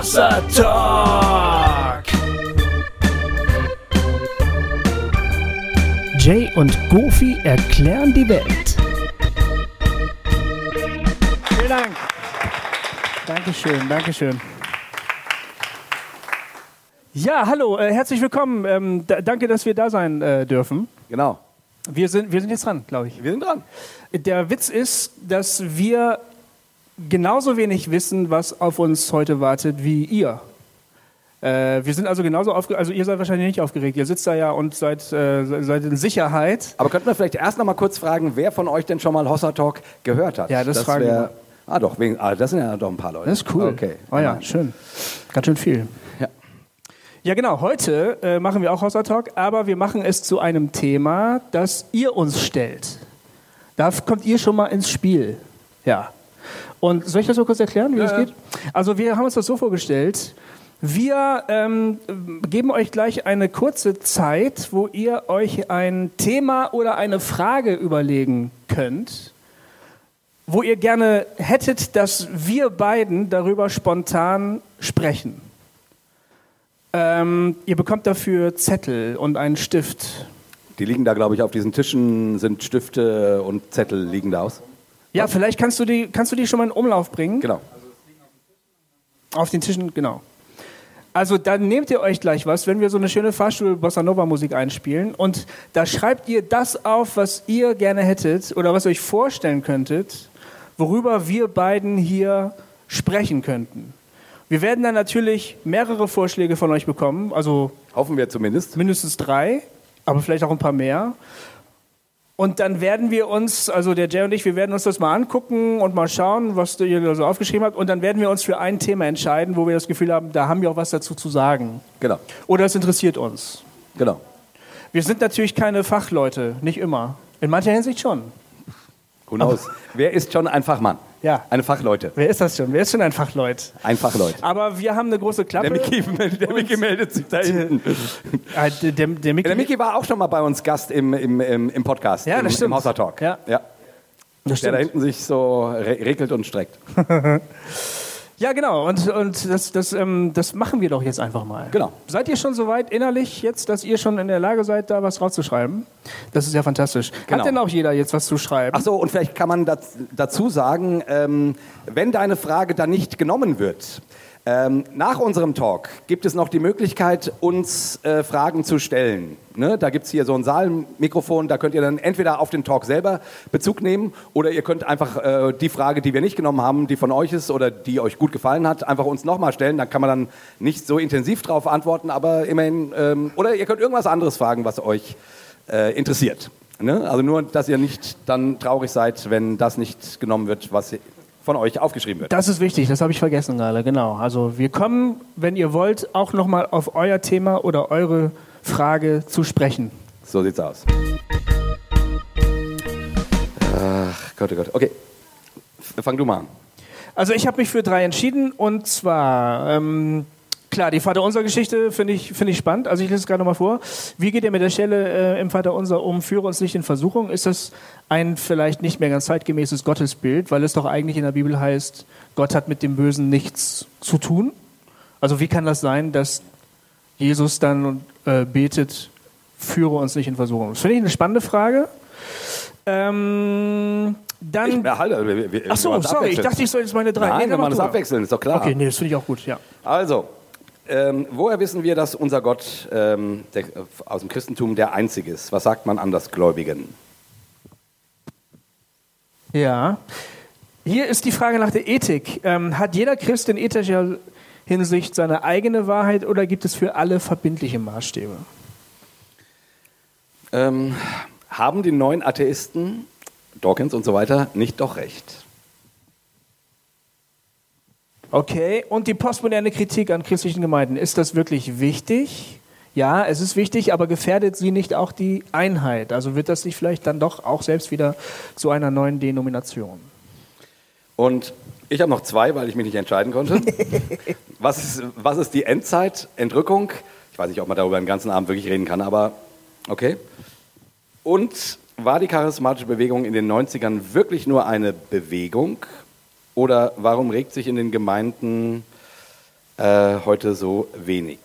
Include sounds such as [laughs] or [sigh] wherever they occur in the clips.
Hossa Talk. Jay und Goofy erklären die Welt. Vielen Dank. Dankeschön, Dankeschön. Ja, hallo, äh, herzlich willkommen. Ähm, da, danke, dass wir da sein äh, dürfen. Genau. Wir sind, wir sind jetzt dran, glaube ich. Wir sind dran. Der Witz ist, dass wir genauso wenig wissen, was auf uns heute wartet, wie ihr. Äh, wir sind also genauso aufgeregt, also ihr seid wahrscheinlich nicht aufgeregt, ihr sitzt da ja und seid, äh, seid in Sicherheit. Aber könnten wir vielleicht erst noch mal kurz fragen, wer von euch denn schon mal Hossa Talk gehört hat? Ja, das fragen wär- wir. Ah doch, wegen, ah, das sind ja doch ein paar Leute. Das ist cool. Okay. Oh ja, schön. Ganz schön viel. Ja. Ja, genau. Heute äh, machen wir auch Hossa Talk, aber wir machen es zu einem Thema, das ihr uns stellt. Da kommt ihr schon mal ins Spiel. Ja. Und soll ich das so kurz erklären, wie das geht? Also wir haben uns das so vorgestellt. Wir ähm, geben euch gleich eine kurze Zeit, wo ihr euch ein Thema oder eine Frage überlegen könnt, wo ihr gerne hättet, dass wir beiden darüber spontan sprechen. Ähm, ihr bekommt dafür Zettel und einen Stift. Die liegen da, glaube ich, auf diesen Tischen, sind Stifte und Zettel liegen da aus. Ja, vielleicht kannst du die, kannst du die schon mal in Umlauf bringen. Genau. Auf den Tischen, genau. Also dann nehmt ihr euch gleich was, wenn wir so eine schöne Fahrstuhl-Bossa Nova-Musik einspielen und da schreibt ihr das auf, was ihr gerne hättet oder was ihr euch vorstellen könntet, worüber wir beiden hier sprechen könnten. Wir werden dann natürlich mehrere Vorschläge von euch bekommen, also Hoffen wir zumindest. mindestens drei, aber vielleicht auch ein paar mehr. Und dann werden wir uns, also der Jay und ich, wir werden uns das mal angucken und mal schauen, was ihr da so aufgeschrieben habt. Und dann werden wir uns für ein Thema entscheiden, wo wir das Gefühl haben, da haben wir auch was dazu zu sagen. Genau. Oder es interessiert uns. Genau. Wir sind natürlich keine Fachleute, nicht immer. In mancher Hinsicht schon. Who knows? Wer ist schon ein Fachmann? Ja. Eine Fachleute. Wer ist das schon? Wer ist schon ein Fachleut? Ein Fachleut. Aber wir haben eine große Klappe. Der Mickey, der Mickey meldet sich da hinten. Ah, der, der, der Mickey, Der Mickey war auch schon mal bei uns Gast im, im, im, im Podcast. Ja, im, das stimmt. Im Hossa Talk. Ja. ja. das Der da stimmt. hinten sich so re regelt und streckt. [laughs] Ja, genau. Und, und das, das, ähm, das machen wir doch jetzt einfach mal. Genau. Seid ihr schon so weit innerlich jetzt, dass ihr schon in der Lage seid, da was rauszuschreiben? Das ist ja fantastisch. Genau. Hat denn auch jeder jetzt was zu schreiben? Ach so, und vielleicht kann man daz- dazu sagen, ähm, wenn deine Frage dann nicht genommen wird, ähm, nach unserem Talk gibt es noch die Möglichkeit, uns äh, Fragen zu stellen. Ne? Da gibt es hier so ein Saalmikrofon, da könnt ihr dann entweder auf den Talk selber Bezug nehmen oder ihr könnt einfach äh, die Frage, die wir nicht genommen haben, die von euch ist oder die euch gut gefallen hat, einfach uns nochmal stellen. Da kann man dann nicht so intensiv drauf antworten, aber immerhin, ähm, oder ihr könnt irgendwas anderes fragen, was euch äh, interessiert. Ne? Also nur, dass ihr nicht dann traurig seid, wenn das nicht genommen wird, was von euch aufgeschrieben wird. Das ist wichtig, das habe ich vergessen gerade, genau. Also wir kommen, wenn ihr wollt, auch nochmal auf euer Thema oder eure Frage zu sprechen. So sieht's aus. Ach Gott, oh Gott. Okay, fang du mal an. Also ich habe mich für drei entschieden und zwar, ähm, klar, die Vaterunser-Geschichte finde ich, finde ich spannend. Also ich lese es gerade nochmal vor. Wie geht ihr mit der Stelle äh, im Vaterunser um, führe uns nicht in Versuchung? Ist das ein vielleicht nicht mehr ganz zeitgemäßes Gottesbild, weil es doch eigentlich in der Bibel heißt, Gott hat mit dem Bösen nichts zu tun? Also wie kann das sein, dass Jesus dann äh, betet, führe uns nicht in Versuchung? Das finde ich eine spannende Frage. Ähm, dann... Ich, halt, wir, wir, Ach so, sorry, ich dachte, ich soll jetzt meine drei. Nein, Nee, wir machen mal. abwechseln, ist doch klar. Okay, nee, das finde ich auch gut, ja. Also, ähm, woher wissen wir, dass unser Gott ähm, der, aus dem Christentum der einzige ist? Was sagt man Andersgläubigen? Ja. Hier ist die Frage nach der Ethik. Ähm, hat jeder Christ in ethischer Hinsicht seine eigene Wahrheit oder gibt es für alle verbindliche Maßstäbe? Ähm, haben die neuen Atheisten, Dawkins und so weiter, nicht doch recht? Okay, und die postmoderne Kritik an christlichen Gemeinden, ist das wirklich wichtig? Ja, es ist wichtig, aber gefährdet sie nicht auch die Einheit? Also wird das nicht vielleicht dann doch auch selbst wieder zu einer neuen Denomination? Und ich habe noch zwei, weil ich mich nicht entscheiden konnte. [laughs] was, ist, was ist die Endzeit, Entrückung? Ich weiß nicht, ob man darüber den ganzen Abend wirklich reden kann, aber okay. Und war die charismatische Bewegung in den 90ern wirklich nur eine Bewegung? Oder warum regt sich in den Gemeinden äh, heute so wenig.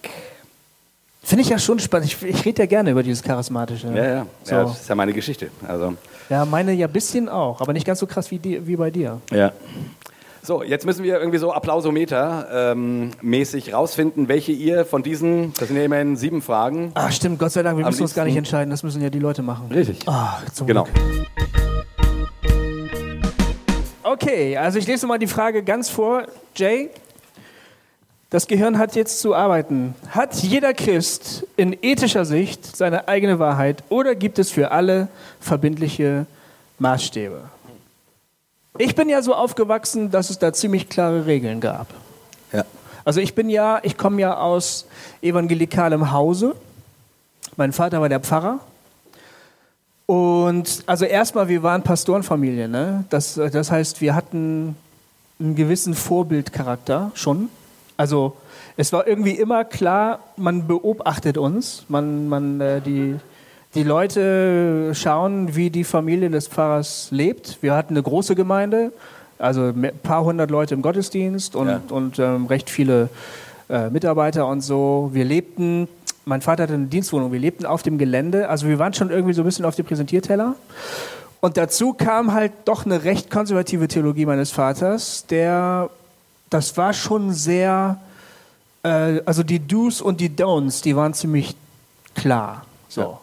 Finde ich ja schon spannend. Ich, ich rede ja gerne über dieses Charismatische. Ja, ja, So. ja, das ist ja meine Geschichte. Also, Ja, meine ja ein bisschen auch, aber nicht ganz so krass wie, die, wie bei dir. ja. So, jetzt müssen wir irgendwie so Applausometer ähm, rausfinden, welche ihr von diesen, das sind ja immerhin sieben Fragen. Ach stimmt, Gott sei Dank, wir müssen uns gar nicht liebsten- entscheiden, das müssen ja die Leute machen. Richtig. Ah, zum Genau. Glück. Okay, also ich lese mal die Frage ganz vor. Jay, das Gehirn hat jetzt zu arbeiten. Hat jeder Christ in ethischer Sicht seine eigene Wahrheit oder gibt es für alle verbindliche Maßstäbe? Ich bin ja so aufgewachsen, dass es da ziemlich klare Regeln gab. Ja. Also ich bin ja, ich komme ja aus evangelikalem Hause. Mein Vater war der Pfarrer. Und also erstmal, wir waren Pastorenfamilie. Ne? Das, das heißt, wir hatten einen gewissen Vorbildcharakter schon. Also es war irgendwie immer klar, man beobachtet uns. Man, man, äh, die, die Leute schauen, wie die Familie des Pfarrers lebt. Wir hatten eine große Gemeinde, also ein paar hundert Leute im Gottesdienst und, Ja. und ähm, recht viele äh, Mitarbeiter und so. Wir lebten, mein Vater hatte eine Dienstwohnung, wir lebten auf dem Gelände, also wir waren schon irgendwie so ein bisschen auf dem Präsentierteller. Und dazu kam halt doch eine recht konservative Theologie meines Vaters, der, das war schon sehr, äh, also die Do's und die Don'ts, die waren ziemlich klar. So. Ja.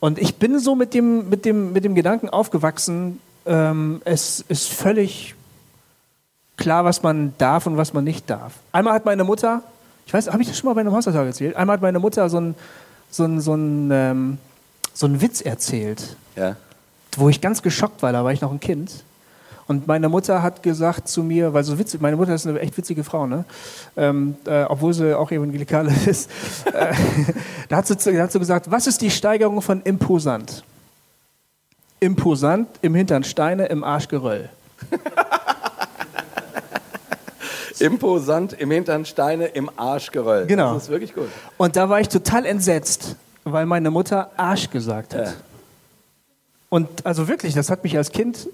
Und ich bin so mit dem, mit dem, mit dem Gedanken aufgewachsen, ähm, es ist völlig klar, was man darf und was man nicht darf. Einmal hat meine Mutter, ich weiß, habe ich das schon mal bei einem Haushaltag erzählt? Einmal hat meine Mutter so einen so einen- so einen, ähm, so einen Witz erzählt, Ja. wo ich ganz geschockt war, da war ich noch ein Kind. Und meine Mutter hat gesagt zu mir, weil so witzig, meine Mutter ist eine echt witzige Frau, ne? Ähm, äh, obwohl sie auch evangelikale [laughs] ist. äh, da, hat sie, da hat sie gesagt, was ist die Steigerung von imposant? Imposant, im Hintern Steine, im Arsch Geröll. [laughs] Imposant, im Hintern Steine, im Arsch Geröll. Genau. Das ist wirklich gut. Und da war ich total entsetzt, weil meine Mutter Arsch gesagt hat. Ja. Und also wirklich, das hat mich als Kind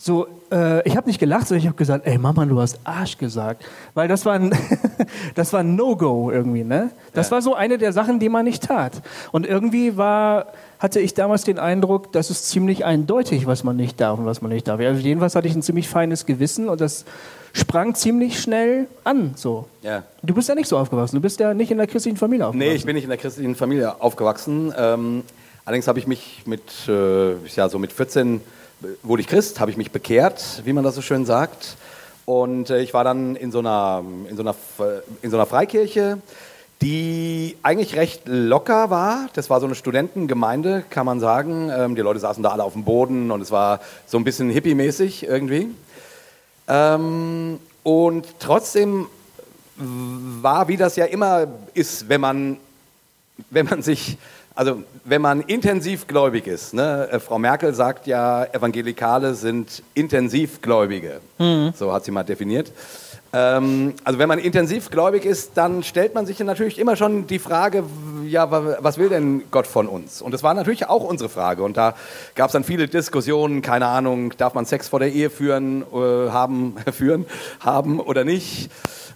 so, äh, ich habe nicht gelacht, sondern ich habe gesagt, ey Mama, du hast Arsch gesagt. Weil das war ein, [laughs] das war ein No-Go irgendwie, ne? Das Ja. war so eine der Sachen, die man nicht tat. Und irgendwie war, hatte ich damals den Eindruck, das ist ziemlich eindeutig, was man nicht darf und was man nicht darf. Also jedenfalls hatte ich ein ziemlich feines Gewissen und das sprang ziemlich schnell an, so. Ja. Du bist ja nicht so aufgewachsen, du bist ja nicht in der christlichen Familie aufgewachsen. Nee, ich bin nicht in der christlichen Familie aufgewachsen. Ähm, allerdings habe ich mich mit, äh, ja, so mit 14 wurde ich Christ, habe ich mich bekehrt, wie man das so schön sagt. Und äh, ich war dann in so einer, in so einer, in so einer Freikirche, die eigentlich recht locker war. Das war so eine Studentengemeinde, kann man sagen. Ähm, die Leute saßen da alle auf dem Boden und es war so ein bisschen hippie-mäßig irgendwie. Ähm, und trotzdem war, wie das ja immer ist, wenn man, wenn man sich, also wenn man intensiv gläubig ist. Ne? Äh, Frau Merkel sagt ja, Evangelikale sind Intensivgläubige. So hat sie mal definiert. Ähm, also wenn man intensiv gläubig ist, dann stellt man sich natürlich immer schon die Frage, ja, wa- was will denn Gott von uns? Und das war natürlich auch unsere Frage. Und da gab es dann viele Diskussionen, keine Ahnung, darf man Sex vor der Ehe führen, äh, haben, [laughs] führen, haben oder nicht?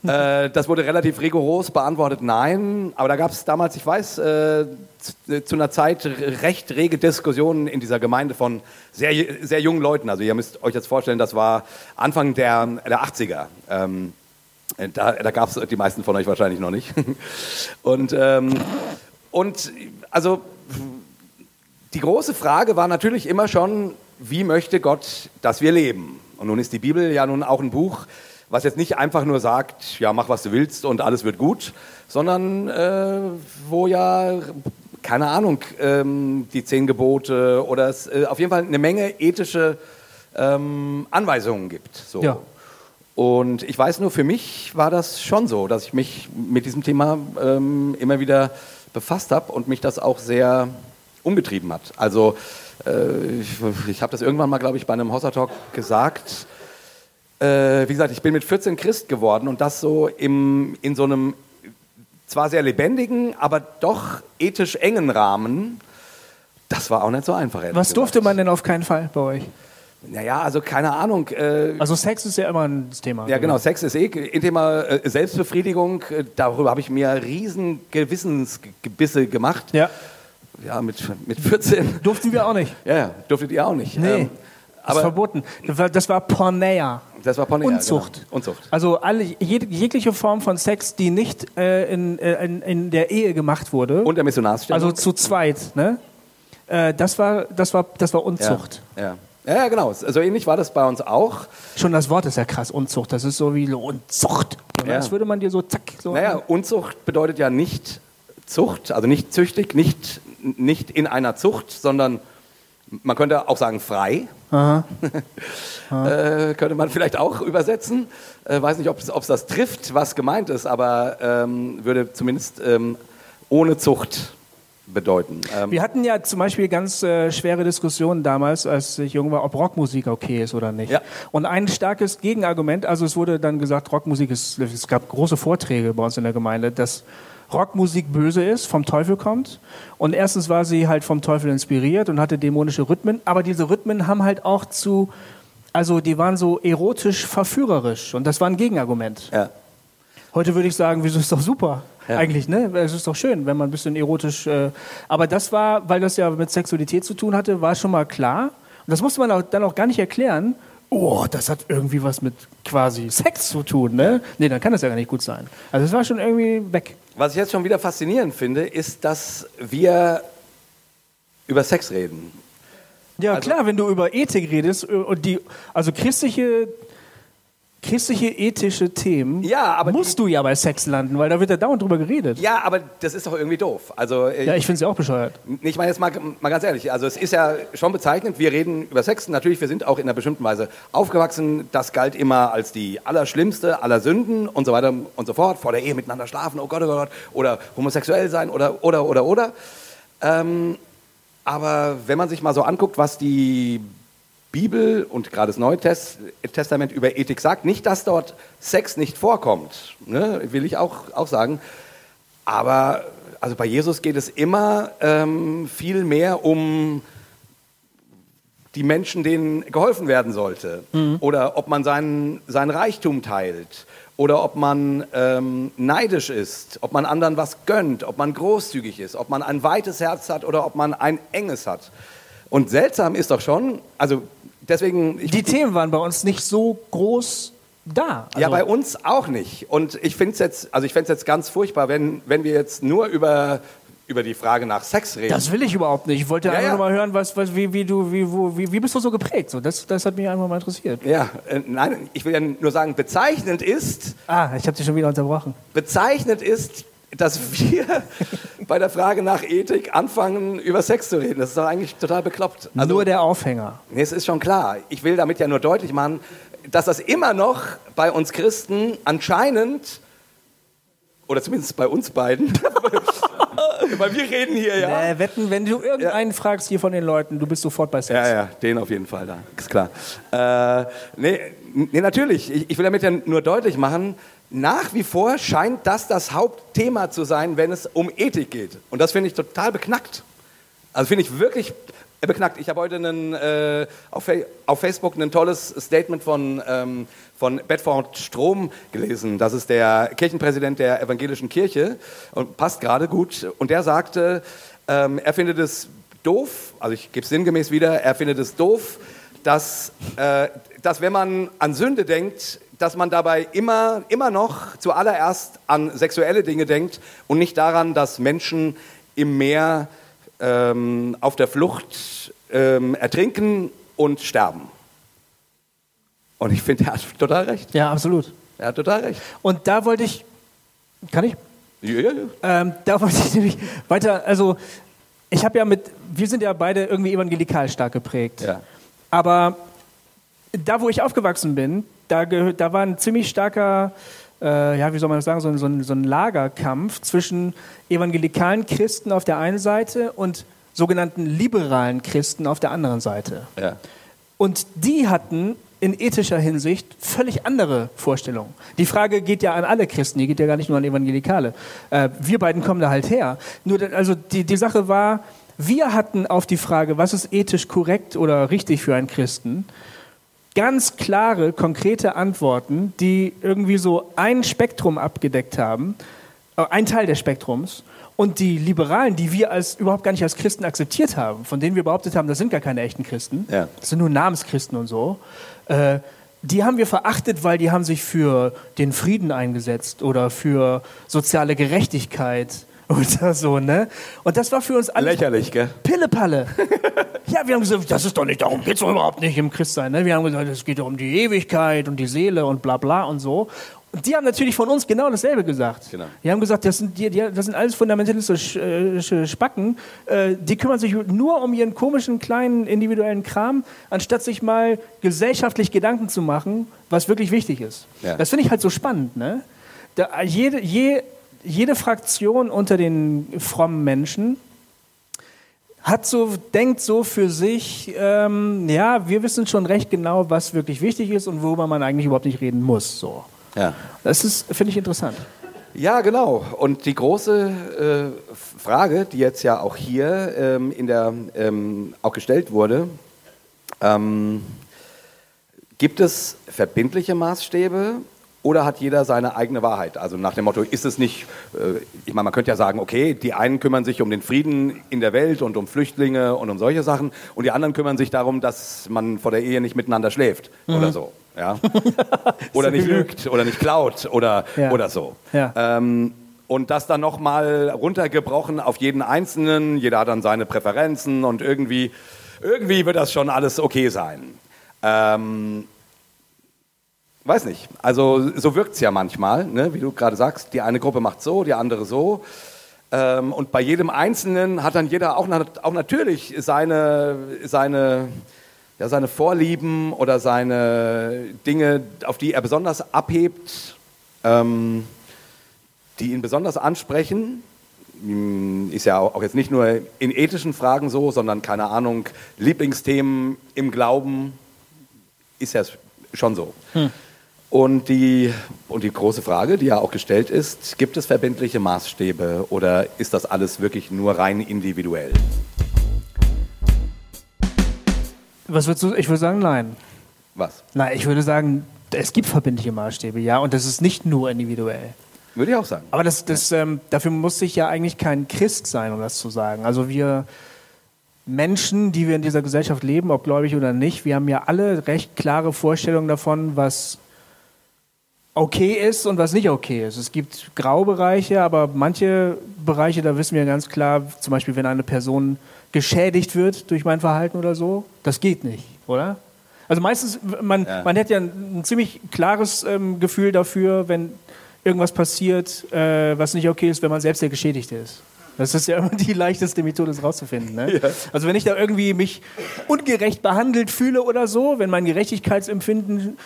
Äh, das wurde relativ rigoros beantwortet, nein. Aber da gab es damals, ich weiß, äh, zu, zu einer Zeit recht rege Diskussionen in dieser Gemeinde von sehr, sehr jungen Leuten. Also ihr müsst euch jetzt vorstellen, das war Anfang der, der 80er. Ähm, da da gab es die meisten von euch wahrscheinlich noch nicht. [laughs] Und, ähm, und also die große Frage war natürlich immer schon, wie möchte Gott, dass wir leben? Und nun ist die Bibel ja nun auch ein Buch, was jetzt nicht einfach nur sagt, ja, mach was du willst und alles wird gut, sondern äh, wo ja, keine Ahnung, ähm, die zehn Gebote oder es äh, auf jeden Fall eine Menge ethische ähm, Anweisungen gibt. So. Ja. Und ich weiß nur, für mich war das schon so, dass ich mich mit diesem Thema ähm, immer wieder befasst habe und mich das auch sehr umgetrieben hat. Also äh, ich, ich habe das irgendwann mal, glaube ich, bei einem Hossa Talk gesagt. Äh, wie gesagt, ich bin mit 14 Christ geworden und das so im, in so einem zwar sehr lebendigen, aber doch ethisch engen Rahmen. Das war auch nicht so einfach. Was gesagt. durfte man denn auf keinen Fall bei euch? Naja, also keine Ahnung. Äh, Also Sex ist ja immer ein Thema. ja, genau, Sex ist eh ein Thema äh, Selbstbefriedigung. Äh, darüber habe ich mir riesen Gewissensgebisse gemacht. Ja. Ja, mit, mit 14. Durften wir auch nicht. Ja, durftet ihr auch nicht. Nee. Ähm, das ist aber verboten. Das war, das war Porneia. Das war Pornea, Unzucht. Genau. Unzucht. Also alle, jede, jegliche Form von Sex, die nicht äh, in, äh, in, in der Ehe gemacht wurde, Und der Missionarsstellung. also zu zweit, ne? Äh, das, war, das, war, das war Unzucht. Ja, ja. ja, ja, genau. So ähnlich war das bei uns auch. Schon das Wort ist ja krass, Unzucht. Das ist so wie Unzucht. Ja. Das würde man dir so zack. So Naja, Unzucht bedeutet ja nicht Zucht, also nicht züchtig, nicht, nicht in einer Zucht, sondern man könnte auch sagen frei. [laughs] äh, könnte man vielleicht auch übersetzen. Äh, weiß nicht, ob es das trifft, was gemeint ist, aber ähm, würde zumindest ähm, ohne Zucht bedeuten. Ähm, Wir hatten ja zum Beispiel ganz äh, schwere Diskussionen damals, als ich jung war, ob Rockmusik okay ist oder nicht. Ja. Und ein starkes Gegenargument, also es wurde dann gesagt, Rockmusik ist, es gab große Vorträge bei uns in der Gemeinde, dass Rockmusik böse ist, vom Teufel kommt. Und erstens war sie halt vom Teufel inspiriert und hatte dämonische Rhythmen, aber diese Rhythmen haben halt auch zu, also die waren so erotisch verführerisch und das war ein Gegenargument. ja. Heute würde ich sagen, wieso ist doch super. Ja. Eigentlich, ne? Es ist doch schön, wenn man ein bisschen erotisch. Äh, aber das war, weil das ja mit Sexualität zu tun hatte, war schon mal klar. Und das musste man auch, dann auch gar nicht erklären. Oh, das hat irgendwie was mit quasi Sex zu tun, ne? Nee, dann kann das ja gar nicht gut sein. Also es war schon irgendwie weg. Was ich jetzt schon wieder faszinierend finde, ist, dass wir über Sex reden. Ja, Also- klar, wenn du über Ethik redest äh, und die, also christliche, christliche ethische Themen, Ja, aber musst du ja bei Sex landen, weil da wird ja dauernd drüber geredet. Ja, aber das ist doch irgendwie doof. Also äh, Ja, ich finde es ja auch bescheuert. Ich meine jetzt mal, mal ganz ehrlich, also es ist ja schon bezeichnend, wir reden über Sex, natürlich, wir sind auch in einer bestimmten Weise aufgewachsen, das galt immer als die allerschlimmste aller Sünden und so weiter und so fort, vor der Ehe miteinander schlafen, oh Gott, oh Gott, oder homosexuell sein oder, oder, oder, oder. Ähm, aber wenn man sich mal so anguckt, was die Bibel und gerade das Neue Tes- Testament über Ethik sagt, nicht, dass dort Sex nicht vorkommt, ne, will ich auch, auch sagen, aber also bei Jesus geht es immer ähm, viel mehr um die Menschen, denen geholfen werden sollte. Oder ob man seinen, seinen Reichtum teilt. Oder ob man ähm, neidisch ist, ob man anderen was gönnt, ob man großzügig ist, ob man ein weites Herz hat oder ob man ein enges hat. Und seltsam ist doch schon, also deswegen... Die Themen waren bei uns nicht so groß da. Also, ja, bei uns auch nicht. Und ich finde es jetzt, also ich fände es jetzt ganz furchtbar, wenn, wenn wir jetzt nur über, über die Frage nach Sex reden. Das will ich überhaupt nicht. Ich wollte Ja, einfach ja. nur mal hören, was, was, wie, wie, du, wie, wo, wie, wie bist du so geprägt? So, das, das hat mich einfach mal interessiert. ja, äh, nein, ich will ja nur sagen, bezeichnend ist, Ah, ich habe dich schon wieder unterbrochen. bezeichnend ist, dass wir bei der Frage nach Ethik anfangen, über Sex zu reden. Das ist doch eigentlich total bekloppt. Also, nur der Aufhänger. Nee, es ist schon klar. Ich will damit ja nur deutlich machen, dass das immer noch bei uns Christen anscheinend, oder zumindest bei uns beiden, [laughs] weil wir reden hier ja. Äh, wetten, wenn du irgendeinen fragst hier von den Leuten, du bist sofort bei Sex. Ja, ja, den auf jeden Fall, da ist klar. Äh, nee, nee, natürlich. Ich, ich will damit ja nur deutlich machen, nach wie vor scheint das das Hauptthema zu sein, wenn es um Ethik geht. Und das finde ich total beknackt. Also finde ich wirklich beknackt. Ich habe heute einen, äh, auf, auf Facebook ein tolles Statement von, ähm, von Bedford Strom gelesen. Das ist der Kirchenpräsident der evangelischen Kirche und passt gerade gut. Und der sagte, ähm, er findet es doof, also ich gebe es sinngemäß wieder, er findet es doof, dass, äh, dass wenn man an Sünde denkt, dass man dabei immer, immer noch zuallererst an sexuelle Dinge denkt und nicht daran, dass Menschen im Meer ähm, auf der Flucht ähm, ertrinken und sterben. Und ich finde, er hat total recht. Ja, absolut. Er hat total recht. Und da wollte ich, kann ich? Ja, ja, ja. Ähm, da wollte ich [laughs] nämlich weiter, also ich habe ja mit, wir sind ja beide irgendwie evangelikal stark geprägt. Ja. Aber da, wo ich aufgewachsen bin, da, da war ein ziemlich starker, äh, ja, wie soll man das sagen, so ein, so, so ein Lagerkampf zwischen evangelikalen Christen auf der einen Seite und sogenannten liberalen Christen auf der anderen Seite. ja. Und die hatten in ethischer Hinsicht völlig andere Vorstellungen. Die Frage geht ja an alle Christen, die geht ja gar nicht nur an Evangelikale. Äh, wir beiden kommen da halt her. Nur, also die, die Sache war, Wir hatten auf die Frage, was ist ethisch korrekt oder richtig für einen Christen, ganz klare, konkrete Antworten, die irgendwie so ein Spektrum abgedeckt haben, äh, ein Teil des Spektrums. Und die Liberalen, die wir als überhaupt gar nicht als Christen akzeptiert haben, von denen wir behauptet haben, das sind gar keine echten Christen, Ja. das sind nur Namenschristen und so, äh, die haben wir verachtet, weil die haben sich für den Frieden eingesetzt oder für soziale Gerechtigkeit [laughs] oder so, ne? Und das war für uns alles Lächerlich, gell? Pillepalle. [laughs] ja, wir haben gesagt, das ist doch nicht, darum geht es doch überhaupt nicht im Christsein. Ne? Wir haben gesagt, es geht doch um die Ewigkeit und die Seele und bla bla und so. Und die haben natürlich von uns genau dasselbe gesagt. Genau. Die haben gesagt, das sind, die, die, das sind alles fundamentalistische äh, Spacken. Äh, die kümmern sich nur um ihren komischen, kleinen, individuellen Kram, anstatt sich mal gesellschaftlich Gedanken zu machen, was wirklich wichtig ist. Ja. Das finde ich halt so spannend. Ne? Da, jede, je, jede Fraktion unter den frommen Menschen hat so, denkt so für sich, ähm, ja, wir wissen schon recht genau, was wirklich wichtig ist und worüber man eigentlich überhaupt nicht reden muss. So. Ja. Das ist, finde ich, interessant. Ja, genau. Und die große äh, Frage, die jetzt ja auch hier ähm, in der, ähm, auch gestellt wurde, ähm, gibt es verbindliche Maßstäbe oder hat jeder seine eigene Wahrheit? Also nach dem Motto, ist es nicht, äh, ich meine, man könnte ja sagen, okay, die einen kümmern sich um den Frieden in der Welt und um Flüchtlinge und um solche Sachen und die anderen kümmern sich darum, dass man vor der Ehe nicht miteinander schläft oder so. Ja? [laughs] oder nicht lügt oder nicht klaut oder, Ja. oder so. Ja. Ähm, und das dann nochmal runtergebrochen auf jeden Einzelnen. Jeder hat dann seine Präferenzen und irgendwie, irgendwie wird das schon alles okay sein. Ähm, weiß nicht. Also so wirkt es ja manchmal, ne? wie du gerade sagst. Die eine Gruppe macht so, die andere so. Ähm, und bei jedem Einzelnen hat dann jeder auch, na- auch natürlich seine, seine, ja, seine Vorlieben oder seine Dinge, auf die er besonders abhebt. Ähm, die ihn besonders ansprechen. Hm, Ist ja auch jetzt nicht nur in ethischen Fragen so, sondern keine Ahnung, Lieblingsthemen im Glauben ist ja schon so. Und, die, und die große Frage, die ja auch gestellt ist, gibt es verbindliche Maßstäbe oder ist das alles wirklich nur rein individuell? Was würdest du? Ich würde sagen, nein. Was? Nein, ich würde sagen, es gibt verbindliche Maßstäbe, ja, und das ist nicht nur individuell. Würde ich auch sagen. Aber das, das, ähm, dafür muss ich ja eigentlich kein Christ sein, um das zu sagen. Also wir Menschen, die wir in dieser Gesellschaft leben, ob gläubig oder nicht, wir haben ja alle recht klare Vorstellungen davon, was okay ist und was nicht okay ist. Es gibt Graubereiche, aber manche Bereiche, da wissen wir ganz klar, zum Beispiel, wenn eine Person geschädigt wird durch mein Verhalten oder so, das geht nicht, oder? Also meistens, man, Ja. man hat ja ein, ein ziemlich klares ähm, Gefühl dafür, wenn irgendwas passiert, äh, was nicht okay ist, wenn man selbst der Geschädigte ist. Das ist ja [laughs] immer die leichteste Methode, das rauszufinden. Ne? Also wenn ich da irgendwie mich ungerecht behandelt fühle oder so, wenn mein Gerechtigkeitsempfinden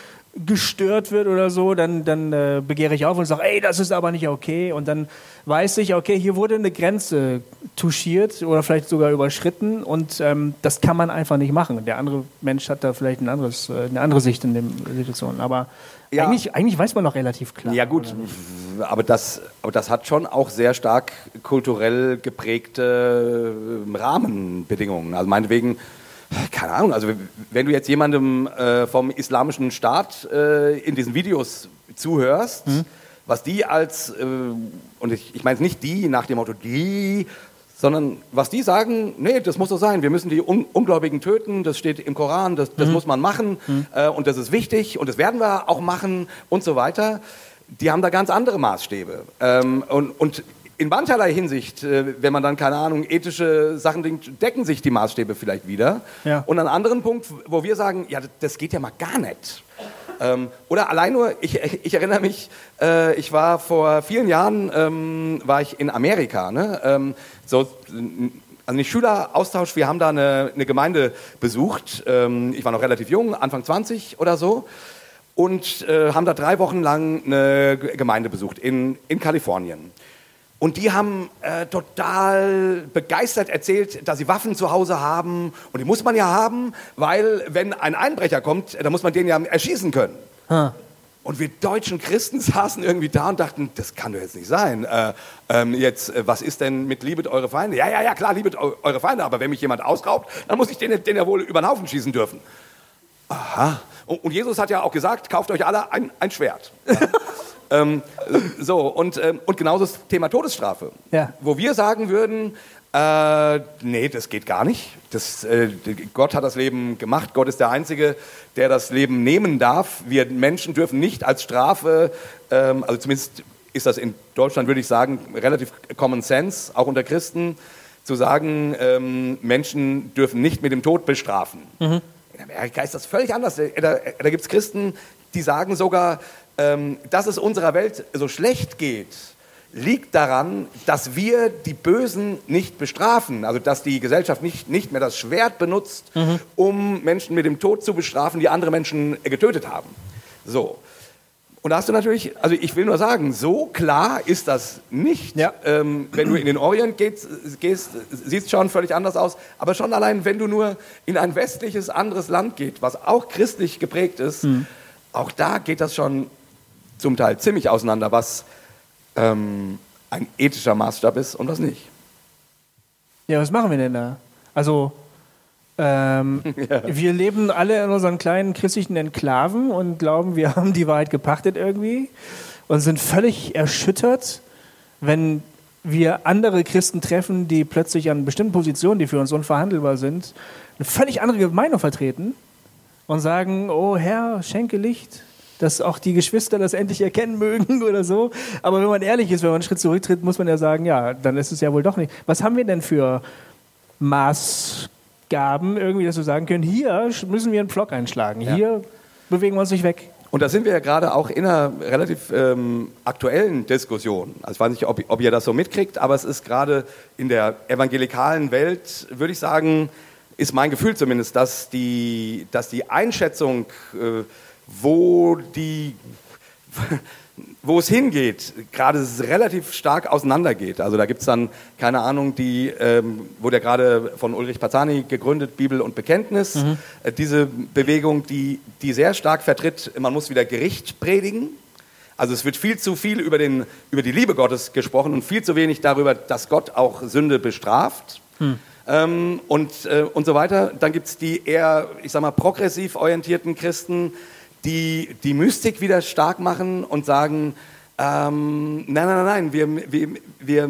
gestört wird oder so, dann, dann äh, begehre ich auf und sage, ey, das ist aber nicht okay. Und dann weiß ich, okay, hier wurde eine Grenze touchiert oder vielleicht sogar überschritten und ähm, das kann man einfach nicht machen. Der andere Mensch hat da vielleicht ein anderes, äh, eine andere Sicht in der Situation. Aber Ja. eigentlich, eigentlich weiß man doch relativ klar. Ja gut, aber das, aber das hat schon auch sehr stark kulturell geprägte äh, Rahmenbedingungen. Also meinetwegen, keine Ahnung, also wenn du jetzt jemandem äh, vom islamischen Staat äh, in diesen Videos zuhörst, was die als, äh, und ich, ich meine es nicht die nach dem Motto die, sondern was die sagen, nee, das muss so sein, wir müssen die Un Ungläubigen töten, das steht im Koran, das, das muss man machen äh, und das ist wichtig und das werden wir auch machen und so weiter. Die haben da ganz andere Maßstäbe. Ähm, und, und in mancherlei Hinsicht, äh, wenn man dann, keine Ahnung, ethische Sachen denkt, decken sich die Maßstäbe vielleicht wieder. Ja. Und an einem anderen Punkt, wo wir sagen, ja, das geht ja mal gar nicht. Ähm, oder allein nur, ich, ich erinnere mich, äh, ich war vor vielen Jahren, ähm, war ich in Amerika, ne? ähm, so, also nicht Schüleraustausch, wir haben da eine, eine Gemeinde besucht, ähm, ich war noch relativ jung, Anfang 20 oder so, und äh, haben da drei Wochen lang eine Gemeinde besucht in, in Kalifornien. Und die haben äh, total begeistert erzählt, dass sie Waffen zu Hause haben. Und die muss man ja haben, weil wenn ein Einbrecher kommt, dann muss man den ja erschießen können. Ha. Und wir deutschen Christen [laughs] saßen irgendwie da und dachten, das kann doch jetzt nicht sein. Äh, ähm, jetzt, äh, was ist denn mit liebet eure Feinde? Ja, ja, ja, klar, liebet eu eure Feinde, aber wenn mich jemand ausraubt, dann muss ich den, den ja wohl über den Haufen schießen dürfen. Aha. Und, und Jesus hat ja auch gesagt, kauft euch alle ein, ein Schwert. Ja. [laughs] ähm, so, und, ähm, und genauso das Thema Todesstrafe. Ja. Wo wir sagen würden, äh, nee, das geht gar nicht. Das, äh, Gott hat das Leben gemacht. Gott ist der Einzige, der das Leben nehmen darf. Wir Menschen dürfen nicht als Strafe, ähm, also zumindest ist das in Deutschland, würde ich sagen, relativ Common Sense, auch unter Christen, zu sagen, ähm, Menschen dürfen nicht mit dem Tod bestrafen. Mhm. In Amerika ist das völlig anders. Da, da gibt es Christen, die sagen sogar, ähm, dass es unserer Welt so schlecht geht liegt daran, dass wir die Bösen nicht bestrafen. Also dass die Gesellschaft nicht, nicht mehr das Schwert benutzt, mhm. um Menschen mit dem Tod zu bestrafen, die andere Menschen getötet haben. So. Und da hast du natürlich, also ich will nur sagen, so klar ist das nicht. Ja. Ähm, wenn du in den Orient gehst, gehst sieht es schon völlig anders aus. Aber schon allein, wenn du nur in ein westliches, anderes Land gehst, was auch christlich geprägt ist, mhm. auch da geht das schon zum Teil ziemlich auseinander, was ähm, ein ethischer Maßstab ist und was nicht. Ja, was machen wir denn da? Also, ähm, [laughs] ja. wir leben alle in unseren kleinen christlichen Enklaven und glauben, wir [laughs] haben die Wahrheit gepachtet irgendwie und sind völlig erschüttert, wenn wir andere Christen treffen, die plötzlich an bestimmten Positionen, die für uns unverhandelbar sind, eine völlig andere Meinung vertreten und sagen, oh Herr, schenke Licht, dass auch die Geschwister das endlich erkennen mögen oder so. Aber wenn man ehrlich ist, wenn man einen Schritt zurücktritt, muss man ja sagen, ja, dann ist es ja wohl doch nicht. Was haben wir denn für Maßgaben, irgendwie, dass wir sagen können, hier müssen wir einen Pflock einschlagen, ja. hier bewegen wir uns nicht weg. Und da sind wir ja gerade auch in einer relativ ähm, aktuellen Diskussion. Also ich weiß nicht, ob, ob, ihr das so mitkriegt, aber es ist gerade in der evangelikalen Welt, würde ich sagen, ist mein Gefühl zumindest, dass die, dass die Einschätzung äh, wo, die, wo es hingeht, gerade relativ stark auseinandergeht. Also da gibt es dann, keine Ahnung, die, ähm, wurde ja gerade von Ulrich Pazani gegründet, Bibel und Bekenntnis. Mhm. Äh, diese Bewegung, die, die sehr stark vertritt, man muss wieder Gericht predigen. Also es wird viel zu viel über, den, über die Liebe Gottes gesprochen und viel zu wenig darüber, dass Gott auch Sünde bestraft. Hm. Ähm, und, äh, und so weiter. Dann gibt es die eher, ich sag mal, progressiv orientierten Christen, die die Mystik wieder stark machen und sagen, ähm, nein, nein, nein, wir, wir, wir,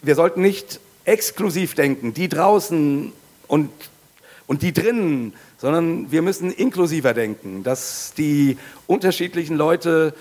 wir sollten nicht exklusiv denken, die draußen und, und die drinnen, sondern wir müssen inklusiver denken, dass die unterschiedlichen Leute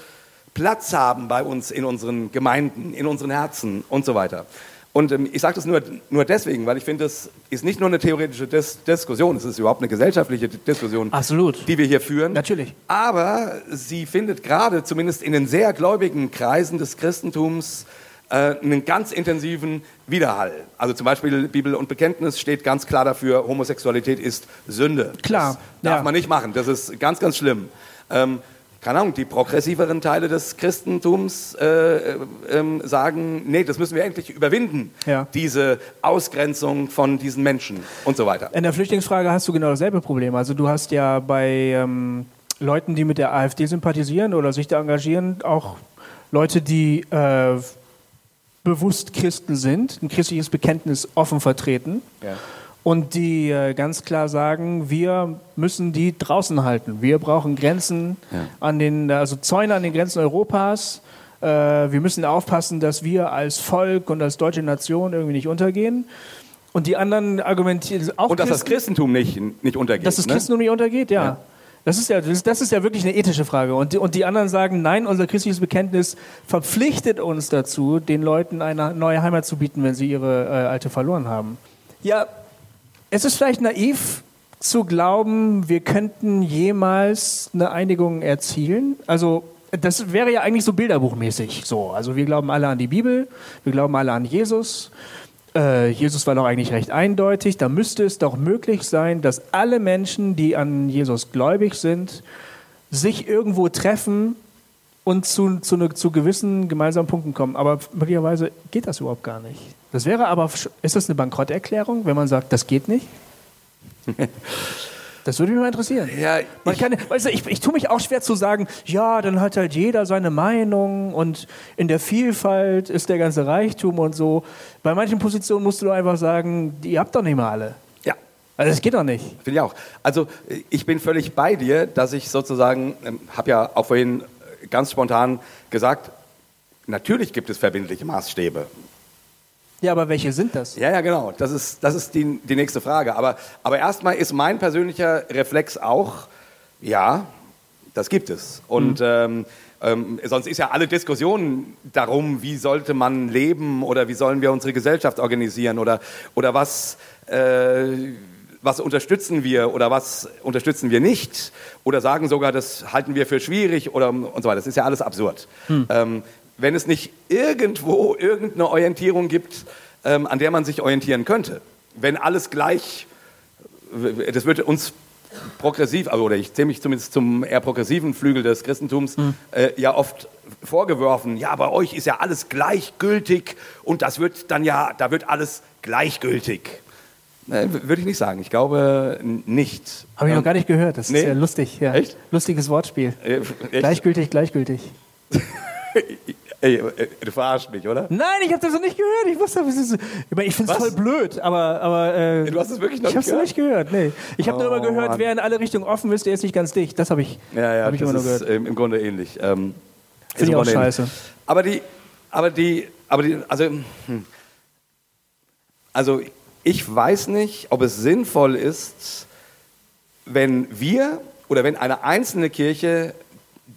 Platz haben bei uns in unseren Gemeinden, in unseren Herzen und so weiter. Und ähm, ich sage das nur, nur deswegen, weil ich finde, das ist nicht nur eine theoretische Dis Diskussion, es ist überhaupt eine gesellschaftliche Diskussion, Absolut. die wir hier führen. Natürlich. Aber sie findet gerade, zumindest in den sehr gläubigen Kreisen des Christentums, äh, einen ganz intensiven Widerhall. Also zum Beispiel Bibel und Bekenntnis steht ganz klar dafür, Homosexualität ist Sünde. Klar. Das darf ja. man nicht machen, das ist ganz, ganz schlimm. Ähm, keine Ahnung, die progressiveren Teile des Christentums äh, äh, ähm, sagen, nee, das müssen wir endlich überwinden, ja. diese Ausgrenzung von diesen Menschen und so weiter. In der Flüchtlingsfrage hast du genau dasselbe Problem. Also du hast ja bei ähm, Leuten, die mit der AfD sympathisieren oder sich da engagieren, auch Leute, die äh, bewusst Christen sind, ein christliches Bekenntnis offen vertreten. Ja und die äh, ganz klar sagen, wir müssen die draußen halten. Wir brauchen Grenzen ja. an den, also Zäune an den Grenzen Europas. Äh, wir müssen aufpassen, dass wir als Volk und als deutsche Nation irgendwie nicht untergehen. Und die anderen argumentieren auch. Und dass Christen, das Christentum nicht, nicht untergeht. Dass das ne? Christentum nicht untergeht, ja. ja. Das ist ja, das ist ja wirklich eine ethische Frage. Und die, und die anderen sagen, nein, unser christliches Bekenntnis verpflichtet uns dazu, den Leuten eine neue Heimat zu bieten, wenn sie ihre äh, alte verloren haben. Ja, es ist vielleicht naiv zu glauben, wir könnten jemals eine Einigung erzielen. Also das wäre ja eigentlich so bilderbuchmäßig so. Also wir glauben alle an die Bibel, wir glauben alle an Jesus. Äh, Jesus war doch eigentlich recht eindeutig. Da müsste es doch möglich sein, dass alle Menschen, die an Jesus gläubig sind, sich irgendwo treffen und zu, zu, ne, zu gewissen gemeinsamen Punkten kommen. Aber möglicherweise geht das überhaupt gar nicht. Das wäre aber, ist das eine Bankrotterklärung, wenn man sagt, das geht nicht? [laughs] Das würde mich mal interessieren. Ja, Man ich- kann, weißt du, ich, ich tue mich auch schwer zu sagen, ja, dann hat halt jeder seine Meinung und in der Vielfalt ist der ganze Reichtum und so. Bei manchen Positionen musst du doch einfach sagen, ihr habt doch nicht mal alle. Ja, Also das geht doch nicht. Finde ich auch. Also ich bin völlig bei dir, dass ich sozusagen, ähm, habe ja auch vorhin ganz spontan gesagt, natürlich gibt es verbindliche Maßstäbe. Ja, aber welche sind das? Ja, ja, genau. Das ist, das ist die, die nächste Frage. Aber, aber erstmal ist mein persönlicher Reflex auch, ja, das gibt es. Und ähm, ähm, sonst ist ja alle Diskussion darum, wie sollte man leben oder wie sollen wir unsere Gesellschaft organisieren oder, oder was, äh, was unterstützen wir oder was unterstützen wir nicht oder sagen sogar, das halten wir für schwierig oder und so weiter. Das ist ja alles absurd. Ähm, wenn es nicht irgendwo irgendeine Orientierung gibt, ähm, an der man sich orientieren könnte. Wenn alles gleich, das wird uns progressiv, also, oder ich zähle mich zumindest zum eher progressiven Flügel des Christentums, äh, ja oft vorgeworfen, ja, bei euch ist ja alles gleichgültig und das wird dann ja, da wird alles gleichgültig. Äh, Würde ich nicht sagen. Ich glaube nicht. Habe ich Ähm, noch gar nicht gehört. Das nee. ist ja lustig. Ja. Echt? Lustiges Wortspiel. äh, echt? Gleichgültig, gleichgültig. [laughs] Ey, äh, du verarschst mich, oder? Nein, ich habe das noch nicht gehört. Ich wusste, was. Ich, ich finde es voll blöd, aber. aber äh, Du hast es wirklich noch ich nicht habe es noch gehört? nicht gehört. Nee. Ich habe nur Oh, immer gehört, Mann. wer in alle Richtungen offen ist, der ist nicht ganz dicht. Das habe ich, Ja, ja, hab ich das immer nur ist gehört. ähm, im Grunde ähnlich. Ähm, ist Finde ich auch Grunde ähnlich. scheiße. Aber die, aber die, aber die, also, hm. also ich weiß nicht, ob es sinnvoll ist, wenn wir oder wenn eine einzelne Kirche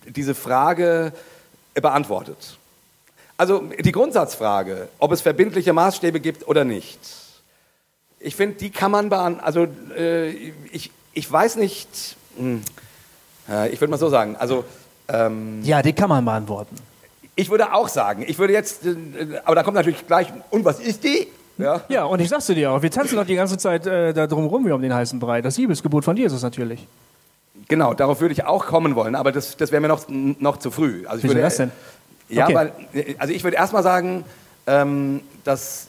diese Frage beantwortet. Also die Grundsatzfrage, ob es verbindliche Maßstäbe gibt oder nicht. Ich finde, die kann man beantworten. Also äh, ich, ich weiß nicht, hm, äh, ich würde mal so sagen, also ähm, Ja, die kann man beantworten. ich würde auch sagen, ich würde jetzt, äh, aber da kommt natürlich gleich, und was ist die? Ja. Ja, und ich sag's dir auch, wir tanzen doch die ganze Zeit äh, da drum rum wie um den heißen Brei. Das Liebesgebot von Jesus natürlich. Genau, darauf würde ich auch kommen wollen, aber das, das wäre mir noch, noch zu früh. Also ich Wieso würde, das denn? Ja, Okay. weil, also ich würde erstmal sagen, ähm, dass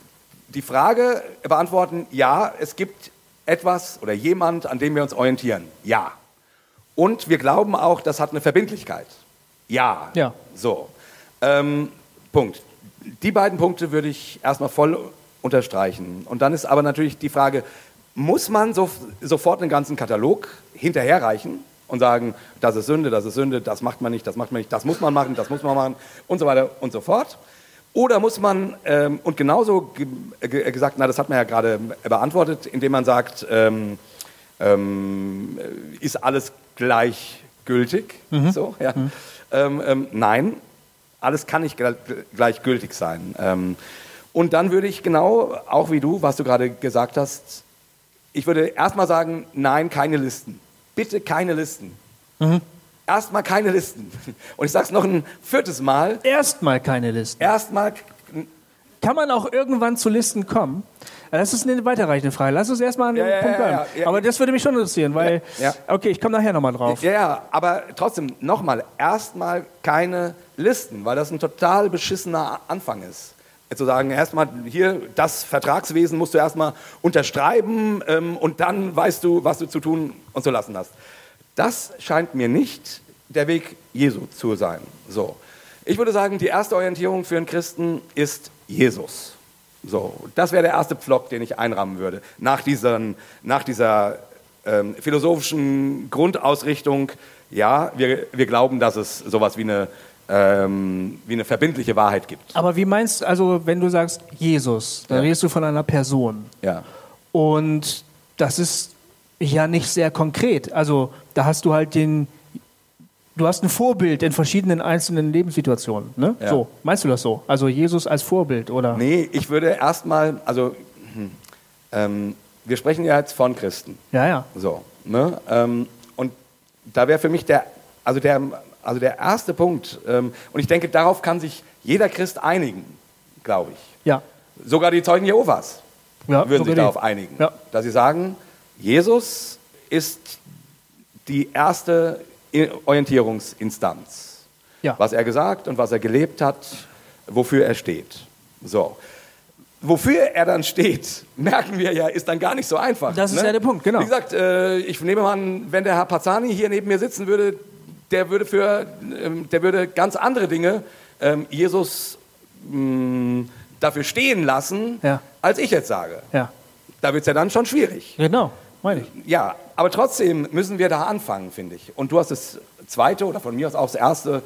die Frage beantworten, ja, es gibt etwas oder jemand, an dem wir uns orientieren. Ja. Und wir glauben auch, das hat eine Verbindlichkeit. Ja. Ja. So. Ähm, Punkt. Die beiden Punkte würde ich erstmal voll unterstreichen. Und dann ist aber natürlich die Frage, muss man so, sofort einen ganzen Katalog hinterherreichen und sagen, das ist Sünde, das ist Sünde, das macht man nicht, das macht man nicht, das muss man machen, das muss man machen und so weiter und so fort? Oder muss man, ähm, und genauso ge ge gesagt, na, das hat man ja gerade beantwortet, indem man sagt, ähm, ähm, ist alles gleichgültig? So, ja. Ähm, ähm, nein, alles kann nicht gle- gleichgültig sein. Und dann würde ich genau, auch wie du, was du gerade gesagt hast, ich würde erstmal sagen, nein, keine Listen. Bitte keine Listen. Erstmal keine Listen. Und ich sage es noch ein viertes Mal. Erstmal keine Listen. Erstmal, Kann man auch irgendwann zu Listen kommen? Das ist eine weiterreichende Frage. Lass uns erstmal an den Ja, Punkt bleiben. ja, ja. Aber das würde mich schon interessieren, weil. Okay, ich komme nachher nochmal drauf. ja, ja, aber trotzdem, nochmal, erstmal keine Listen, weil das ein total beschissener Anfang ist. Zu sagen, erstmal hier, das Vertragswesen musst du erstmal unterschreiben ähm, und dann weißt du, was du zu tun und zu lassen hast. Das scheint mir nicht der Weg Jesu zu sein. So. Ich würde sagen, die erste Orientierung für einen Christen ist Jesus. So, das wäre der erste Pflock, den ich einrahmen würde. Nach, diesen, nach dieser ähm, philosophischen Grundausrichtung, ja, wir, wir glauben, dass es sowas wie eine, ähm, wie eine verbindliche Wahrheit gibt. Aber wie meinst du, also wenn du sagst Jesus, dann Ja. redest du von einer Person. Ja. Und das ist ja nicht sehr konkret. Also da hast du halt den, du hast ein Vorbild in verschiedenen einzelnen Lebenssituationen. Ne? Ja. So, meinst du das so? Also Jesus als Vorbild, oder? Nee, ich würde erstmal, also hm, ähm, wir sprechen ja jetzt von Christen. Ja, ja. So, ne? ähm, und da wäre für mich der, also der, also der erste Punkt, ähm, und ich denke, darauf kann sich jeder Christ einigen, glaube ich. Ja. Sogar die Zeugen Jehovas ja würden sich darauf einigen, Ja. dass sie sagen, Jesus ist die erste Orientierungsinstanz. Ja. Was er gesagt und was er gelebt hat, wofür er steht. So. wofür er dann steht, [laughs] merken wir ja, ist dann gar nicht so einfach. Das ist ne? ja der Punkt, genau. Wie gesagt, äh, ich nehme mal an, wenn der Herr Pazzani hier neben mir sitzen würde, der würde für, ähm, der würde ganz andere Dinge ähm, Jesus mh, dafür stehen lassen, Ja. als ich jetzt sage. Ja, Da wird es ja dann schon schwierig. genau, meine ich. Ja, aber trotzdem müssen wir da anfangen, finde ich. Und du hast das zweite oder von mir aus auch das erste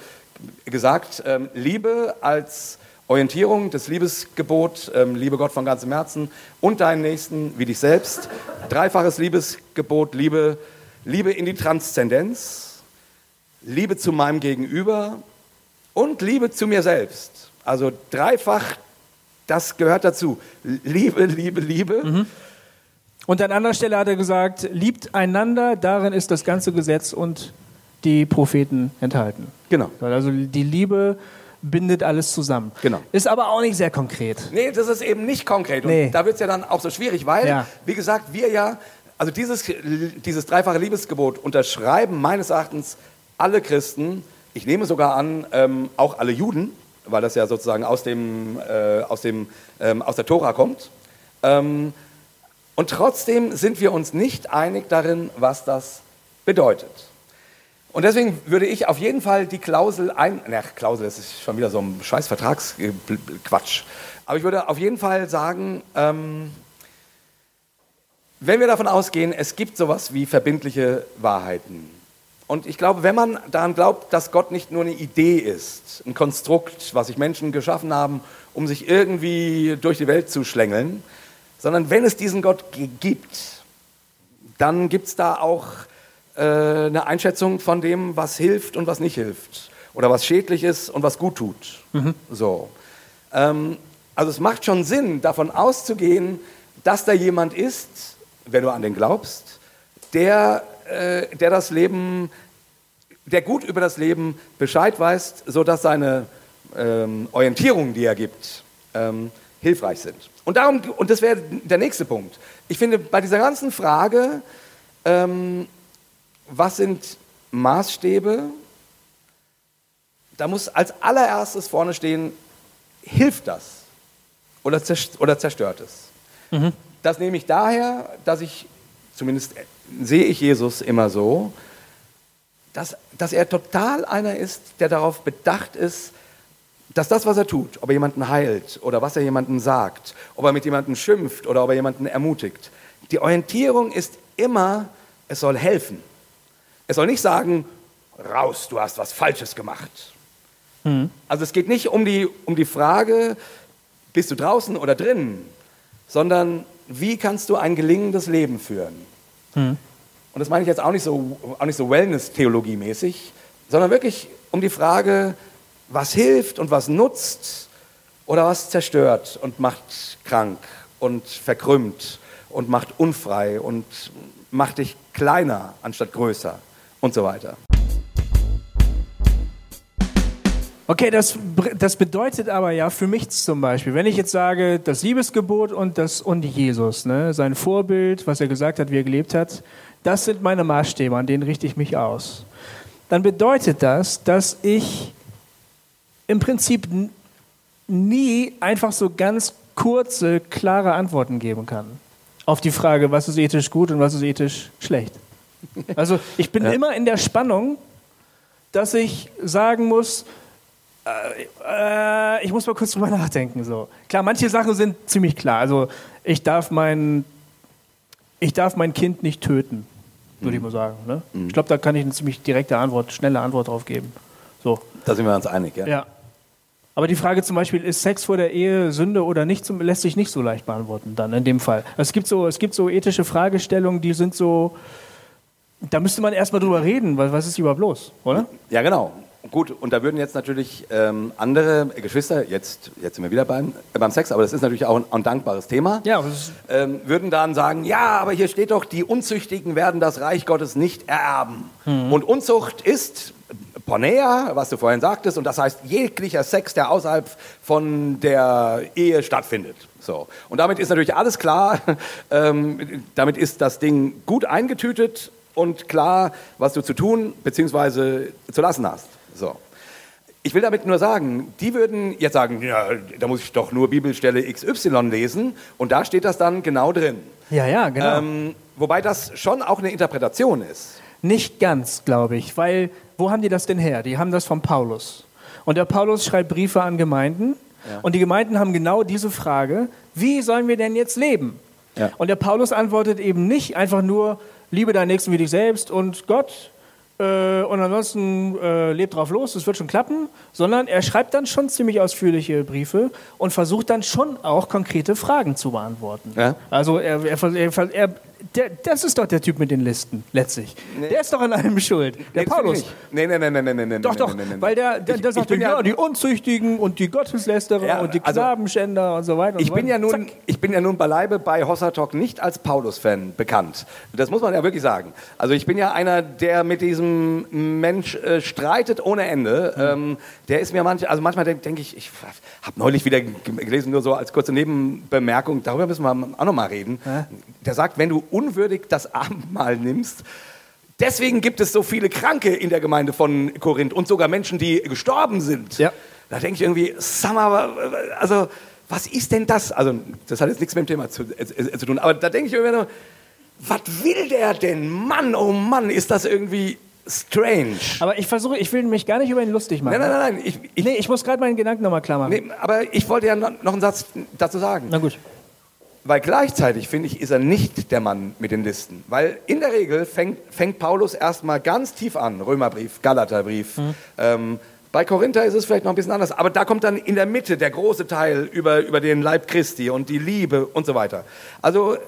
gesagt, ähm, Liebe als Orientierung, das Liebesgebot, ähm, liebe Gott von ganzem Herzen und deinen Nächsten wie dich selbst. Dreifaches Liebesgebot, Liebe, Liebe in die Transzendenz, Liebe zu meinem Gegenüber und Liebe zu mir selbst. Also dreifach, das gehört dazu. Liebe, Liebe, Liebe. Und an anderer Stelle hat er gesagt, liebt einander, darin ist das ganze Gesetz und die Propheten enthalten. Genau. Also die Liebe bindet alles zusammen. Genau. Ist aber auch nicht sehr konkret. Nee, das ist eben nicht konkret. Und Nee. da wird es ja dann auch so schwierig, weil, Ja. wie gesagt, wir ja, also dieses, dieses dreifache Liebesgebot unterschreiben meines Erachtens alle Christen, ich nehme sogar an, ähm, auch alle Juden, weil das ja sozusagen aus, dem, äh, aus, dem, ähm, aus der Tora kommt. Ähm, und trotzdem sind wir uns nicht einig darin, was das bedeutet. Und deswegen würde ich auf jeden Fall die Klausel ein. Na, Klausel, das ist schon wieder so ein scheiß Vertragsquatsch. Aber ich würde auf jeden Fall sagen, ähm, wenn wir davon ausgehen, es gibt sowas wie verbindliche Wahrheiten. Und ich glaube, wenn man daran glaubt, dass Gott nicht nur eine Idee ist, ein Konstrukt, was sich Menschen geschaffen haben, um sich irgendwie durch die Welt zu schlängeln, sondern wenn es diesen Gott gibt, dann gibt es da auch äh, eine Einschätzung von dem, was hilft und was nicht hilft. Oder was schädlich ist und was gut tut. So. Ähm, also es macht schon Sinn, davon auszugehen, dass da jemand ist, wenn du an den glaubst, der, äh, der das Leben, der gut über das Leben Bescheid weiß, sodass seine ähm, Orientierungen, die er gibt, ähm, hilfreich sind. Und darum, und das wäre der nächste Punkt. Ich finde, bei dieser ganzen Frage, ähm, was sind Maßstäbe, da muss als allererstes vorne stehen, hilft das oder, zerst- oder zerstört es? Das nehme ich daher, dass ich, zumindest sehe ich Jesus immer so, dass, dass er total einer ist, der darauf bedacht ist, dass das, was er tut, ob er jemanden heilt oder was er jemandem sagt, ob er mit jemandem schimpft oder ob er jemanden ermutigt, die Orientierung ist immer, es soll helfen. Es soll nicht sagen, raus, du hast was Falsches gemacht. Also es geht nicht um die, um die Frage, bist du draußen oder drin, sondern wie kannst du ein gelingendes Leben führen? Und das meine ich jetzt auch nicht so, auch nicht so Wellness-Theologie-mäßig, sondern wirklich um die Frage, was hilft und was nutzt oder was zerstört und macht krank und verkrümmt und macht unfrei und macht dich kleiner anstatt größer und so weiter. Okay, das, das bedeutet aber ja für mich zum Beispiel, wenn ich jetzt sage, das Liebesgebot und, das, und Jesus, ne, sein Vorbild, was er gesagt hat, wie er gelebt hat, das sind meine Maßstäbe, an denen richte ich mich aus. Dann bedeutet das, dass ich im Prinzip nie einfach so ganz kurze, klare Antworten geben kann auf die Frage, was ist ethisch gut und was ist ethisch schlecht. Also ich bin immer in der Spannung, dass ich sagen muss, äh, ich muss mal kurz drüber [laughs] nachdenken. So. Klar, manche Sachen sind ziemlich klar. Also ich darf mein, ich darf mein Kind nicht töten, würde ich mal sagen. Ne? Ich glaube, da kann ich eine ziemlich direkte Antwort, schnelle Antwort drauf geben. So. Da sind wir uns einig, ja? Ja. Aber die Frage zum Beispiel, ist Sex vor der Ehe Sünde oder nicht, lässt sich nicht so leicht beantworten dann in dem Fall. Es gibt so, es gibt so ethische Fragestellungen, die sind so, da müsste man erstmal drüber reden, weil was ist überhaupt los, oder? Ja, genau. Gut, und da würden jetzt natürlich ähm, andere Geschwister, jetzt, jetzt sind wir wieder beim, äh, beim Sex, aber das ist natürlich auch ein, dankbares Thema, Ja, ähm, würden dann sagen, ja, aber hier steht doch, die Unzüchtigen werden das Reich Gottes nicht ererben. Und Unzucht ist Pornea, was du vorhin sagtest, und das heißt jeglicher Sex, der außerhalb von der Ehe stattfindet. So. Und damit ist natürlich alles klar, [laughs] ähm, damit ist das Ding gut eingetütet und klar, was du zu tun bzw. zu lassen hast. So. Ich will damit nur sagen, die würden jetzt sagen, ja, da muss ich doch nur Bibelstelle XY lesen und da steht das dann genau drin. Ja, ja, genau. Ähm, wobei das schon auch eine Interpretation ist. Nicht ganz, glaube ich, weil wo haben die das denn her? Die haben das von Paulus. Und der Paulus schreibt Briefe an Gemeinden Ja. und die Gemeinden haben genau diese Frage, wie sollen wir denn jetzt leben? Ja. Und der Paulus antwortet eben nicht einfach nur, liebe deinen Nächsten wie dich selbst und Gott äh, und ansonsten äh, lebt drauf los, es wird schon klappen, sondern er schreibt dann schon ziemlich ausführliche Briefe und versucht dann schon auch konkrete Fragen zu beantworten. Ja. Also er, er, er, er der, das ist doch der Typ mit den Listen, letztlich. Der ist doch an allem schuld. Der Nee, Paulus. ich. Nee, nee, nee, nee, nee, nee, Doch, nee, doch, nee, nee, nee. weil der, der, Ich- der ich sagt, bin ja, ja- die Unzüchtigen und die Gotteslästerer Ja, und die also- Knabenschänder und so weiter. Und Ich so bin, ja nun, Zack. ich bin ja nun beileibe bei Hossa Talk nicht als Paulus-Fan bekannt. Das muss man ja wirklich sagen. Also ich bin ja einer, der mit diesem Mensch äh, streitet ohne Ende. Ähm, der ist mir manchmal, also manchmal denke denk ich, ich habe neulich wieder gelesen, nur so als kurze Nebenbemerkung, darüber müssen wir auch noch mal reden. Der sagt, wenn du unwürdig das Abendmahl nimmst, deswegen gibt es so viele Kranke in der Gemeinde von Korinth und sogar Menschen, die gestorben sind. Ja. Da denke ich irgendwie, mal, also was ist denn das? Also das hat jetzt nichts mit dem Thema zu, äh, äh, zu tun, aber da denke ich irgendwie nur, was will der denn? Mann, oh Mann, ist das irgendwie strange. Aber ich versuche, ich will mich gar nicht über ihn lustig machen. Nein, nein, nein, ich, ich, nee, ich muss gerade meinen Gedanken nochmal klar machen. nee, aber ich wollte ja noch einen Satz dazu sagen. Na gut. Weil gleichzeitig, finde ich, ist er nicht der Mann mit den Listen. Weil in der Regel fängt, fängt Paulus erstmal ganz tief an, Römerbrief, Galaterbrief. Ähm, bei Korinther ist es vielleicht noch ein bisschen anders, aber da kommt dann in der Mitte der große Teil über, über den Leib Christi und die Liebe und so weiter. Also äh,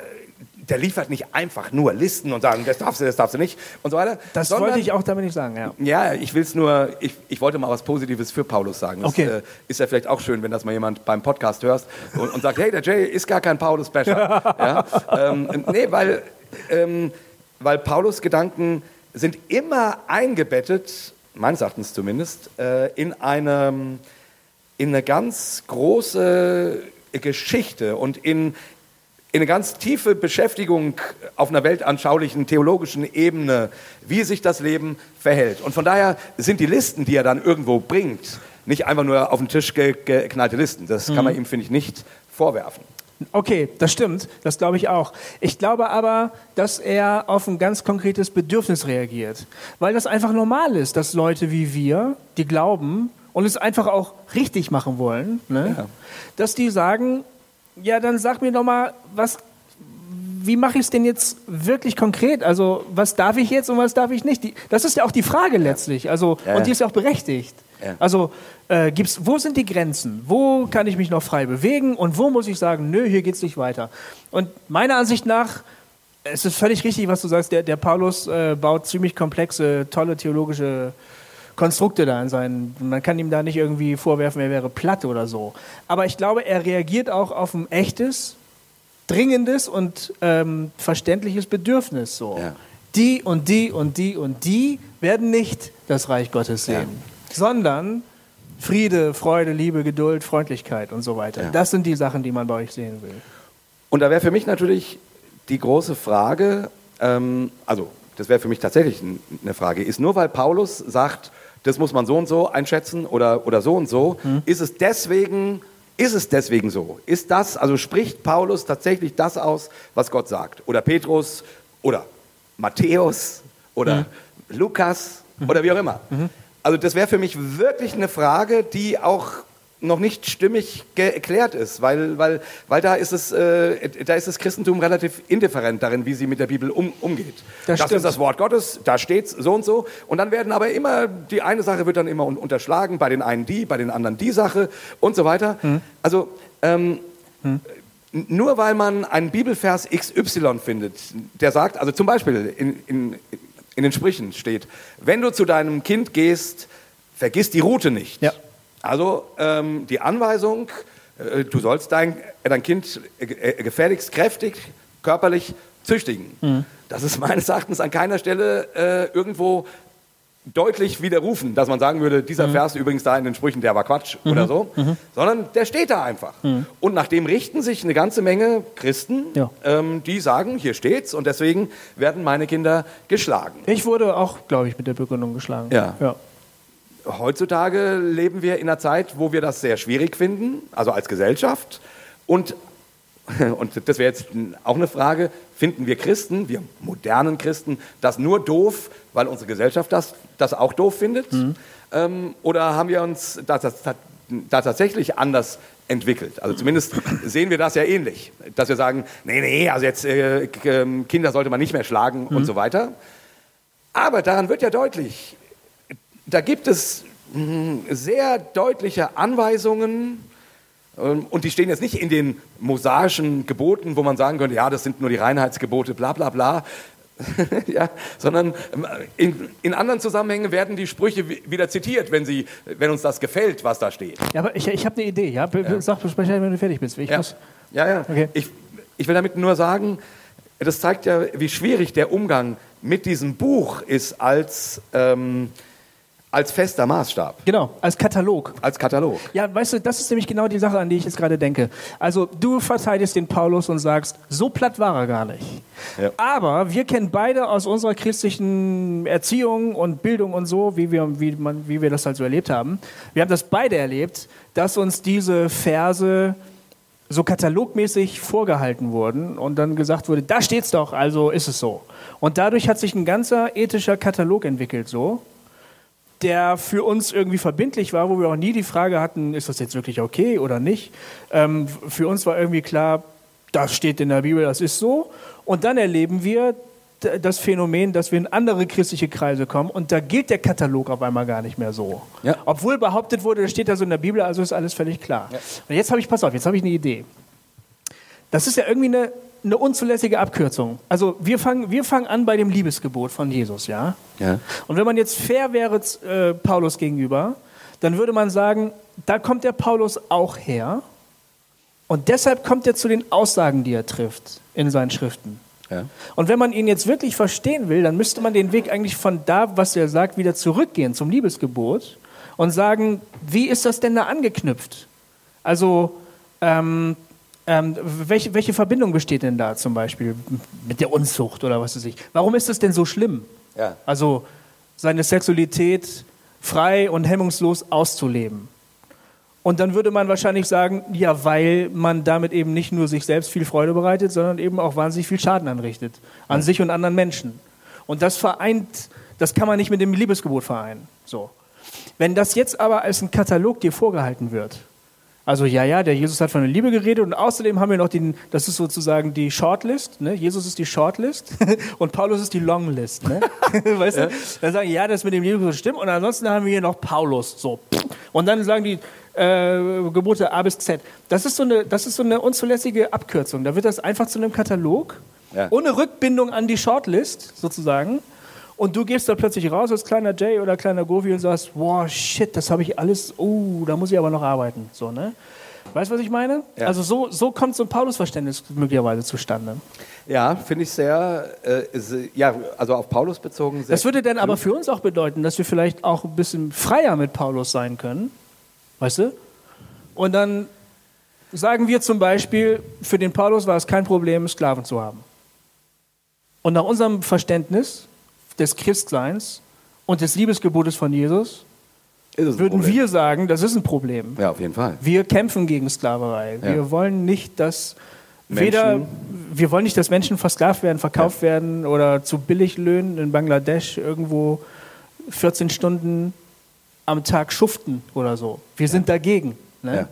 der liefert nicht einfach nur Listen und sagen, das darfst du, das darfst du nicht und so weiter. Das sondern- wollte ich auch damit nicht sagen, ja. ja, ich will es nur, ich, ich wollte mal was Positives für Paulus sagen. Das Okay. äh, ist ja vielleicht auch schön, wenn das mal jemand beim Podcast hörst und, und sagt, hey, der Jay ist gar kein Paulus-Becher. ja? ähm, nee, weil, ähm, weil Paulus Gedanken sind immer eingebettet, meines Erachtens zumindest, äh, in, eine, in eine ganz große Geschichte und in, in eine ganz tiefe Beschäftigung auf einer weltanschaulichen, theologischen Ebene, wie sich das Leben verhält. Und von daher sind die Listen, die er dann irgendwo bringt, nicht einfach nur auf den Tisch ge geknallte Listen. Das kann man ihm, finde ich, nicht vorwerfen. Okay, das stimmt, das glaube ich auch. Ich glaube aber, dass er auf ein ganz konkretes Bedürfnis reagiert, weil das einfach normal ist, dass Leute wie wir, die glauben und es einfach auch richtig machen wollen, ne? Ja. dass die sagen, ja, dann sag mir doch mal, was, wie mache ich es denn jetzt wirklich konkret? Also, was darf ich jetzt und was darf ich nicht? Die, das ist ja auch die Frage letztlich, also, Ja. und die ist ja auch berechtigt. Ja. Also, äh, gibt's, wo sind die Grenzen? Wo kann ich mich noch frei bewegen? Und wo muss ich sagen, nö, hier geht's nicht weiter? Und meiner Ansicht nach, es ist völlig richtig, was du sagst, der, der Paulus äh, baut ziemlich komplexe, tolle theologische Konstrukte da in seinen. Man kann ihm da nicht irgendwie vorwerfen, er wäre platt oder so. Aber ich glaube, er reagiert auch auf ein echtes, dringendes und ähm, verständliches Bedürfnis. So. Ja. Die und die und die und die werden nicht das Reich Gottes sehen, sondern Friede, Freude, Liebe, Geduld, Freundlichkeit und so weiter. Ja. Das sind die Sachen, die man bei euch sehen will. Und da wäre für mich natürlich die große Frage, ähm, also das wäre für mich tatsächlich eine Frage, ist nur weil Paulus sagt, das muss man so und so einschätzen oder, oder so und so, ist es deswegen, ist es deswegen so? Ist das, also spricht Paulus tatsächlich das aus, was Gott sagt? Oder Petrus oder Matthäus oder Lukas oder wie auch immer? Also das wäre für mich wirklich eine Frage, die auch noch nicht stimmig geklärt ist, weil, weil, weil da, ist es, äh, da ist das Christentum relativ indifferent darin, wie sie mit der Bibel um, umgeht. Das Das, ist das Wort Gottes, da steht so und so. Und dann werden aber immer, die eine Sache wird dann immer un- unterschlagen, bei den einen die, bei den anderen die Sache und so weiter. Hm. Also ähm, n- nur weil man einen Bibelvers XY findet, der sagt, also zum Beispiel in, in, in den Sprüchen steht, wenn du zu deinem Kind gehst, vergiss die Route nicht. Ja. Also ähm, die Anweisung, äh, du sollst dein, äh, dein Kind äh, äh, gefälligst kräftig, körperlich züchtigen. Das ist meines Erachtens an keiner Stelle äh, irgendwo deutlich widerrufen, dass man sagen würde, dieser Vers übrigens da in den Sprüchen, der war Quatsch oder so, sondern der steht da einfach. Und nach dem richten sich eine ganze Menge Christen, Ja. ähm, die sagen, hier steht's und deswegen werden meine Kinder geschlagen. Ich wurde auch, glaube ich, mit der Begründung geschlagen. Ja. ja. Heutzutage leben wir in einer Zeit, wo wir das sehr schwierig finden, also als Gesellschaft. Und, [laughs] und das wäre jetzt auch eine Frage, finden wir Christen, wir modernen Christen, das nur doof, weil unsere Gesellschaft das, das auch doof findet? Mhm. Ähm, oder haben wir uns da, das, da tatsächlich anders entwickelt. Also zumindest sehen wir das ja ähnlich, dass wir sagen, nee, nee, also jetzt äh, ähm, Kinder sollte man nicht mehr schlagen mhm. und so weiter. Aber daran wird ja deutlich, da gibt es mh, sehr deutliche Anweisungen, ähm, und die stehen jetzt nicht in den mosaischen Geboten, wo man sagen könnte, ja, das sind nur die Reinheitsgebote, bla bla bla, [laughs] ja, sondern ähm, in, in, anderen Zusammenhängen werden die Sprüche wieder zitiert, wenn, sie, wenn uns das gefällt, was da steht. Ja, aber ich, ich habe eine Idee. Ja? ja. Sag Bescheid, wenn du fertig bist. Ich ja. Muss ja, ja. Okay. Ich, ich will damit nur sagen, das zeigt ja, wie schwierig der Umgang mit diesem Buch ist als... Ähm, als fester Maßstab. Genau, als Katalog. Als Katalog. Ja, weißt du, das ist nämlich genau die Sache, an die ich jetzt gerade denke. Also du verteidigst den Paulus und sagst, so platt war er gar nicht. Ja. Aber wir kennen beide aus unserer christlichen Erziehung und Bildung und so, wie wir, wie, man, wie wir das halt so erlebt haben. Wir haben das beide erlebt, dass uns diese Verse so katalogmäßig vorgehalten wurden und dann gesagt wurde, da steht's doch, also ist es so. Und dadurch hat sich ein ganzer ethischer Katalog entwickelt so der für uns irgendwie verbindlich war, wo wir auch nie die Frage hatten, ist das jetzt wirklich okay oder nicht. Ähm, für uns war irgendwie klar, das steht in der Bibel, das ist so. Und dann erleben wir das Phänomen, dass wir in andere christliche Kreise kommen und da gilt der Katalog auf einmal gar nicht mehr so. Ja. Obwohl behauptet wurde, das steht da so in der Bibel, also ist alles völlig klar. Ja. Und jetzt habe ich, pass auf, jetzt habe ich eine Idee. Das ist ja irgendwie eine eine unzulässige Abkürzung. Also wir fangen, wir fangen an bei dem Liebesgebot von Jesus, ja? ja. Und wenn man jetzt fair wäre äh, Paulus gegenüber, dann würde man sagen, da kommt der Paulus auch her und deshalb kommt er zu den Aussagen, die er trifft in seinen Schriften. Ja. Und wenn man ihn jetzt wirklich verstehen will, dann müsste man den Weg eigentlich von da, was er sagt, wieder zurückgehen zum Liebesgebot und sagen, wie ist das denn da angeknüpft? Also ähm, ähm, welche, welche Verbindung besteht denn da zum Beispiel mit der Unzucht oder was weiß ich? Warum ist das denn so schlimm? Ja. Also seine Sexualität frei und hemmungslos auszuleben. Und dann würde man wahrscheinlich sagen, ja, weil man damit eben nicht nur sich selbst viel Freude bereitet, sondern eben auch wahnsinnig viel Schaden anrichtet. An sich und anderen Menschen. Und das vereint, das kann man nicht mit dem Liebesgebot vereinen. So. Wenn das jetzt aber als ein Katalog dir vorgehalten wird, also ja, ja, der Jesus hat von der Liebe geredet und außerdem haben wir noch den, das ist sozusagen die Shortlist, ne? Jesus ist die Shortlist [laughs] und Paulus ist die Longlist, ne? [laughs] weißt ja. du? Dann sagen ja, das mit dem Liebe stimmt und ansonsten haben wir hier noch Paulus, so. Und dann sagen die äh, Gebote A bis Z. Das ist so eine, das ist so eine unzulässige Abkürzung. Da wird das einfach zu einem Katalog ja. ohne Rückbindung an die Shortlist sozusagen. Und du gehst da plötzlich raus als kleiner Jay oder kleiner Govi und sagst, wow, shit, das habe ich alles, oh, da muss ich aber noch arbeiten. So, ne? Weißt du, was ich meine? Ja. Also so, so kommt so ein Paulus-Verständnis möglicherweise zustande. Ja, finde ich sehr, äh, ja, also auf Paulus bezogen. Sehr das würde dann aber für uns auch bedeuten, dass wir vielleicht auch ein bisschen freier mit Paulus sein können. Weißt du? Und dann sagen wir zum Beispiel, für den Paulus war es kein Problem, Sklaven zu haben. Und nach unserem Verständnis des Christseins und des Liebesgebotes von Jesus, würden Problem. wir sagen, das ist ein Problem. Ja, auf jeden Fall. Wir kämpfen gegen Sklaverei. Ja. Wir wollen nicht, dass Menschen. weder wir wollen nicht, dass Menschen versklavt werden, verkauft ja. werden oder zu Billiglöhnen in Bangladesch irgendwo 14 Stunden am Tag schuften oder so. Wir ja. sind dagegen. Ne?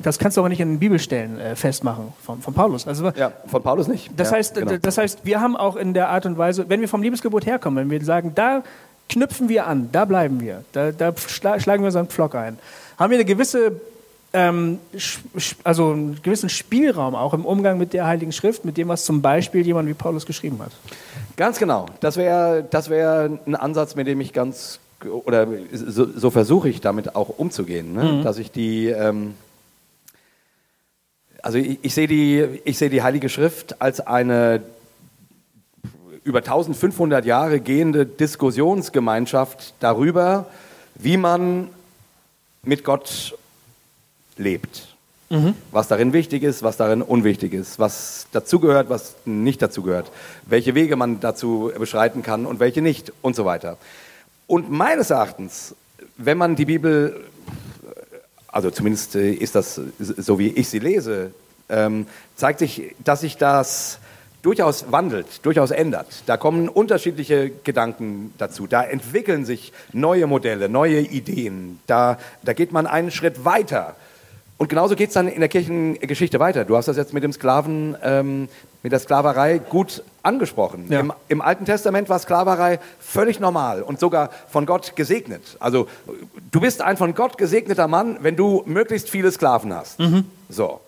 Das kannst du aber nicht in den Bibelstellen äh, festmachen von, von Paulus. Also, ja, von Paulus nicht. Das, ja, heißt, genau. das heißt, wir haben auch in der Art und Weise, wenn wir vom Liebesgebot herkommen, wenn wir sagen, da knüpfen wir an, da bleiben wir, da, da schla schlagen wir unseren Pflock ein, haben wir eine gewisse, ähm, also einen gewissen Spielraum auch im Umgang mit der Heiligen Schrift, mit dem, was zum Beispiel jemand wie Paulus geschrieben hat. Ganz genau. Das wäre das wär ein Ansatz, mit dem ich ganz, oder so, so versuche ich damit auch umzugehen, ne? mhm. dass ich die... Ähm, also ich, ich sehe die, ich sehe die Heilige Schrift als eine über 1500 Jahre gehende Diskussionsgemeinschaft darüber, wie man mit Gott lebt. Mhm. Was darin wichtig ist, was darin unwichtig ist, was dazugehört, was nicht dazugehört, welche Wege man dazu beschreiten kann und welche nicht und so weiter. Und meines Erachtens wenn man die Bibel, also zumindest äh, ist das so, wie ich sie lese, ähm, zeigt sich, dass sich das durchaus wandelt, durchaus ändert. Da kommen unterschiedliche Gedanken dazu. Da entwickeln sich neue Modelle, neue Ideen. Da, da geht man einen Schritt weiter. Und genauso geht es dann in der Kirchengeschichte weiter. Du hast das jetzt mit dem Sklaven, ähm, mit der Sklaverei gut angesprochen. Ja. Im, Im Alten Testament war Sklaverei völlig normal und sogar von Gott gesegnet. Also du bist ein von Gott gesegneter Mann, wenn du möglichst viele Sklaven hast. So.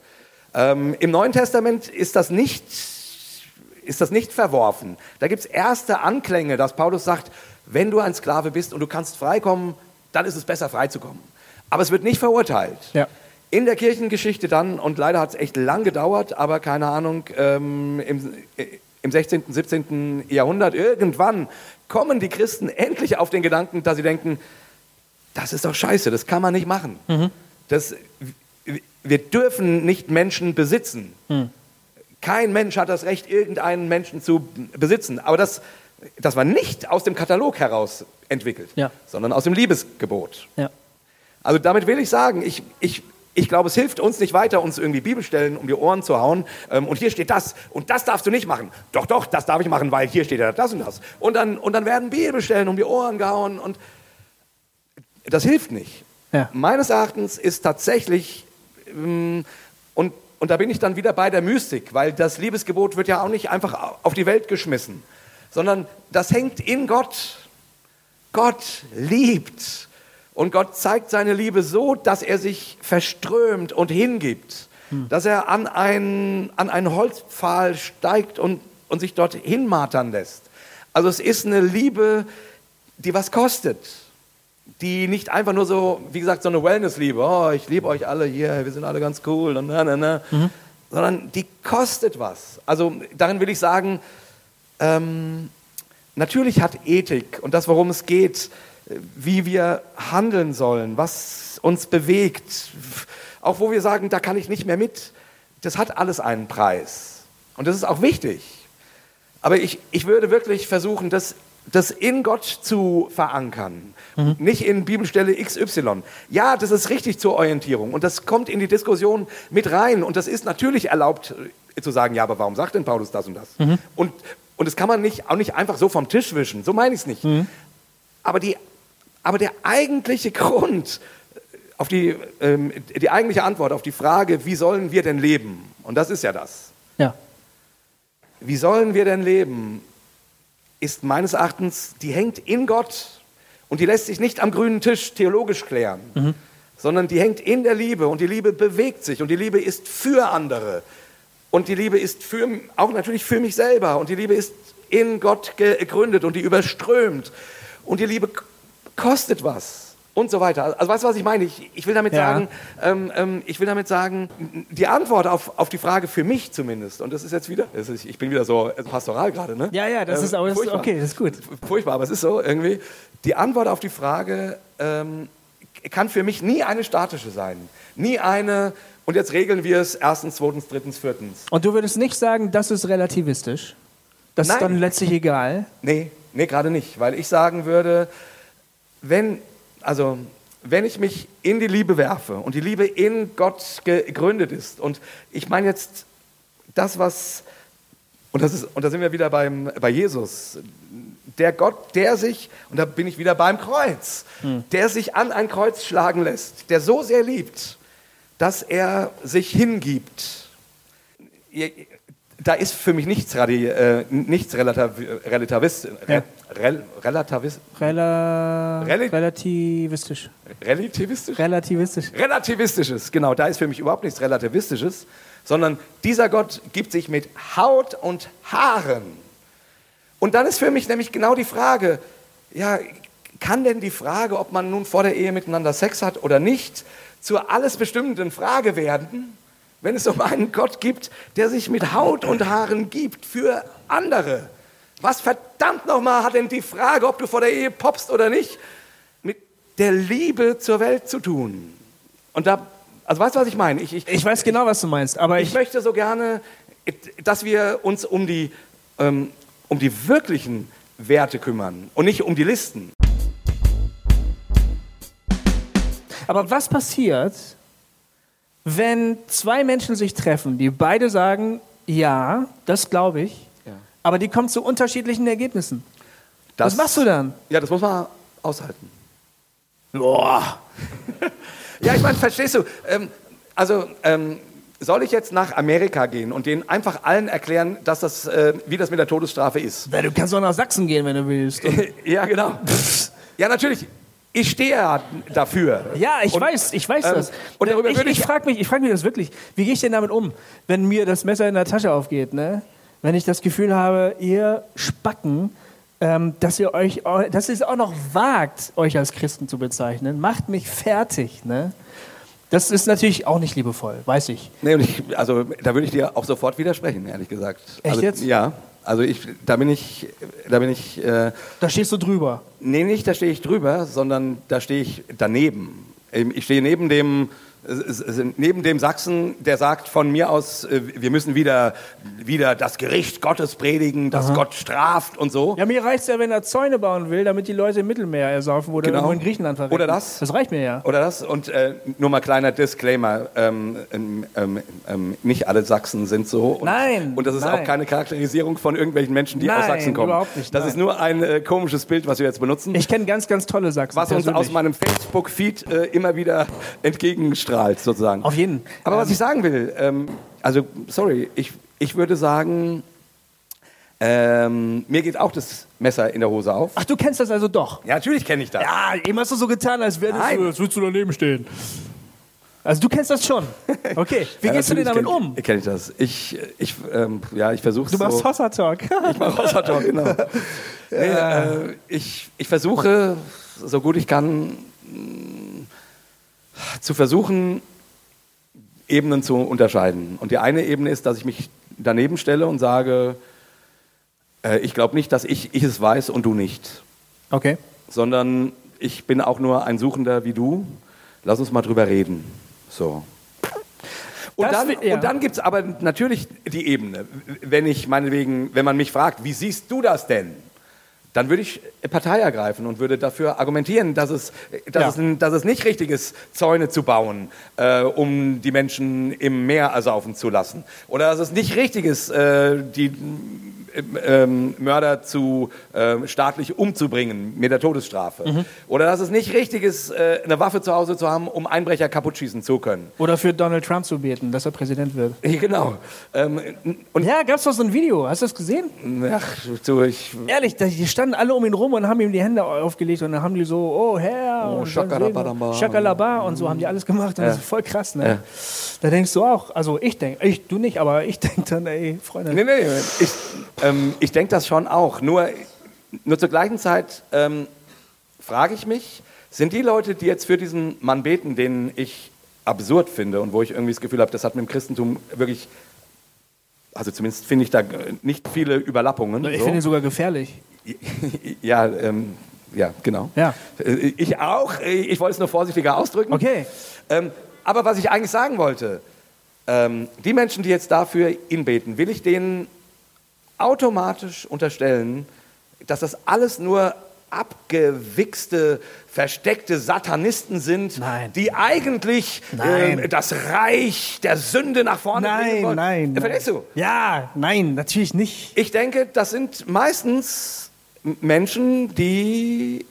Ähm, Im Neuen Testament ist das nicht ist das nicht verworfen. Da gibt es erste Anklänge, dass Paulus sagt, wenn du ein Sklave bist und du kannst freikommen, dann ist es besser freizukommen. Aber es wird nicht verurteilt. Ja. In der Kirchengeschichte dann, und leider hat es echt lang gedauert, aber keine Ahnung, ähm, im, äh, im 16., 17. Jahrhundert, irgendwann kommen die Christen endlich auf den Gedanken, dass sie denken, das ist doch scheiße, das kann man nicht machen. Das, wir dürfen nicht Menschen besitzen. Kein Mensch hat das Recht, irgendeinen Menschen zu besitzen. Aber das, das war nicht aus dem Katalog heraus entwickelt, Ja. sondern aus dem Liebesgebot. Ja. Also damit will ich sagen, ich, ich, ich glaube, es hilft uns nicht weiter, uns irgendwie Bibelstellen um die Ohren zu hauen. Ähm, und hier steht das und das darfst du nicht machen. Doch, doch, das darf ich machen, weil hier steht ja das und das. Und dann, und dann werden Bibelstellen um die Ohren gehauen und das hilft nicht. Ja. Meines Erachtens ist tatsächlich, ähm, und, und da bin ich dann wieder bei der Mystik, weil das Liebesgebot wird ja auch nicht einfach auf die Welt geschmissen, sondern das hängt in Gott. Gott liebt. Und Gott zeigt seine Liebe so, dass er sich verströmt und hingibt. Dass er an einen, an einen Holzpfahl steigt und, und sich dort hinmartern lässt. Also es ist eine Liebe, die was kostet. Die nicht einfach nur so, wie gesagt, so eine Wellness-Liebe. Oh, ich liebe euch alle hier, wir sind alle ganz cool und na, na, na. Sondern die kostet was. Also darin will ich sagen, ähm, natürlich hat Ethik und das, worum es geht, wie wir handeln sollen, was uns bewegt, auch wo wir sagen, da kann ich nicht mehr mit, das hat alles einen Preis. Und das ist auch wichtig. Aber ich, ich würde wirklich versuchen, das, das in Gott zu verankern, nicht in Bibelstelle XY. Ja, das ist richtig zur Orientierung und das kommt in die Diskussion mit rein und das ist natürlich erlaubt äh, zu sagen, ja, aber warum sagt denn Paulus das und das? Und, und das kann man nicht, auch nicht einfach so vom Tisch wischen, so meine ich es nicht. Aber, die, aber der eigentliche Grund, auf die, ähm, die eigentliche Antwort auf die Frage, wie sollen wir denn leben? Und das ist ja das. Ja. Wie sollen wir denn leben? Ist meines Erachtens, die hängt in Gott und die lässt sich nicht am grünen Tisch theologisch klären, sondern die hängt in der Liebe und die Liebe bewegt sich und die Liebe ist für andere und die Liebe ist für, auch natürlich für mich selber und die Liebe ist in Gott gegründet und die überströmt und die Liebe kostet was und so weiter. Also weißt du, was ich meine? Ich, ich will damit Ja. sagen, ähm, ähm, ich will damit sagen, die Antwort auf, auf die Frage für mich zumindest, und das ist jetzt wieder, ist, ich bin wieder so pastoral gerade, ne? Ja, ja, das Ähm, ist, aber das ist okay, das ist gut. Furchtbar, aber es ist so irgendwie. Die Antwort auf die Frage ähm, kann für mich nie eine statische sein. Nie eine, und jetzt regeln wir es erstens, zweitens, drittens, viertens. Und du würdest nicht sagen, das ist relativistisch? Das Nein. ist dann letztlich egal? Nee, nee, gerade nicht. Weil ich sagen würde, wenn, also, wenn ich mich in die Liebe werfe und die Liebe in Gott gegründet ist, und ich meine jetzt das, was, und, das ist, und da sind wir wieder beim, bei Jesus, der Gott, der sich, und da bin ich wieder beim Kreuz, der sich an ein Kreuz schlagen lässt, der so sehr liebt, dass er sich hingibt. Da ist für mich nichts, radi, äh, nichts Relatav Relativist, Ja. Rel Relativist, Rela Reli- relativistisch. relativistisch? Relativistisch. Relativistisches, genau, da ist für mich überhaupt nichts Relativistisches, sondern dieser Gott gibt sich mit Haut und Haaren. Und dann ist für mich nämlich genau die Frage, ja, kann denn die Frage, ob man nun vor der Ehe miteinander Sex hat oder nicht, zur alles bestimmenden Frage werden, wenn es um einen Gott gibt, der sich mit Haut und Haaren gibt für andere? Was verdammt nochmal hat denn die Frage, ob du vor der Ehe poppst oder nicht, mit der Liebe zur Welt zu tun? Und da, also weißt du, was ich meine? Ich, ich, Ich weiß genau, was du meinst, aber ich ich, möchte so gerne, dass wir uns um die, ähm, um die wirklichen Werte kümmern und nicht um die Listen. Aber was passiert, wenn zwei Menschen sich treffen, die beide sagen, ja, das glaube ich, Ja. aber die kommen zu unterschiedlichen Ergebnissen? Das- was machst du dann? Ja, das muss man aushalten. Boah. [laughs] Ja, ich meine, verstehst du? Ähm, also, ähm, soll ich jetzt nach Amerika gehen und denen einfach allen erklären, dass das, äh, wie das mit der Todesstrafe ist? Du kannst auch nach Sachsen gehen, wenn du willst. [laughs] Ja, genau. ja, natürlich. Ich stehe dafür. Ja, ich Und, weiß, ich weiß ähm, das. und darüber ich würde ich ich- frage mich, ich frag mich das wirklich. Wie gehe ich denn damit um, wenn mir das Messer in der Tasche aufgeht? Ne? Wenn ich das Gefühl habe, ihr Spacken, ähm, dass ihr euch, dass ihr es auch noch wagt, euch als Christen zu bezeichnen, macht mich fertig. Ne? Das ist natürlich auch nicht liebevoll, weiß ich. Nee, ich, also da würde ich dir auch sofort widersprechen, ehrlich gesagt. Echt also, jetzt? Ja. Also ich, da bin ich, da bin ich, äh, Da stehst du drüber. nee, nicht da stehe ich drüber, sondern da stehe ich daneben. Ähm, Ich stehe neben dem, neben dem Sachsen, der sagt von mir aus, äh, wir müssen wieder, wieder das Gericht Gottes predigen, dass Gott straft und so. Ja, mir reicht es ja, wenn er Zäune bauen will, damit die Leute im Mittelmeer ersaufen oder Genau. in Griechenland verrecken. Oder das. Das reicht mir ja. Oder das? Und äh, nur mal kleiner Disclaimer: ähm, ähm, ähm, ähm, Nicht alle Sachsen sind so. Und, Nein, Und das ist nein. auch keine Charakterisierung von irgendwelchen Menschen, die aus Nein, Sachsen kommen. überhaupt nicht, das nein. ist nur ein äh, komisches Bild, was wir jetzt benutzen, Ich kenne ganz, ganz tolle Sachsen. was uns aus meinem Facebook-Feed äh, immer wieder entgegenstrahlt, sozusagen. Auf jeden. Aber was ich sagen will, ähm, also sorry, ich, ich würde sagen, ähm, mir geht auch das Messer in der Hose auf. Ach, du kennst das also doch. Ja, natürlich kenne ich das. Ja, eben hast du so getan, als Nein. du, als würdest du daneben stehen. Also du kennst das schon. Okay, [laughs] wie Ja, gehst du denn damit natürlich um? kenn- Kenn ich das. Ich, ich, ähm, ja, ich versuche Du machst so. Hossa Talk. [laughs] Ich mache Hossa Talk, genau. [laughs] Nee, äh, ich, ich versuche, so gut ich kann, zu versuchen, Ebenen zu unterscheiden. Und die eine Ebene ist, dass ich mich daneben stelle und sage, äh, ich glaube nicht, dass ich, ich es weiß und du nicht, Okay. sondern ich bin auch nur ein Suchender wie du. Lass uns mal drüber reden. So. Und Das dann, ja. und dann gibt es aber natürlich die Ebene. Wenn ich meinetwegen, wenn man mich fragt, wie siehst du das denn? Dann würde ich Partei ergreifen und würde dafür argumentieren, dass es, dass Ja. es, dass es nicht richtig ist, Zäune zu bauen, äh, um die Menschen im Meer ersaufen zu lassen. Oder dass es nicht richtig ist, äh, die ähm, Mörder zu ähm, staatlich umzubringen mit der Todesstrafe. Mhm. Oder dass es nicht richtig ist, äh, eine Waffe zu Hause zu haben, um Einbrecher kaputt schießen zu können. Oder für Donald Trump zu beten, dass er Präsident wird. [laughs] Ja, Genau. Ähm, und Ja, gab's doch so ein Video. Hast du das gesehen? ach, du, ich, Ehrlich, die standen alle um ihn rum und haben ihm die Hände aufgelegt und dann haben die so, oh Herr, Oh, und Shakalabadamba. dann Shakalaba und so haben die alles gemacht. Und das ist voll krass, ne? Da denkst du auch, also ich denke, ich, du nicht, aber ich denke dann, ey, Freunde. nee, nee, ich, ähm, ich denke das schon auch. Nur, nur zur gleichen Zeit ähm, frage ich mich, sind die Leute, die jetzt für diesen Mann beten, den ich absurd finde und wo ich irgendwie das Gefühl habe, das hat mit dem Christentum wirklich, also zumindest finde ich da nicht viele Überlappungen. Ich so. finde ihn sogar gefährlich. [laughs] Ja, ähm, ja, genau. Ja. Äh, Ich auch. Ich wollte es nur vorsichtiger ausdrücken. Okay. Ähm, aber was ich eigentlich sagen wollte, ähm, die Menschen, die jetzt dafür ihn beten, will ich denen automatisch unterstellen, dass das alles nur abgewichste, versteckte Satanisten sind, Nein. die eigentlich Nein. ähm, das Reich der Sünde nach vorne bringen Nein, wollen. nein. Äh, Verstehst du? Ja, nein, natürlich nicht. Ich denke, das sind meistens Menschen, die,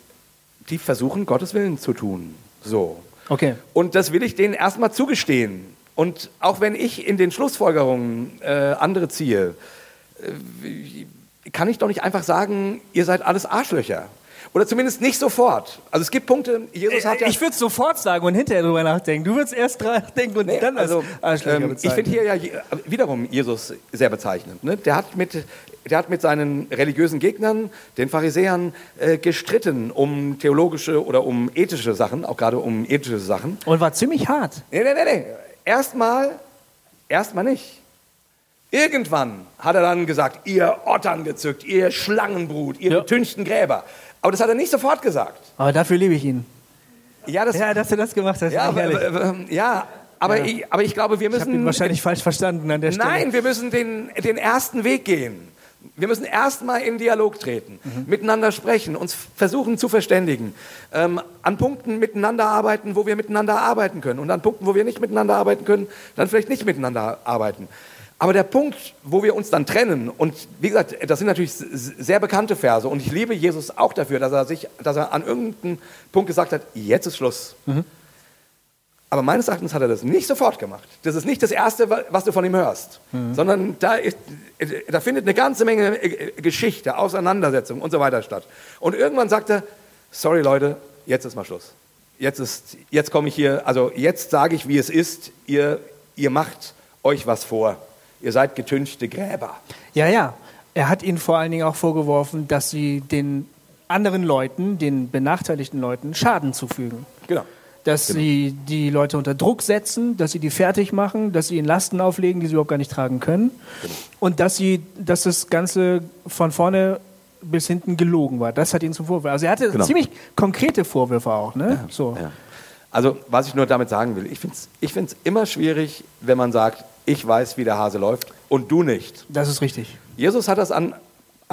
die versuchen, Gottes Willen zu tun. So. Okay. Und das will ich denen erstmal zugestehen. Und auch wenn ich in den Schlussfolgerungen äh, andere ziehe, äh, kann ich doch nicht einfach sagen, ihr seid alles Arschlöcher. Oder zumindest nicht sofort. Also es gibt Punkte, Jesus hat ja... Ich würde es sofort sagen und hinterher drüber nachdenken. Du würdest erst dran denken und Nee, dann als also, Arschlöcher ähm, ich finde hier ja wiederum Jesus sehr bezeichnend. Ne? Der, hat mit, der hat mit seinen religiösen Gegnern, den Pharisäern, äh, gestritten um theologische oder um ethische Sachen, auch gerade um ethische Sachen. Und war ziemlich hart. Nee, nee, nee, nee. Erstmal, erstmal nicht. Irgendwann hat er dann gesagt, ihr Ottern gezückt, ihr Schlangenbrut, ihr Ja. betünchten Gräber. Aber das hat er nicht sofort gesagt. Aber dafür liebe ich ihn. Ja, das, Ja, dass du das gemacht hast. ja, aber, herrlich. äh, ja, aber, Ja. Ich, aber ich glaube, wir ich habe ihn müssen wahrscheinlich falsch verstanden an der Stelle. Nein, wir müssen den, den ersten Weg gehen. Wir müssen erstmal in Dialog treten, miteinander sprechen, uns versuchen zu verständigen, ähm, an Punkten miteinander arbeiten, wo wir miteinander arbeiten können und an Punkten, wo wir nicht miteinander arbeiten können, dann vielleicht nicht miteinander arbeiten. Aber der Punkt, wo wir uns dann trennen, und wie gesagt, das sind natürlich sehr bekannte Verse, und ich liebe Jesus auch dafür, dass er, sich, dass er an irgendeinem Punkt gesagt hat, jetzt ist Schluss. Mhm. Aber meines Erachtens hat er das nicht sofort gemacht. Das ist nicht das Erste, was du von ihm hörst, mhm. sondern da, ist, da findet eine ganze Menge äh, Geschichte, Auseinandersetzung und so weiter statt. Und irgendwann sagt er, sorry Leute, jetzt ist mal Schluss. Jetzt, jetzt komme ich hier, also jetzt sage ich, wie es ist, ihr, ihr macht euch was vor. Ihr seid getünchte Gräber. Ja, ja. Er hat ihnen vor allen Dingen auch vorgeworfen, dass sie den anderen Leuten, den benachteiligten Leuten, Schaden zufügen. Genau dass genau. sie die Leute unter Druck setzen, dass sie die fertig machen, dass sie ihnen Lasten auflegen, die sie überhaupt gar nicht tragen können genau. und dass sie, dass das Ganze von vorne bis hinten gelogen war. Das hat ihn zum Vorwurf. Also er hatte genau. ziemlich konkrete Vorwürfe auch. Ne? Ja. So. Ja. Also was ich nur damit sagen will, ich finde es ich find's immer schwierig, wenn man sagt, ich weiß, wie der Hase läuft und du nicht. Das ist richtig. Jesus hat das an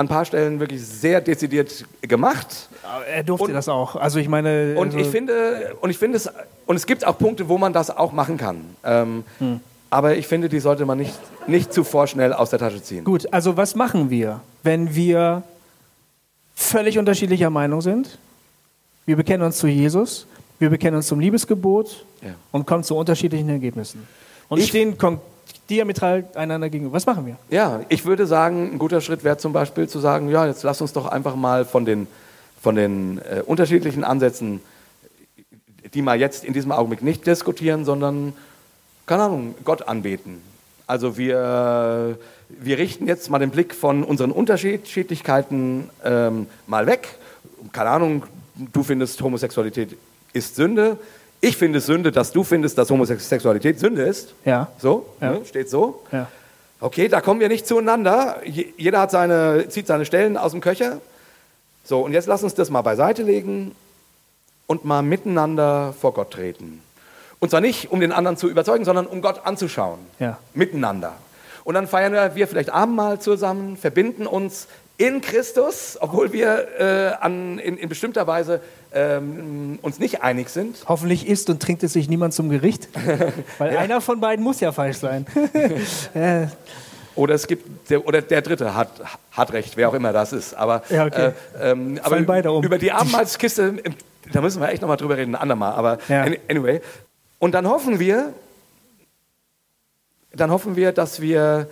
an ein paar Stellen wirklich sehr dezidiert gemacht. Er durfte und, das auch. Also ich meine. Und also ich finde, und ich finde es, und es gibt auch Punkte, wo man das auch machen kann. Ähm, hm. Aber ich finde, die sollte man nicht, nicht zu vorschnell aus der Tasche ziehen. Gut, also was machen wir, wenn wir völlig unterschiedlicher Meinung sind? Wir bekennen uns zu Jesus, wir bekennen uns zum Liebesgebot ja. und kommen zu unterschiedlichen Ergebnissen. Und ich, stehen diametral einander gegenüber. Was machen wir? Ja, ich würde sagen, ein guter Schritt wäre zum Beispiel zu sagen, ja, jetzt lass uns doch einfach mal von den, von den äh, unterschiedlichen Ansätzen, die mal jetzt in diesem Augenblick nicht diskutieren, sondern, keine Ahnung, Gott anbeten. Also wir, wir richten jetzt mal den Blick von unseren Unterschiedlichkeiten ähm, mal weg. Keine Ahnung, du findest Homosexualität ist Sünde. Ich finde es Sünde, dass du findest, dass Homosexualität Sünde ist. Ja. So, ja. Ne, steht so. Ja. Okay, da kommen wir nicht zueinander. Jeder hat seine, zieht seine Stellen aus dem Köcher. So, und jetzt lass uns das mal beiseite legen und mal miteinander vor Gott treten. Und zwar nicht, um den anderen zu überzeugen, sondern um Gott anzuschauen. Ja. Miteinander. Und dann feiern wir vielleicht Abendmahl zusammen, verbinden uns in Christus, obwohl wir äh, an, in, in, bestimmter Weise ähm, uns nicht einig sind. Hoffentlich isst und trinkt es sich niemand zum Gericht, [laughs] weil ja. einer von beiden muss ja falsch sein. [laughs] Oder es gibt der, oder der Dritte hat, hat recht, wer auch immer das ist. Aber, ja, okay. äh, ähm, aber um. über die Abendmahlskiste, da müssen wir echt nochmal drüber reden, ein andermal. Aber ja. anyway. Und dann hoffen wir, dann hoffen wir, dass wir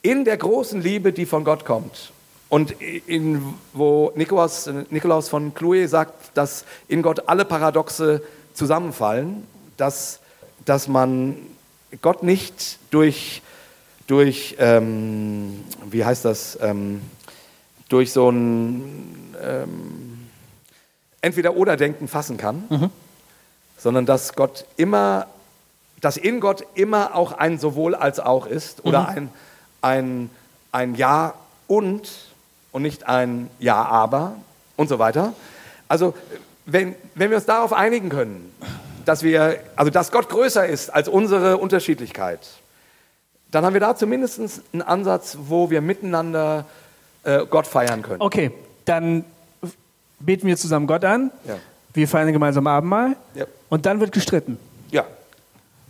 in der großen Liebe, die von Gott kommt, und in, wo Nikolaus, Nikolaus von Chloe sagt, dass in Gott alle Paradoxe zusammenfallen, dass, dass man Gott nicht durch, durch ähm, wie heißt das, ähm, durch so ein ähm, Entweder-Oder-Denken fassen kann, mhm. sondern dass Gott immer, dass in Gott immer auch ein sowohl als auch ist oder mhm. ein, ein, ein Ja und und nicht ein Ja, aber und so weiter. Also wenn, wenn wir uns darauf einigen können, dass wir, also dass Gott größer ist als unsere Unterschiedlichkeit, dann haben wir da zumindest einen Ansatz, wo wir miteinander äh, Gott feiern können. Okay, dann beten wir zusammen Gott an. Ja. Wir feiern gemeinsam Abendmahl. Ja. Und dann wird gestritten. Ja.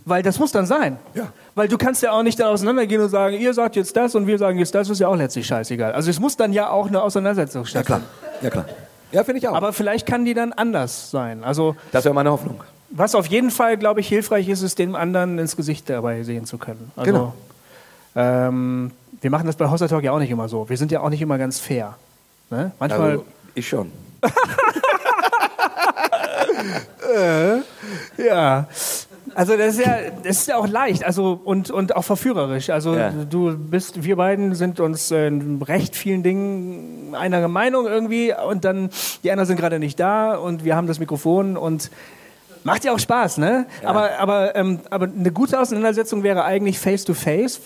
Weil das muss dann sein. Ja. Weil du kannst ja auch nicht da auseinandergehen und sagen, ihr sagt jetzt das und wir sagen jetzt das, ist ja auch letztlich scheißegal. Also es muss dann ja auch eine Auseinandersetzung stattfinden. Ja klar, ja klar. Ja, finde ich auch. Aber vielleicht kann die dann anders sein. Also, das wäre meine Hoffnung. Was auf jeden Fall, glaube ich, hilfreich ist, ist, dem anderen ins Gesicht dabei sehen zu können. Also, genau. Ähm, wir machen das bei Hossa Talk ja auch nicht immer so. Wir sind ja auch nicht immer ganz fair. Ne? Manchmal. Also, ich schon. [laughs] äh, ja. Also das ist ja, das ist ja auch leicht, also und, und auch verführerisch. Also ja. du bist, wir beiden sind uns in recht vielen Dingen einer Meinung irgendwie und dann die anderen sind gerade nicht da und wir haben das Mikrofon und macht ja auch Spaß, ne? Ja. Aber, aber, ähm, aber eine gute Auseinandersetzung wäre eigentlich face to face.